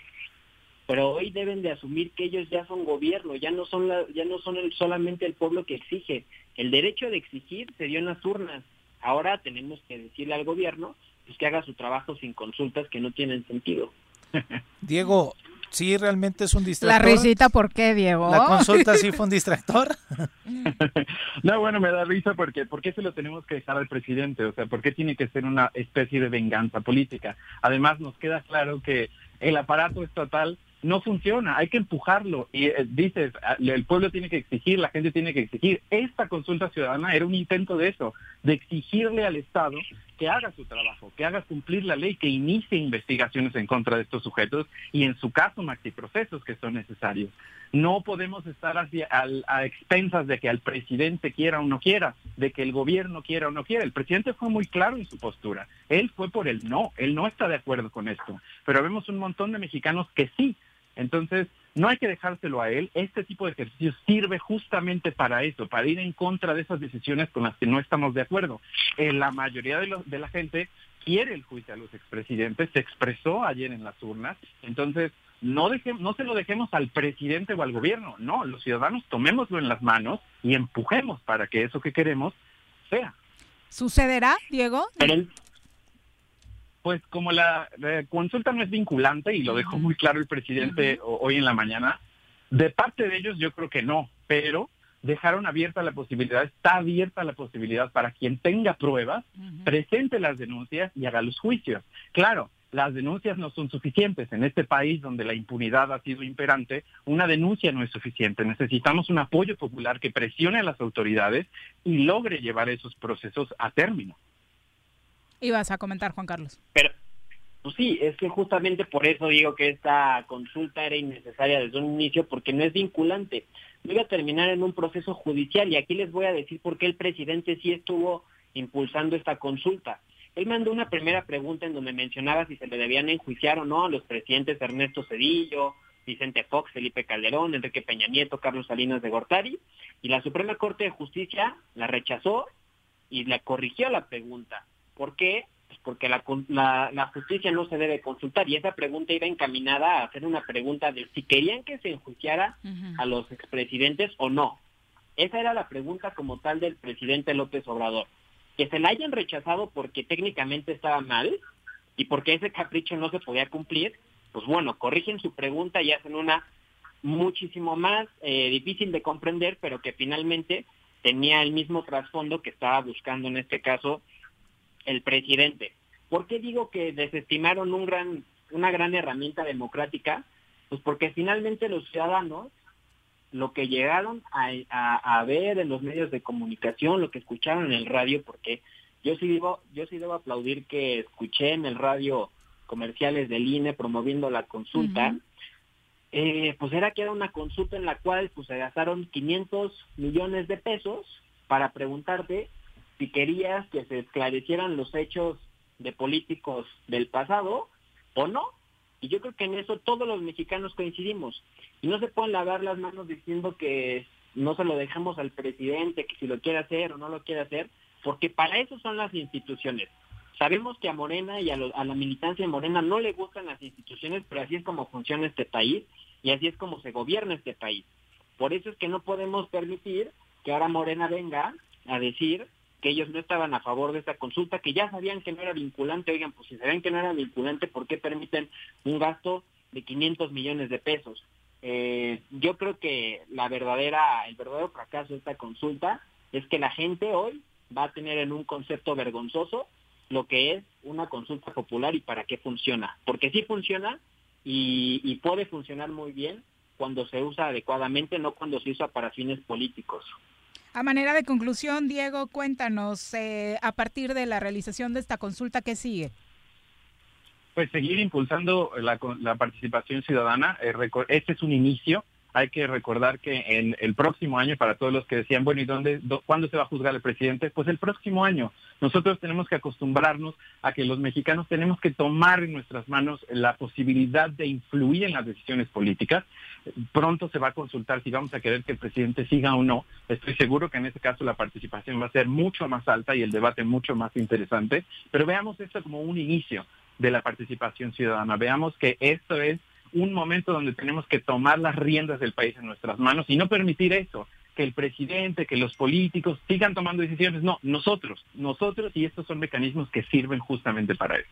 Pero hoy deben de asumir que ellos ya son gobierno, ya no son la, ya no son el, solamente el pueblo que exige. El derecho de exigir se dio en las urnas. Ahora tenemos que decirle al gobierno pues, que haga su trabajo sin consultas que no tienen sentido. Diego, sí realmente es un distractor. La risita, ¿por qué, Diego? La consulta sí fue un distractor. no, bueno, me da risa porque ¿por qué se lo tenemos que dejar al presidente? O sea, ¿por qué tiene que ser una especie de venganza política? Además, nos queda claro que el aparato estatal no funciona, hay que empujarlo. Y eh, dices, ah, el pueblo tiene que exigir, la gente tiene que exigir. Esta consulta ciudadana era un intento de eso, de exigirle al Estado que haga su trabajo, que haga cumplir la ley, que inicie investigaciones en contra de estos sujetos y en su caso maxiprocesos que son necesarios. No podemos estar hacia, a expensas de que el presidente quiera o no quiera, de que el gobierno quiera o no quiera. El presidente fue muy claro en su postura. Él fue por el no, él no está de acuerdo con esto. Pero vemos un montón de mexicanos que sí Entonces, no hay que dejárselo a él. Este tipo de ejercicio sirve justamente para eso, para ir en contra de esas decisiones con las que no estamos de acuerdo. Eh, la mayoría de, de la gente quiere el juicio a los expresidentes, se expresó ayer en las urnas, entonces no, dejemos, no se lo dejemos al presidente o al gobierno, no, los ciudadanos tomémoslo en las manos y empujemos para que eso que queremos sea. ¿Sucederá, Diego? Pues como la, consulta no es vinculante, y lo dejó muy claro el presidente hoy en la mañana, de parte de ellos yo creo que no, pero dejaron abierta la posibilidad, está abierta la posibilidad para quien tenga pruebas, presente las denuncias y haga los juicios. Claro, las denuncias no son suficientes. En este país donde la impunidad ha sido imperante, una denuncia no es suficiente. Necesitamos un apoyo popular que presione a las autoridades y logre llevar esos procesos a término. Ibas a comentar, Juan Carlos. Pero, pues sí, es que justamente por eso digo que esta consulta era innecesaria desde un inicio, porque no es vinculante. No iba a terminar en un proceso judicial y aquí les voy a decir por qué el presidente sí estuvo impulsando esta consulta. Él mandó una primera pregunta en donde mencionaba si se le debían enjuiciar o no a los presidentes Ernesto Cedillo, Vicente Fox, Felipe Calderón, Enrique Peña Nieto, Carlos Salinas de Gortari, y la Suprema Corte de Justicia la rechazó y la corrigió la pregunta. ¿Por qué? Pues porque la, la, justicia no se debe consultar y esa pregunta iba encaminada a hacer una pregunta de si querían que se enjuiciara a los expresidentes o no. Esa era la pregunta como tal del presidente López Obrador. Que se la hayan rechazado porque técnicamente estaba mal y porque ese capricho no se podía cumplir, pues bueno, corrigen su pregunta y hacen una muchísimo más eh, difícil de comprender, pero que finalmente tenía el mismo trasfondo que estaba buscando en este caso el presidente. ¿Por qué digo que desestimaron un gran, una gran herramienta democrática? Pues porque finalmente los ciudadanos lo que llegaron a, ver en los medios de comunicación, lo que escucharon en el radio, porque yo sí digo, yo sí debo aplaudir que escuché en el radio comerciales del INE promoviendo la consulta, eh, pues era que era una consulta en la cual pues se gastaron 500 millones de pesos para preguntarte si querías que se esclarecieran los hechos de políticos del pasado o no. Y yo creo que en eso todos los mexicanos coincidimos. Y no se pueden lavar las manos diciendo que no se lo dejamos al presidente, que si lo quiere hacer o no lo quiere hacer, porque para eso son las instituciones. Sabemos que a Morena y a, a la militancia de Morena no le gustan las instituciones, pero así es como funciona este país y así es como se gobierna este país. Por eso es que no podemos permitir que ahora Morena venga a decir que ellos no estaban a favor de esta consulta, que ya sabían que no era vinculante. Oigan, pues si sabían que no era vinculante, ¿por qué permiten un gasto de 500 millones de pesos? Eh, yo creo que la verdadera, el verdadero fracaso de esta consulta es que la gente hoy va a tener en un concepto vergonzoso lo que es una consulta popular y para qué funciona. Porque sí funciona y, y puede funcionar muy bien cuando se usa adecuadamente, no cuando se usa para fines políticos. A manera de conclusión, Diego, cuéntanos, eh, a partir de la realización de esta consulta, ¿qué sigue? Pues seguir impulsando la, la participación ciudadana. Eh, este es un inicio hay que recordar que en el próximo año, para todos los que decían, bueno, ¿y dónde, cuándo se va a juzgar el presidente? Pues el próximo año. Nosotros tenemos que acostumbrarnos a que los mexicanos tenemos que tomar en nuestras manos la posibilidad de influir en las decisiones políticas. Pronto se va a consultar si vamos a querer que el presidente siga o no. Estoy seguro que en este caso la participación va a ser mucho más alta y el debate mucho más interesante. Pero veamos esto como un inicio de la participación ciudadana. Veamos que esto es un momento donde tenemos que tomar las riendas del país en nuestras manos y no permitir eso, que el presidente, que los políticos sigan tomando decisiones. No, nosotros, nosotros y estos son mecanismos que sirven justamente para eso.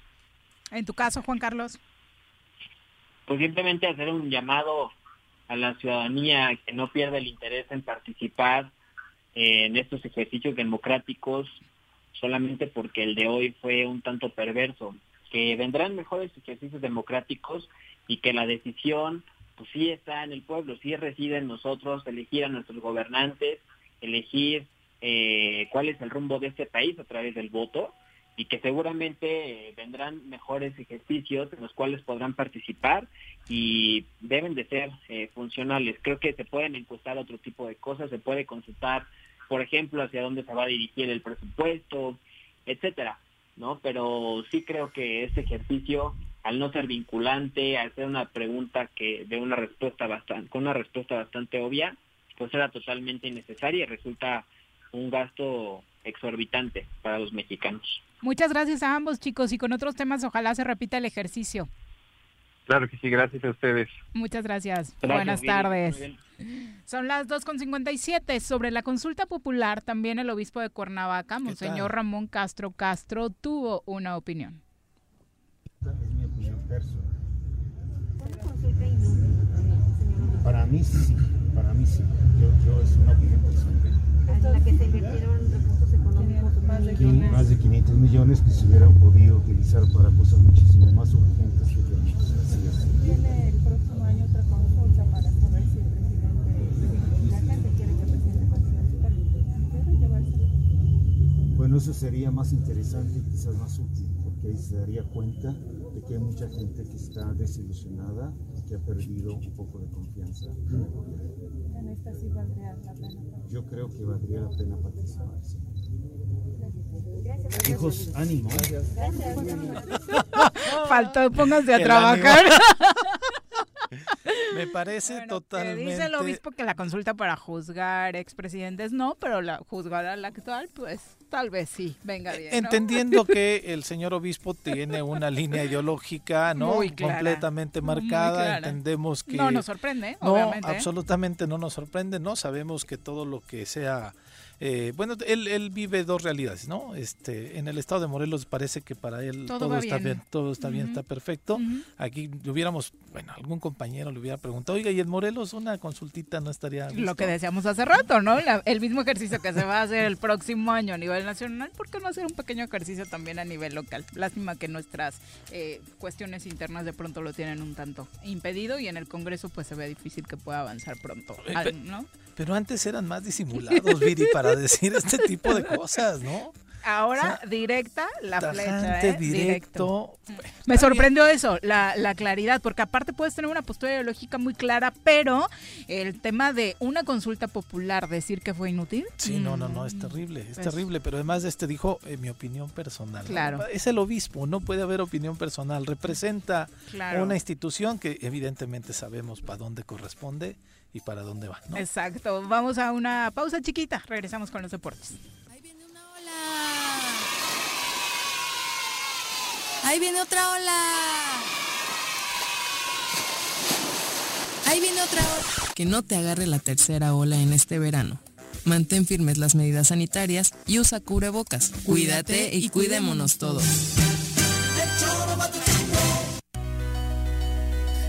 En tu caso, Juan Carlos. Pues simplemente hacer un llamado a la ciudadanía que no pierda el interés en participar en estos ejercicios democráticos solamente porque el de hoy fue un tanto perverso, que vendrán mejores ejercicios democráticos y que la decisión pues sí está en el pueblo, sí reside en nosotros elegir a nuestros gobernantes, elegir eh, cuál es el rumbo de este país a través del voto y que seguramente eh, vendrán mejores ejercicios en los cuales podrán participar y deben de ser eh, funcionales. Creo que se pueden encuestar otro tipo de cosas, se puede consultar, por ejemplo, hacia dónde se va a dirigir el presupuesto, etcétera, ¿no? Pero sí creo que este ejercicio al no ser vinculante, al ser una pregunta que de una respuesta bastante, con una respuesta bastante obvia, pues era totalmente innecesaria y resulta un gasto exorbitante para los mexicanos. Muchas gracias a ambos chicos y con otros temas ojalá se repita el ejercicio. Claro que sí, gracias a ustedes. Muchas gracias. Buenas tardes. Son las 2.57. Sobre la consulta popular, también el obispo de Cuernavaca, Monseñor Ramón Castro Castro, tuvo una opinión. Es mi opinión personal. Para mí sí, para mí sí. Yo, yo es una opinión personal. En la que se invirtieron recursos económicos más de, más de 500 millones que se hubieran podido utilizar para cosas muchísimo más urgentes ¿Tiene el próximo año otra consulta para saber si el presidente, la gente quiere que el presidente continúe su término? llevarse? Bueno, eso sería más interesante y quizás más útil, porque ahí se daría cuenta de que hay mucha gente que está desilusionada y que ha perdido un poco de confianza en esta sí valdría la pena. Yo creo que valdría la pena participar. sí. Gracias. Hijos, ánimo. Faltó, pónganse a trabajar. Parece Bueno, totalmente. dice el obispo que la consulta para juzgar expresidentes no, pero la juzgar al actual, pues tal vez sí, venga bien. ¿no? Entendiendo que el señor obispo tiene una línea ideológica, ¿no? Muy clara. Completamente Muy marcada. clara. Entendemos que. No nos sorprende, No, obviamente. ¿eh? absolutamente no nos sorprende, ¿no? Sabemos que todo lo que sea. Eh, bueno, él, él vive dos realidades, ¿no? Este, en el estado de Morelos parece que para él Todo está bien. bien, todo está bien, está perfecto. Aquí hubiéramos, bueno, algún compañero le hubiera preguntado, oiga, y en Morelos una consultita no estaría. Lo listo?" que decíamos hace rato, ¿no? La- el mismo ejercicio que se va a hacer el próximo año a nivel nacional, ¿por qué no hacer un pequeño ejercicio también a nivel local? Lástima que nuestras eh, cuestiones internas de pronto lo tienen un tanto impedido y en el Congreso pues se ve difícil que pueda avanzar pronto, Eh, ¿no? Pero antes eran más disimulados, Viri, para decir este tipo de cosas, ¿no? Ahora directa la flecha, ¿eh? directo. Me sorprendió eso, la, la claridad, porque aparte puedes tener una postura ideológica muy clara, pero el tema de una consulta popular, decir que fue inútil. Sí, no, no, mm, no, es terrible, es pues- terrible, pero además este dijo eh, mi opinión personal. Claro. Es el obispo, no puede haber opinión personal, representa Claro. una institución que evidentemente sabemos para dónde corresponde y para dónde va. ¿no? Exacto. Vamos a una pausa chiquita. Regresamos con los deportes. Ahí viene otra ola. Ahí viene otra ola. Que no te agarre la tercera ola en este verano. Mantén firmes las medidas sanitarias y usa cubrebocas. Cuídate y cuidémonos todos.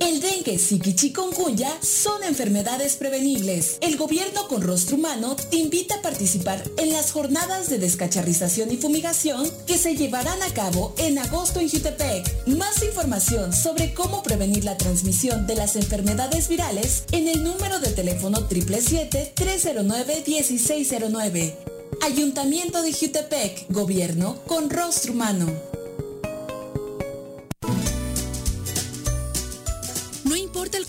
El dengue, zika y chikungunya son enfermedades prevenibles. El gobierno con rostro humano te invita a participar en las jornadas de descacharrización y fumigación que se llevarán a cabo en agosto en Jutepec. Más información sobre cómo prevenir la transmisión de las enfermedades virales en el número de teléfono 777-309-1609. Ayuntamiento de Jutepec, gobierno con rostro humano.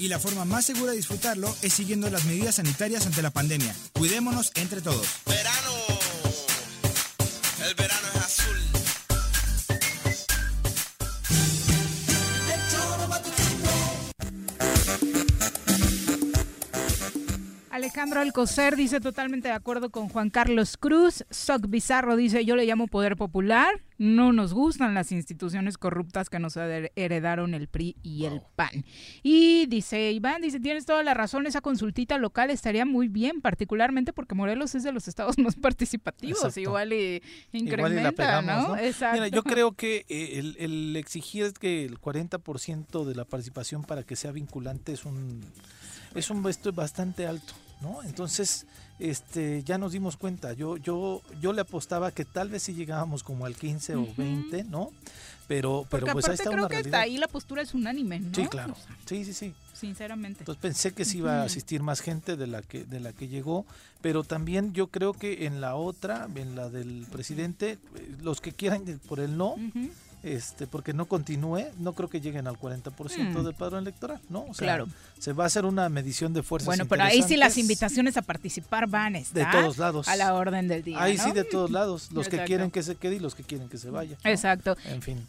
y la forma más segura de disfrutarlo es siguiendo las medidas sanitarias ante la pandemia. Cuidémonos entre todos. Alejandro Alcocer dice totalmente de acuerdo con Juan Carlos Cruz. Soc Bizarro dice yo le llamo poder popular. No nos gustan las instituciones corruptas que nos heredaron el PRI y el PAN. Y dice Iván, dice, tienes toda la razón, esa consultita local estaría muy bien, particularmente porque Morelos es de los estados más participativos, igual y incrementa, ¿no? Exacto. Mira, yo creo que eh, el, el exigir que el 40% de la participación para que sea vinculante es un es un esto bastante alto, ¿no? Entonces, este, ya nos dimos cuenta. Yo, yo, yo le apostaba que tal vez si llegábamos como al 15 o 20, ¿no? Pero, pero pues ahí está creo una que hasta ahí la postura es unánime, ¿no? Sí, claro. Sí, sí, sí. Sinceramente. Entonces pensé que sí iba a asistir más gente de la que de la que llegó, pero también yo creo que en la otra, en la del presidente, eh, los que quieran por el no, este, porque no continúe, no creo que lleguen al 40% mm. del padrón electoral, ¿no? O sea, claro. Se va a hacer una medición de fuerzas. Bueno, pero ahí sí las invitaciones a participar van a estar de todos lados. a la orden del día. Ahí sí de todos lados, los que quieren que se quede y los que quieren que se vaya. Exacto. En fin.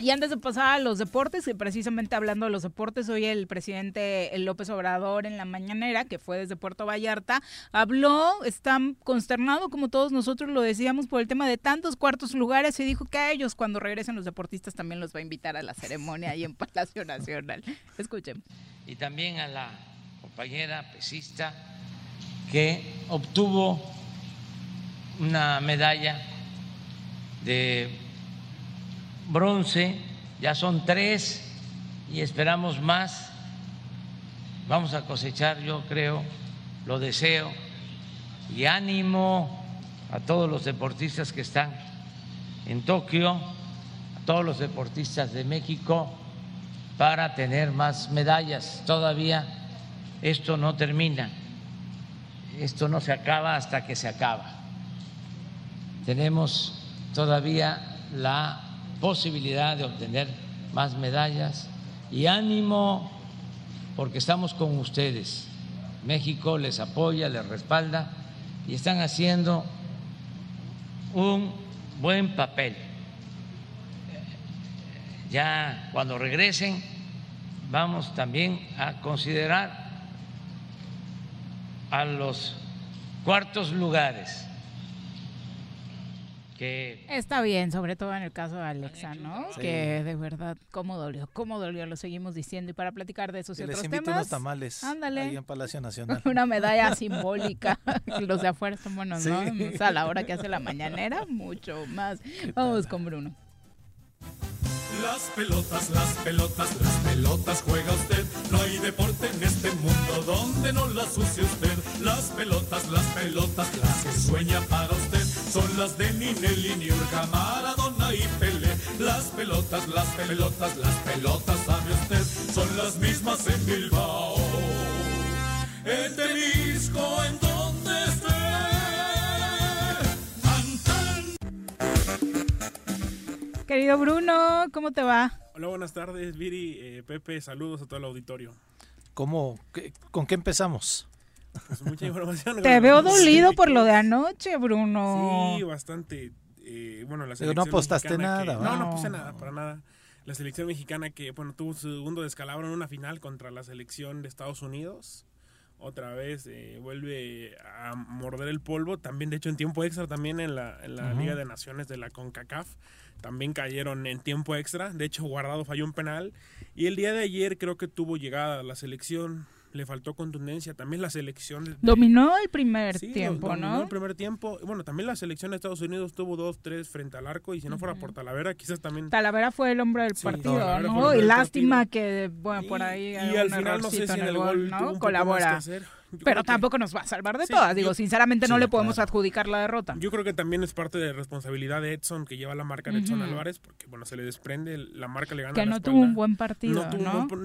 Y antes de pasar a los deportes, y precisamente hablando de los deportes, hoy el presidente López Obrador en la mañanera, que fue desde Puerto Vallarta, habló, está consternado, como todos nosotros lo decíamos, por el tema de tantos cuartos lugares y dijo que a ellos cuando regresen los deportistas también los va a invitar a la ceremonia ahí en Palacio Nacional. Escuchen. Y también a la compañera pesista que obtuvo una medalla de bronce, ya son tres y esperamos más. Vamos a cosechar, yo creo, lo deseo y ánimo a todos los deportistas que están en Tokio, a todos los deportistas de México para tener más medallas. Todavía esto no termina, esto no se acaba hasta que se acaba. Tenemos todavía la posibilidad de obtener más medallas y ánimo porque estamos con ustedes. México les apoya, les respalda y están haciendo un buen papel. Ya cuando regresen vamos también a considerar a los cuartos lugares Está bien, sobre todo en el caso de Alexa, ¿no? Que de verdad, cómo dolió, cómo dolió, lo seguimos diciendo. Y para platicar de esos y, otros invito temas... unos tamales Ándale. ahí en Palacio Nacional. Una medalla simbólica. Los de afuera son buenos, ¿no? O sea, a la hora que hace la mañanera, mucho más. Vamos con Bruno. Las pelotas, las pelotas, las pelotas juega usted. No hay deporte en este mundo donde no las use usted. Las pelotas, las pelotas, las que sueña para usted. Son las de Ninelli, Niurka, Maradona y Pele. Las pelotas, las pelotas, las pelotas, sabe usted. Son las mismas en Bilbao. En Temisco, en donde esté. Querido Bruno, ¿cómo te va? Hola, buenas tardes, Viri, eh, Pepe, saludos a todo el auditorio. ¿Cómo, ¿Con qué empezamos? Pues mucha información. Te veo dolido por lo de anoche, Bruno. Sí, bastante. Eh, bueno, la no apostaste nada. no, no puse nada, para nada. La selección mexicana que, bueno, tuvo su segundo descalabro en una final contra la selección de Estados Unidos. Otra vez eh, vuelve a morder el polvo. También, de hecho, en tiempo extra, también en la, en la Liga de Naciones de la CONCACAF también cayeron en tiempo extra. De hecho, Guardado falló un penal. Y el día de ayer creo que tuvo llegada la selección. Le faltó contundencia. También la selección. Dominó el primer tiempo, dominó el primer tiempo. Bueno, también la selección de Estados Unidos tuvo dos, tres frente al arco. Y si no fuera por Talavera, quizás también. Talavera fue el hombre del partido, ¿no? Y lástima que, bueno, por ahí. Y, al final no sé si en el gol, ¿no? Colabora. Pero tampoco nos va a salvar de todas. Digo, sinceramente no le podemos adjudicar la derrota. Yo creo que también es parte de responsabilidad de Edson, que lleva la marca de Edson Álvarez, porque bueno, se le desprende, la marca le gana. Que no tuvo un buen partido.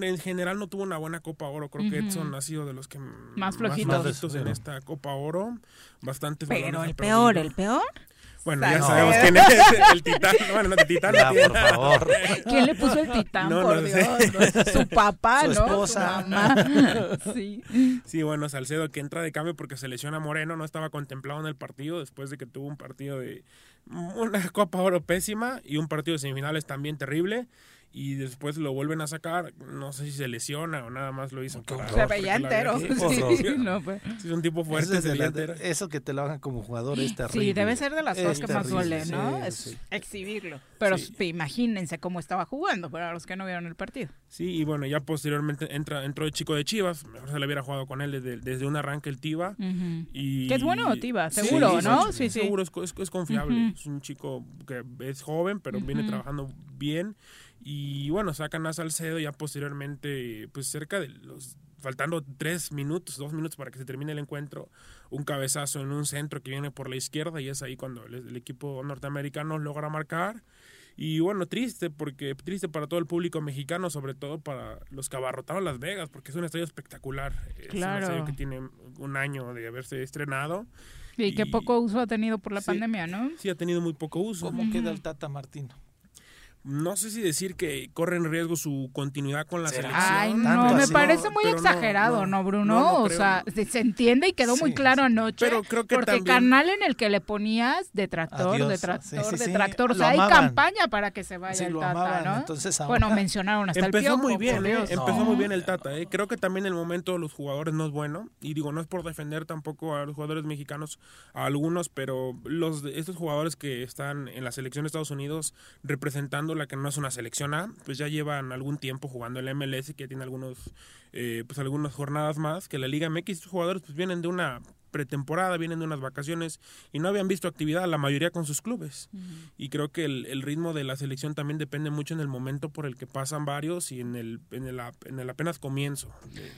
en general no tuvo una buena Copa Oro. Creo que Edson ha sido de los que más flojitos, en esta Copa Oro. Bastante Pero el peor, el peor bueno, ya sabemos quién es el titán. Bueno, no, el titán no por favor. ¿Quién le puso el titán, no, por Dios? Su papá, Su ¿no? esposa. Su mamá. Sí. Sí, bueno, Salcedo que entra de cambio porque se lesiona Moreno, no estaba contemplado en el partido después de que tuvo un partido de una Copa Oro pésima y un partido de semifinales también terrible. Y después lo vuelven a sacar, no sé si se lesiona o nada más lo hizo. Se veía entero. Sí, no, pues. es un tipo fuerte, Eso, se la- eso que te lo hagan como jugador es terrible. Sí, debe ser de las cosas Es que más duele, ¿no? sí, es sí. exhibirlo. Pero imagínense cómo estaba jugando para los que no vieron el partido. Sí, y bueno, ya posteriormente entra, entró el chico de Chivas, mejor se le hubiera jugado con él desde, desde un arranque el Tiva. Ujú. y, Que es bueno, Tiva, seguro, sí, ¿no? sí, Sí. Seguro, es, es- es confiable. Ujú. Es un chico que es joven, pero viene Ujú. trabajando bien. Y bueno, sacan a Salcedo ya posteriormente, pues cerca de los... Faltando tres minutos, dos minutos para que se termine el encuentro, un cabezazo en un centro que viene por la izquierda y es ahí cuando el, el equipo norteamericano logra marcar. Y bueno, triste, porque triste para todo el público mexicano, sobre todo para los que abarrotaron Las Vegas, porque es un estadio espectacular. Es Claro. un estadio que tiene un año de haberse estrenado. Y qué poco uso ha tenido por la Sí. pandemia, ¿no? Sí, ha tenido muy poco uso. ¿Cómo queda el Tata Martino? No sé si decir que corre en riesgo su continuidad con la selección. Ay, no, me así. parece muy exagerado, ¿no, Bruno? no, no o creo. sea, se, entiende y quedó muy claro anoche. Pero creo que porque también- canal en el que le ponías detractor, Adiós. detractor, Sí, sí, sí, detractor. O lo sea, hay amaban. campaña para que se vaya Sí, el lo Tata, amaban, ¿no? entonces bueno, ahora- mencionaron hasta el Empezó Piojo, muy bien, ¿eh? Dios. empezó No. muy bien el Tata. ¿eh? Creo que también el momento de los jugadores no es bueno. Y digo, no es por defender tampoco a los jugadores mexicanos, a algunos, pero los de estos jugadores que están en la selección de Estados Unidos representando la que no es una selección A, pues ya llevan algún tiempo jugando el MLS, que ya tiene algunos, eh, pues algunas jornadas más que la Liga MX. Estos jugadores pues vienen de una pretemporada, vienen de unas vacaciones y no habían visto actividad, la mayoría con sus clubes. Y creo que el, el ritmo de la selección también depende mucho en el momento por el que pasan varios y en el, en el, en el apenas comienzo de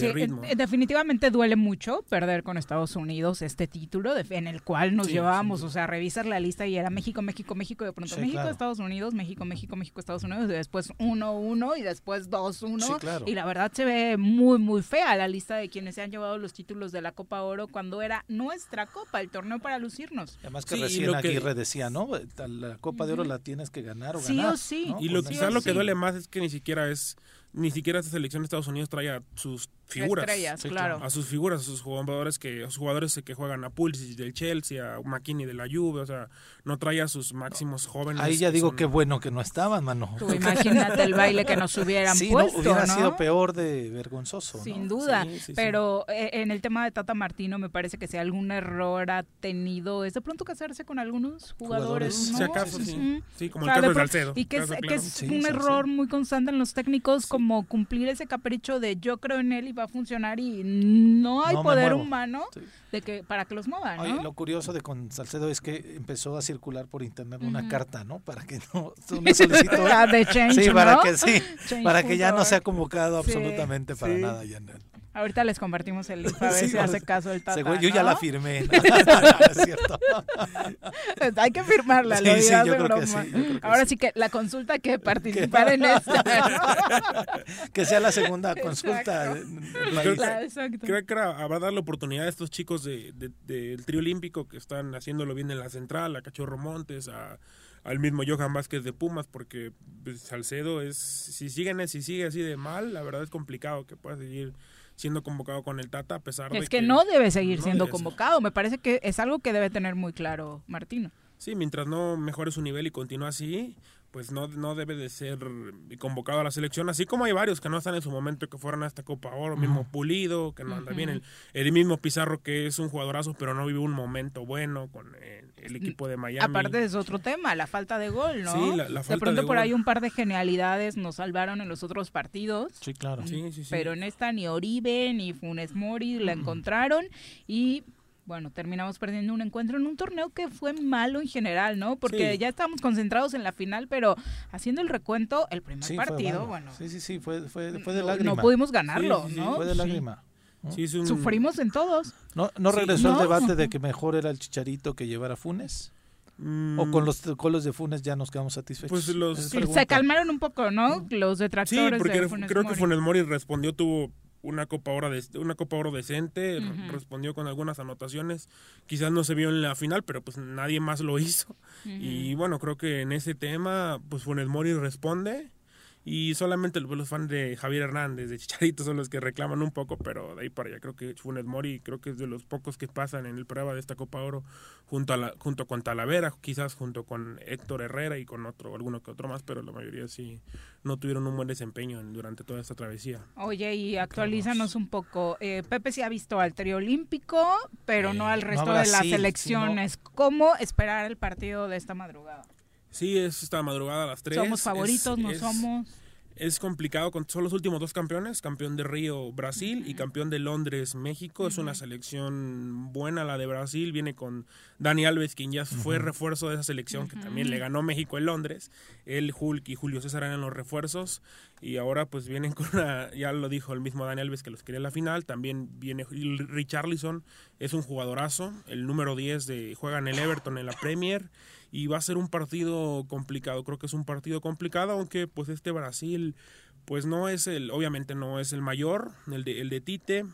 Sí, ritmo. eh, definitivamente duele mucho perder con Estados Unidos este título de- en el cual nos Sí, llevábamos, o sea, revisar la lista y era México, México, México, y de pronto Sí, México, claro. Estados Unidos, México, México, México, Estados Unidos, y después 1-1 y después 2-1. Sí, claro. Y la verdad se ve muy, muy fea la lista de quienes se han llevado los títulos de la Copa Oro cuando era nuestra Copa, el torneo para lucirnos. Además que Sí, y recién lo que- Aguirre decía, ¿no? La Copa de Oro la tienes que ganar o Sí ganar. o sí. ¿no? Y lo quizás lo que duele más es que ni siquiera es ni siquiera esta selección de Estados Unidos trae a sus figuras. Estrellas, Sí, claro. A sus figuras, a sus jugadores que a sus jugadores que juegan a Pulisic del Chelsea, a McKinney de la Juve, o sea, no trae a sus máximos jóvenes. Ahí ya que digo son- qué bueno que no estaban, mano. Tú imagínate el baile que nos hubieran sí, puesto, no, hubiera ¿no? sido peor de vergonzoso. Sin ¿no? duda, Sí, sí, sí. pero eh, en el tema de Tata Martino me parece que si algún error ha tenido es de pronto casarse con algunos jugadores, Jugadores, ¿no? si acaso, sí. Sí, como O el caso de Salcedo, Y que es, que es Sí, un error muy constante en los técnicos como cumplir ese capricho de yo creo en él y va a funcionar y no hay No poder humano de que para que los muevan, lo curioso de con Salcedo es que empezó a circular por internet una carta, ¿no? Para que no una solicitud. De Change, sí, para ¿no? que sí, Change para que ya no sea convocado Sí, absolutamente para sí. nada ya en el- Ahorita les compartimos el link a ver Sí, si hace caso el Tata, Seguro, yo ya la firmé. No, no, es cierto. Hay que firmarla, Sí, lo sí, dirás yo de creo que broma. sí, yo creo que Ahora sí. que la consulta que participar en esta. que sea la segunda consulta. Exacto. Pues creo, que, exacto. creo que ahora va a dar la oportunidad a estos chicos de, de- del trío olímpico que están haciéndolo bien en la central, a Cachorro Montes, a, al mismo Johan Vázquez de Pumas, porque pues, Salcedo es, si siguen, si sigue así de mal, la verdad es complicado que pueda seguir siendo convocado con el Tata a pesar de Es que no debe seguir siendo debe ser. convocado. Me parece que es algo que debe tener muy claro Martino. Sí, mientras no mejore su nivel y continúe así, pues no, no debe de ser convocado a la selección, así como hay varios que no están en su momento, que fueron a esta Copa Oro, mismo Pulido, que no anda bien, el, el mismo Pizarro que es un jugadorazo, pero no vive un momento bueno con el, el equipo de Miami. Aparte es otro tema, la falta de gol, ¿no? Sí, la- la de falta pronto de por gol. ahí un par de genialidades nos salvaron en los otros partidos. Sí, claro. Sí, sí, sí. Pero en esta ni Oribe ni Funes Mori la encontraron y bueno, terminamos perdiendo un encuentro en un torneo que fue malo en general, ¿no? Porque Sí. ya estábamos concentrados en la final, pero haciendo el recuento, el primer Sí, partido, bueno, Sí, sí, sí, fue, fue, fue de no- lágrima. no pudimos ganarlo, Sí, sí, sí. ¿no? Fue de Sí. lágrima. Sí, un- Sufrimos en todos. ¿No, no Sí. regresó No. el debate de que mejor era el Chicharito que llevara Funes? ¿O con los colos de Funes ya nos quedamos satisfechos? Pues los- Sí, se calmaron un poco, ¿no? Los Sí, detractores porque de Funes creo que. Funes Mori respondió, tuvo una Copa Oro, de, una Copa Oro decente, respondió con algunas anotaciones, quizás no se vio en la final, pero pues nadie más lo hizo. Y bueno, creo que en ese tema, pues Funes Mori responde y solamente los fans de Javier Hernández, de Chicharito, son los que reclaman un poco, pero de ahí para allá creo que Funes Mori creo que es de los pocos que pasan en el prueba de esta Copa Oro junto a la, junto con Talavera, quizás junto con Héctor Herrera y con otro, alguno que otro más, pero la mayoría sí no tuvieron un buen desempeño durante toda esta travesía. Oye, y actualízanos un poco. Eh, Pepe sí ha visto al trío olímpico, pero no al resto de las selecciones. ¿Cómo esperar el partido de esta madrugada? Sí, es esta madrugada a las 3. ¿Somos favoritos? ¿No somos? Es complicado, son los últimos dos campeones, campeón de Río Brasil y campeón de Londres México. Es una selección buena la de Brasil, viene con Dani Alves, quien ya fue refuerzo de esa selección, que también le ganó México en Londres. Él, Hulk y Julio César eran los refuerzos y ahora pues vienen con una, ya lo dijo el mismo Dani Alves que los quería en la final. También viene Richarlison, es un jugadorazo, el número 10 de, juega en el Everton en la Premier y va a ser un partido complicado. Creo que es un partido complicado, aunque pues este Brasil pues no es el, obviamente no es el mayor, el de, el de Tite,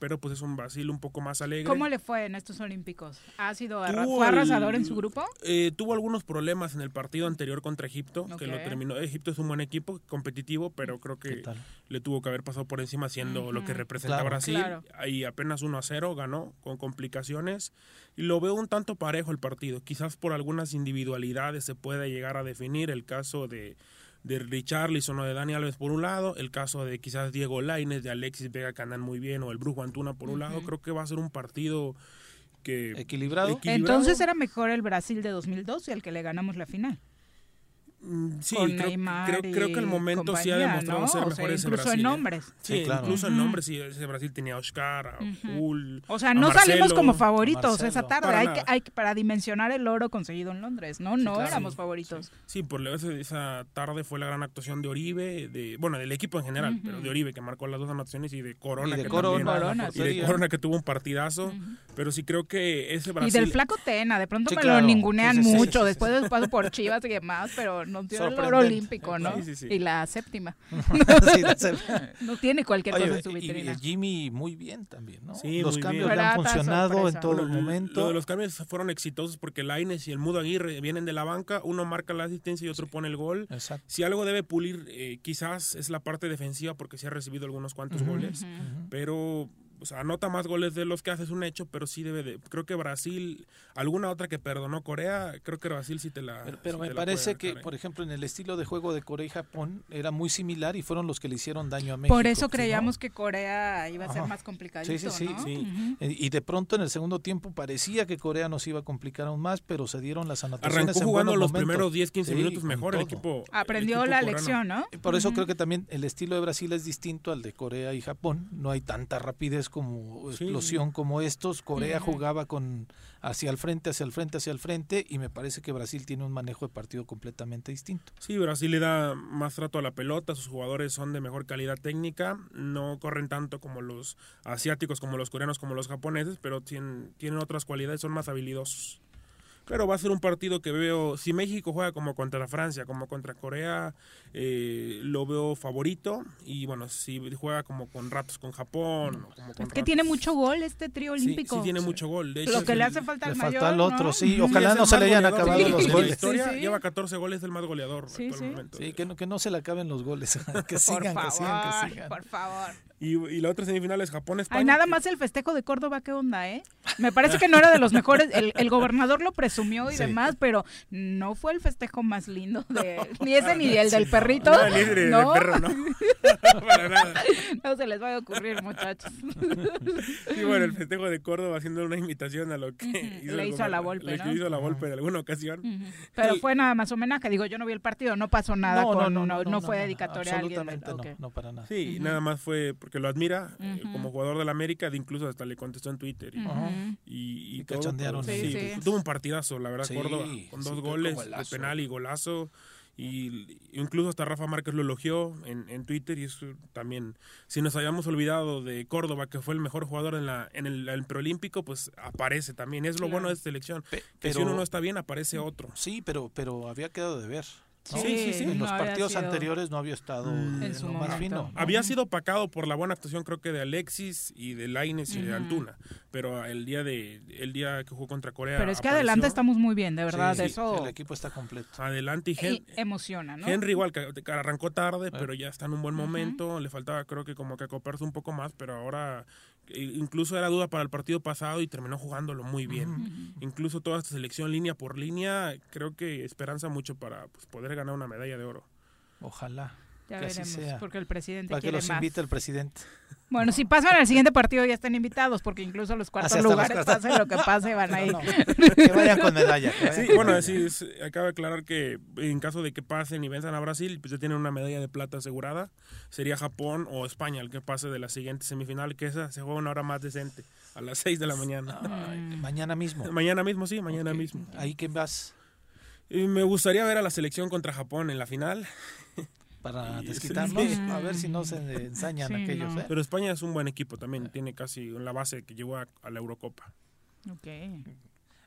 pero pues es un Brasil un poco más alegre. ¿Cómo le fue en estos Olímpicos? ¿Ha sido ¿Fue arrasador en su grupo? Eh, tuvo algunos problemas en el partido anterior contra Egipto, que lo terminó. Egipto es un buen equipo, competitivo, pero creo que le tuvo que haber pasado por encima haciendo lo que representa Brasil. Ahí apenas 1 a 0 ganó con complicaciones y lo veo un tanto parejo el partido. Quizás por algunas individualidades se pueda llegar a definir el caso de de Richarlison o de Dani Alves por un lado, el caso de quizás Diego Lainez, de Alexis Vega que andan muy bien, o el Brujo Antuna por un lado, creo que va a ser un partido que... ¿Equilibrado? Entonces era mejor el Brasil de 2002 y el que le ganamos la final. Mm, sí, creo, creo, que el momento sí ha demostrado ser mejor ese incluso en nombres. Sí, incluso en nombres, sí, ese Brasil tenía a Oscar, a uh O sea, no salimos como favoritos esa tarde. Para hay que, hay para dimensionar el oro conseguido en Londres, ¿no? no éramos favoritos. Sí, por esa tarde fue la gran actuación de Oribe, de bueno, del equipo en general, pero de Oribe que marcó las dos anotaciones y de Corona. Y de Corona, y de Corona que tuvo un partidazo. Pero sí creo que ese Brasil... Y del flaco Tena, de pronto me lo ningunean mucho después del paso por Chivas y demás, pero no tiene el oro olímpico, ¿no? Y la séptima. no tiene cualquier cosa en su vitrina. Y, Jimmy muy bien también, ¿no? Sí, los cambios le han funcionado en todo el momento. los cambios fueron exitosos porque Laines y el Mudo Aguirre vienen de la banca, uno marca la asistencia y otro pone el gol. Si algo debe pulir, eh, quizás es la parte defensiva porque se ha recibido algunos cuantos goles, pero o sea, anota más goles de los que hace es un hecho, pero sí debe de. Creo que Brasil, alguna otra que perdonó Corea, creo que Brasil sí te la. Pero, me parece que, por ejemplo, en el estilo de juego de Corea y Japón era muy similar y fueron los que le hicieron daño a México. Por eso creíamos que Corea iba a ser más complicado. Sí, sí, sí. Y de pronto en el segundo tiempo parecía que Corea nos iba a complicar aún más, pero se dieron las anotaciones. Arrancó jugando los primeros 10, 15 minutos mejor el equipo. Aprendió la lección, ¿no? Por eso creo que también el estilo de Brasil es distinto al de Corea y Japón. No hay tanta rapidez como explosión como estos. Corea jugaba con hacia el frente, hacia el frente, hacia el frente y me parece que Brasil tiene un manejo de partido completamente distinto. Sí, Brasil le da más trato a la pelota, sus jugadores son de mejor calidad técnica, no corren tanto como los asiáticos, como los coreanos, como los japoneses, pero tienen, tienen otras cualidades, son más habilidosos. Pero va a ser un partido que veo, si México juega como contra Francia, como contra Corea, eh, lo veo favorito. Y bueno, si juega como con ratos con Japón. Como es que tiene mucho gol este trío olímpico. Sí, tiene mucho gol. De lo que le hace falta al mayor. Falta al otro, sí. Ojalá no se le hayan acabado los goles. La historia lleva 14 goles, el más goleador. Sí, sí. que no, que no se le acaben los goles. que sigan, que sigan, que sigan. Por favor. Y, y, la otra semifinal es Japón-España. Hay nada más el festejo de Córdoba, ¿qué onda, eh? Me parece que no era de los mejores. El, el gobernador lo presumió y demás, pero no fue el festejo más lindo de. Ni ese ni el del perrito. No, ni el ¿no? perro, no. Para nada. No se les va a ocurrir, muchachos. Sí, bueno, el festejo de Córdoba haciendo una invitación a lo que hizo Le hizo a la Volpe, ¿no? hizo a la Volpe de alguna ocasión. Pero fue nada más homenaje. Digo, yo no vi el partido, no pasó nada con. No, no, no, fue dedicatoria a alguien. Absolutamente no, no para nada. Sí, nada más fue porque lo admira eh, como jugador del América, incluso hasta le contestó en Twitter. Y, y, cachondearon. Sí, tuvo un la verdad, Córdoba, con dos goles de penal y golazo. Y incluso hasta Rafa Márquez lo elogió en, en Twitter y eso también, si nos habíamos olvidado de Córdoba, que fue el mejor jugador en, la, en el, preolímpico, pues aparece también. Es lo bueno de esta selección, que si uno no está bien, aparece otro. Sí, pero, pero había quedado de ver. Sí, sí, sí. En los partidos anteriores no había estado mm. en, su más fino. Había sido opacado por la buena actuación, creo que de Alexis y de Laines y de Antuna. Pero el día de el día que jugó contra Corea. Pero es que adelante estamos muy bien, de verdad. eso. el equipo está completo. Adelante y, emociona, ¿no? Henry igual que, arrancó tarde, eh. pero ya está en un buen momento. Le faltaba, creo que como que acoplarse un poco más, pero ahora incluso era duda para el partido pasado y terminó jugándolo muy bien. Incluso toda esta selección línea por línea, creo que esperanza mucho para pues, poder ganar una medalla de oro. Ojalá. Ya veremos, porque el presidente Para que los invite el presidente. Bueno, si pasan al siguiente partido ya están invitados, porque incluso los cuartos lugares, pase lo que pase, van a ir. Que vayan con medalla. sí, bueno, así acaba de aclarar que en caso de que pasen y venzan a Brasil, pues ya tienen una medalla de plata asegurada. Sería Japón o España el que pase de la siguiente semifinal, que esa se juega una hora más decente, a las 6 de la mañana. mañana mismo. Mañana mismo, sí, mañana mismo. ¿Ahí quién vas? Y me gustaría ver a la selección contra Japón en la final para desquitarnos, a ver si no se ensañan aquellos. ¿eh? Pero España es un buen equipo también, tiene casi la base que llegó a, la Eurocopa. Okay.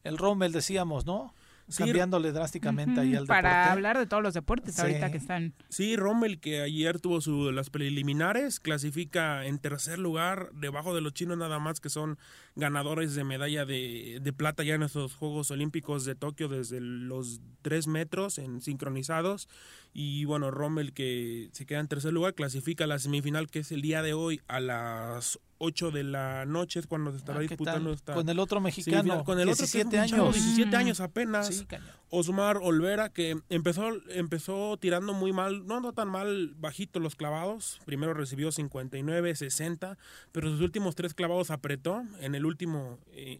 El Rommel decíamos, ¿no? cambiándole drásticamente ahí al Para hablar de todos los deportes ahorita que están. Sí, Rommel, que ayer tuvo su, las preliminares, clasifica en tercer lugar, debajo de los chinos nada más, que son ganadores de medalla de, de plata ya en estos Juegos Olímpicos de Tokio desde los tres metros en sincronizados. Y bueno, Rommel que se queda en tercer lugar, clasifica a la semifinal que es el día de hoy a las 8 de la noche es cuando se estará ah, disputando esta con el otro mexicano con el 17 otro años. 17 años apenas Osmar Olvera que empezó empezó tirando muy mal no no tan mal bajito los clavados. Primero recibió 59 60 pero sus últimos tres clavados apretó. En el último eh,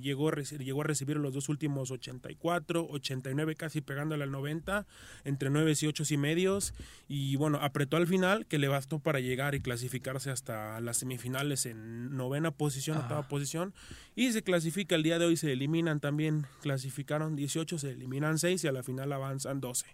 llegó llegó a recibir los dos últimos 84 89 casi pegándole al 90 entre 9 y 8 y medios. Y bueno apretó al final que le bastó para llegar y clasificarse hasta las semifinales en novena posición, octava posición, y se clasifica el día de hoy, se eliminan también, clasificaron 18, se eliminan 6 y a la final avanzan 12,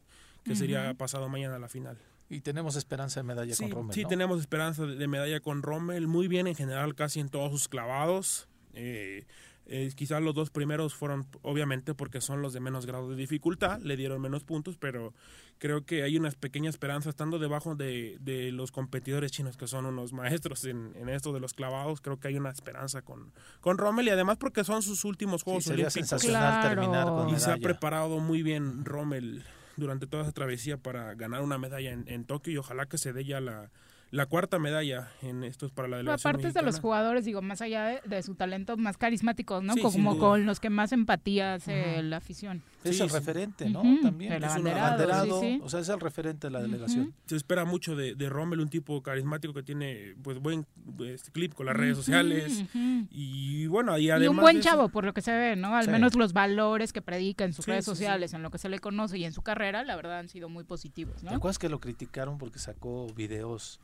que sería pasado mañana la final. Y tenemos esperanza de medalla con Rommel. Sí, tenemos esperanza de, medalla con Rommel, muy bien en general, casi en todos sus clavados. Eh, eh, quizás los dos primeros fueron, obviamente, porque son los de menos grado de dificultad, le dieron menos puntos, pero creo que hay una pequeña esperanza estando debajo de, de los competidores chinos que son unos maestros en, en, esto de los clavados. Creo que hay una esperanza con, con Rommel y además porque son sus últimos Juegos sí, Olímpicos. sensacional terminar con Y se ha preparado muy bien Rommel durante toda esa travesía para ganar una medalla en, en Tokio y ojalá que se dé ya la la cuarta medalla en estos para la delegación. Aparte de los jugadores, digo, más allá de, su talento más carismático, ¿no? Como con los que más empatía hace la afición. Es el referente, ¿no? También. El abanderado, o sea, es el referente de la delegación. Se espera mucho de, de Rommel, un tipo carismático que tiene pues buen este, clip con las redes sociales y bueno, ahí además y un buen chavo por lo que se ve, ¿no? Al menos los valores que predica en sus redes sociales, en lo que se le conoce y en su carrera, la verdad han sido muy positivos, ¿no? ¿Te acuerdas que lo criticaron porque sacó videos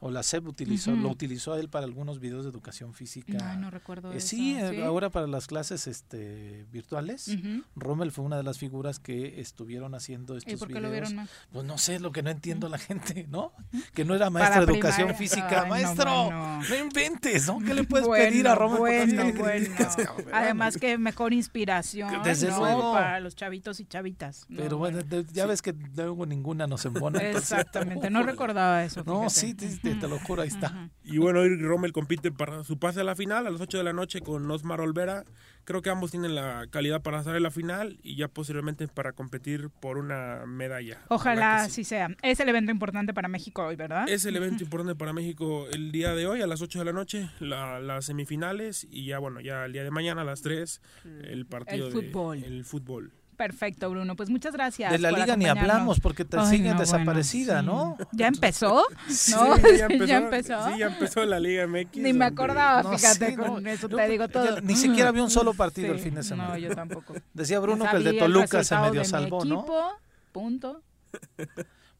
o la SEP utilizó, lo utilizó él para algunos videos de educación física. No, no recuerdo. Eh, sí, eh, ahora para las clases este virtuales, Rommel fue una de las figuras que estuvieron haciendo estos ¿Y por qué Lo vieron más? Pues no sé, lo que no entiendo la gente, ¿no? Que no era maestro de educación física. Maestro, no, inventes, ¿no? ¿Qué le puedes pedir a Rommel? Bueno, bueno. Además que mejor inspiración Desde luego. para los chavitos y chavitas. Pero bueno, ya ves que luego ninguna nos embona. Exactamente, no recordaba eso. No, sí, sí te lo juro, ahí está. Y bueno, hoy Rommel compite para su pase a la final a las 8 de la noche con Osmar Olvera. Creo que ambos tienen la calidad para estar en la final y ya posiblemente para competir por una medalla. Ojalá así sea. Es el evento importante para México hoy, ¿verdad? Es el evento importante para México el día de hoy a las 8 de la noche, las semifinales y ya bueno, ya el día de mañana a las 3 el partido el fútbol. el fútbol. Perfecto, Bruno. Pues muchas gracias. De la liga ni hablamos porque te siguen desaparecida, ¿no? ¿Ya empezó? Sí, ya empezó, Sí, ya empezó la Liga MX. Ni me acordaba, fíjate, con eso te digo todo. ni siquiera vi un solo partido el fin de semana. No, yo tampoco. Decía Bruno que el de Toluca se medio salvó, equipo, Punto.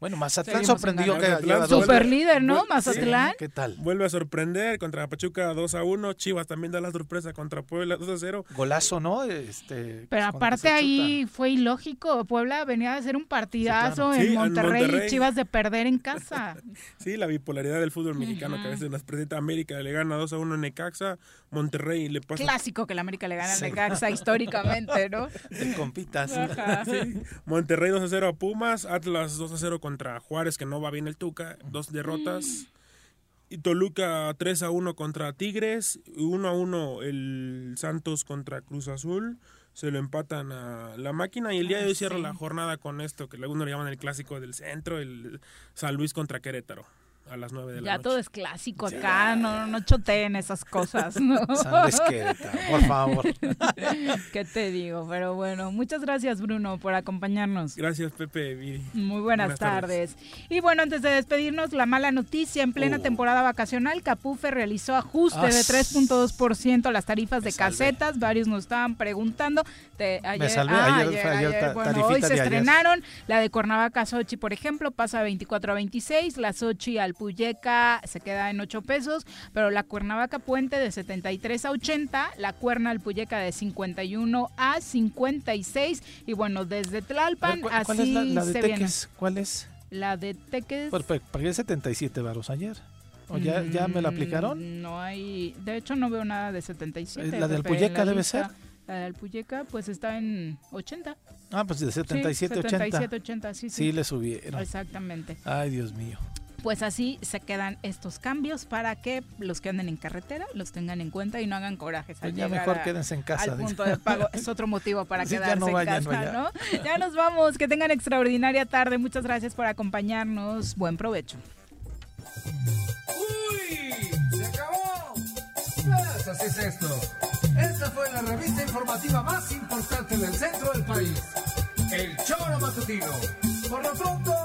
Bueno, Mazatlán sorprendió que Mazatlán Super líder, ¿no? Mazatlán. ¿Qué tal? Vuelve a sorprender contra Pachuca 2 a 1. Chivas también da la sorpresa contra Puebla 2 a 0. Golazo, ¿no? Este, Pero aparte ahí fue ilógico. Puebla venía a hacer un partidazo en, Monterrey, y Chivas de perder en casa. sí, la bipolaridad del fútbol mexicano que a veces nos presenta América, le gana 2 a 1 en Necaxa, Monterrey le pasa. Clásico que la América le gana a Necaxa históricamente, ¿no? De compitas. Monterrey 2 a 0 a Pumas, Atlas 2 a 0 contra Juárez, que no va bien el Tuca, dos derrotas. Y Toluca 3 a 1 contra Tigres, 1 a 1 el Santos contra Cruz Azul. Se lo empatan a la máquina y el día de hoy ah, cierra la jornada con esto, que luego le llaman el clásico del centro, el San Luis contra Querétaro a las 9 de la ya noche. todo es clásico acá, no, no choteen esas cosas, ¿no? por favor. ¿Qué te digo? Pero bueno, muchas gracias Bruno por acompañarnos. Gracias Pepe. Muy buenas, tardes. Y bueno, antes de despedirnos, la mala noticia, en plena oh. temporada vacacional, Capufe realizó ajuste de 3.2% a las tarifas de casetas, varios nos estaban preguntando. ayer, ayer, bueno, hoy se estrenaron, la de Cuernavaca Sochi, por ejemplo, pasa a 24 a 26, la Sochi al Puyeca se queda en 8 pesos, pero la Cuernavaca Puente de 73 a 80, la Cuerna al Puyeca de 51 a 56 y bueno, desde Tlalpan ¿cuál, así es la, de se Teques? ¿Cuál es? La de Teques. Pues, pues, pagué 77 varos ayer. ¿O ya, ya me la aplicaron? Mm, no hay, de hecho no veo nada de 77. ¿La del Puyeca debe ser? La del Puyeca pues está en 80. Ah, pues de 77, sí, 77 80. sí, sí. Sí, le subieron. Exactamente. Ay, Dios mío pues así se quedan estos cambios para que los que anden en carretera los tengan en cuenta y no hagan corajes. Pues ya mejor quédense en casa. Al punto de pago es otro motivo para quedarse en casa, ¿no? Ya nos vamos, que tengan extraordinaria tarde. Muchas gracias por acompañarnos. Buen provecho. ¡Uy! ¡Se acabó! Pues así es esto. Esta fue la revista informativa más importante del centro del país. El Choro Matutino. Por lo pronto,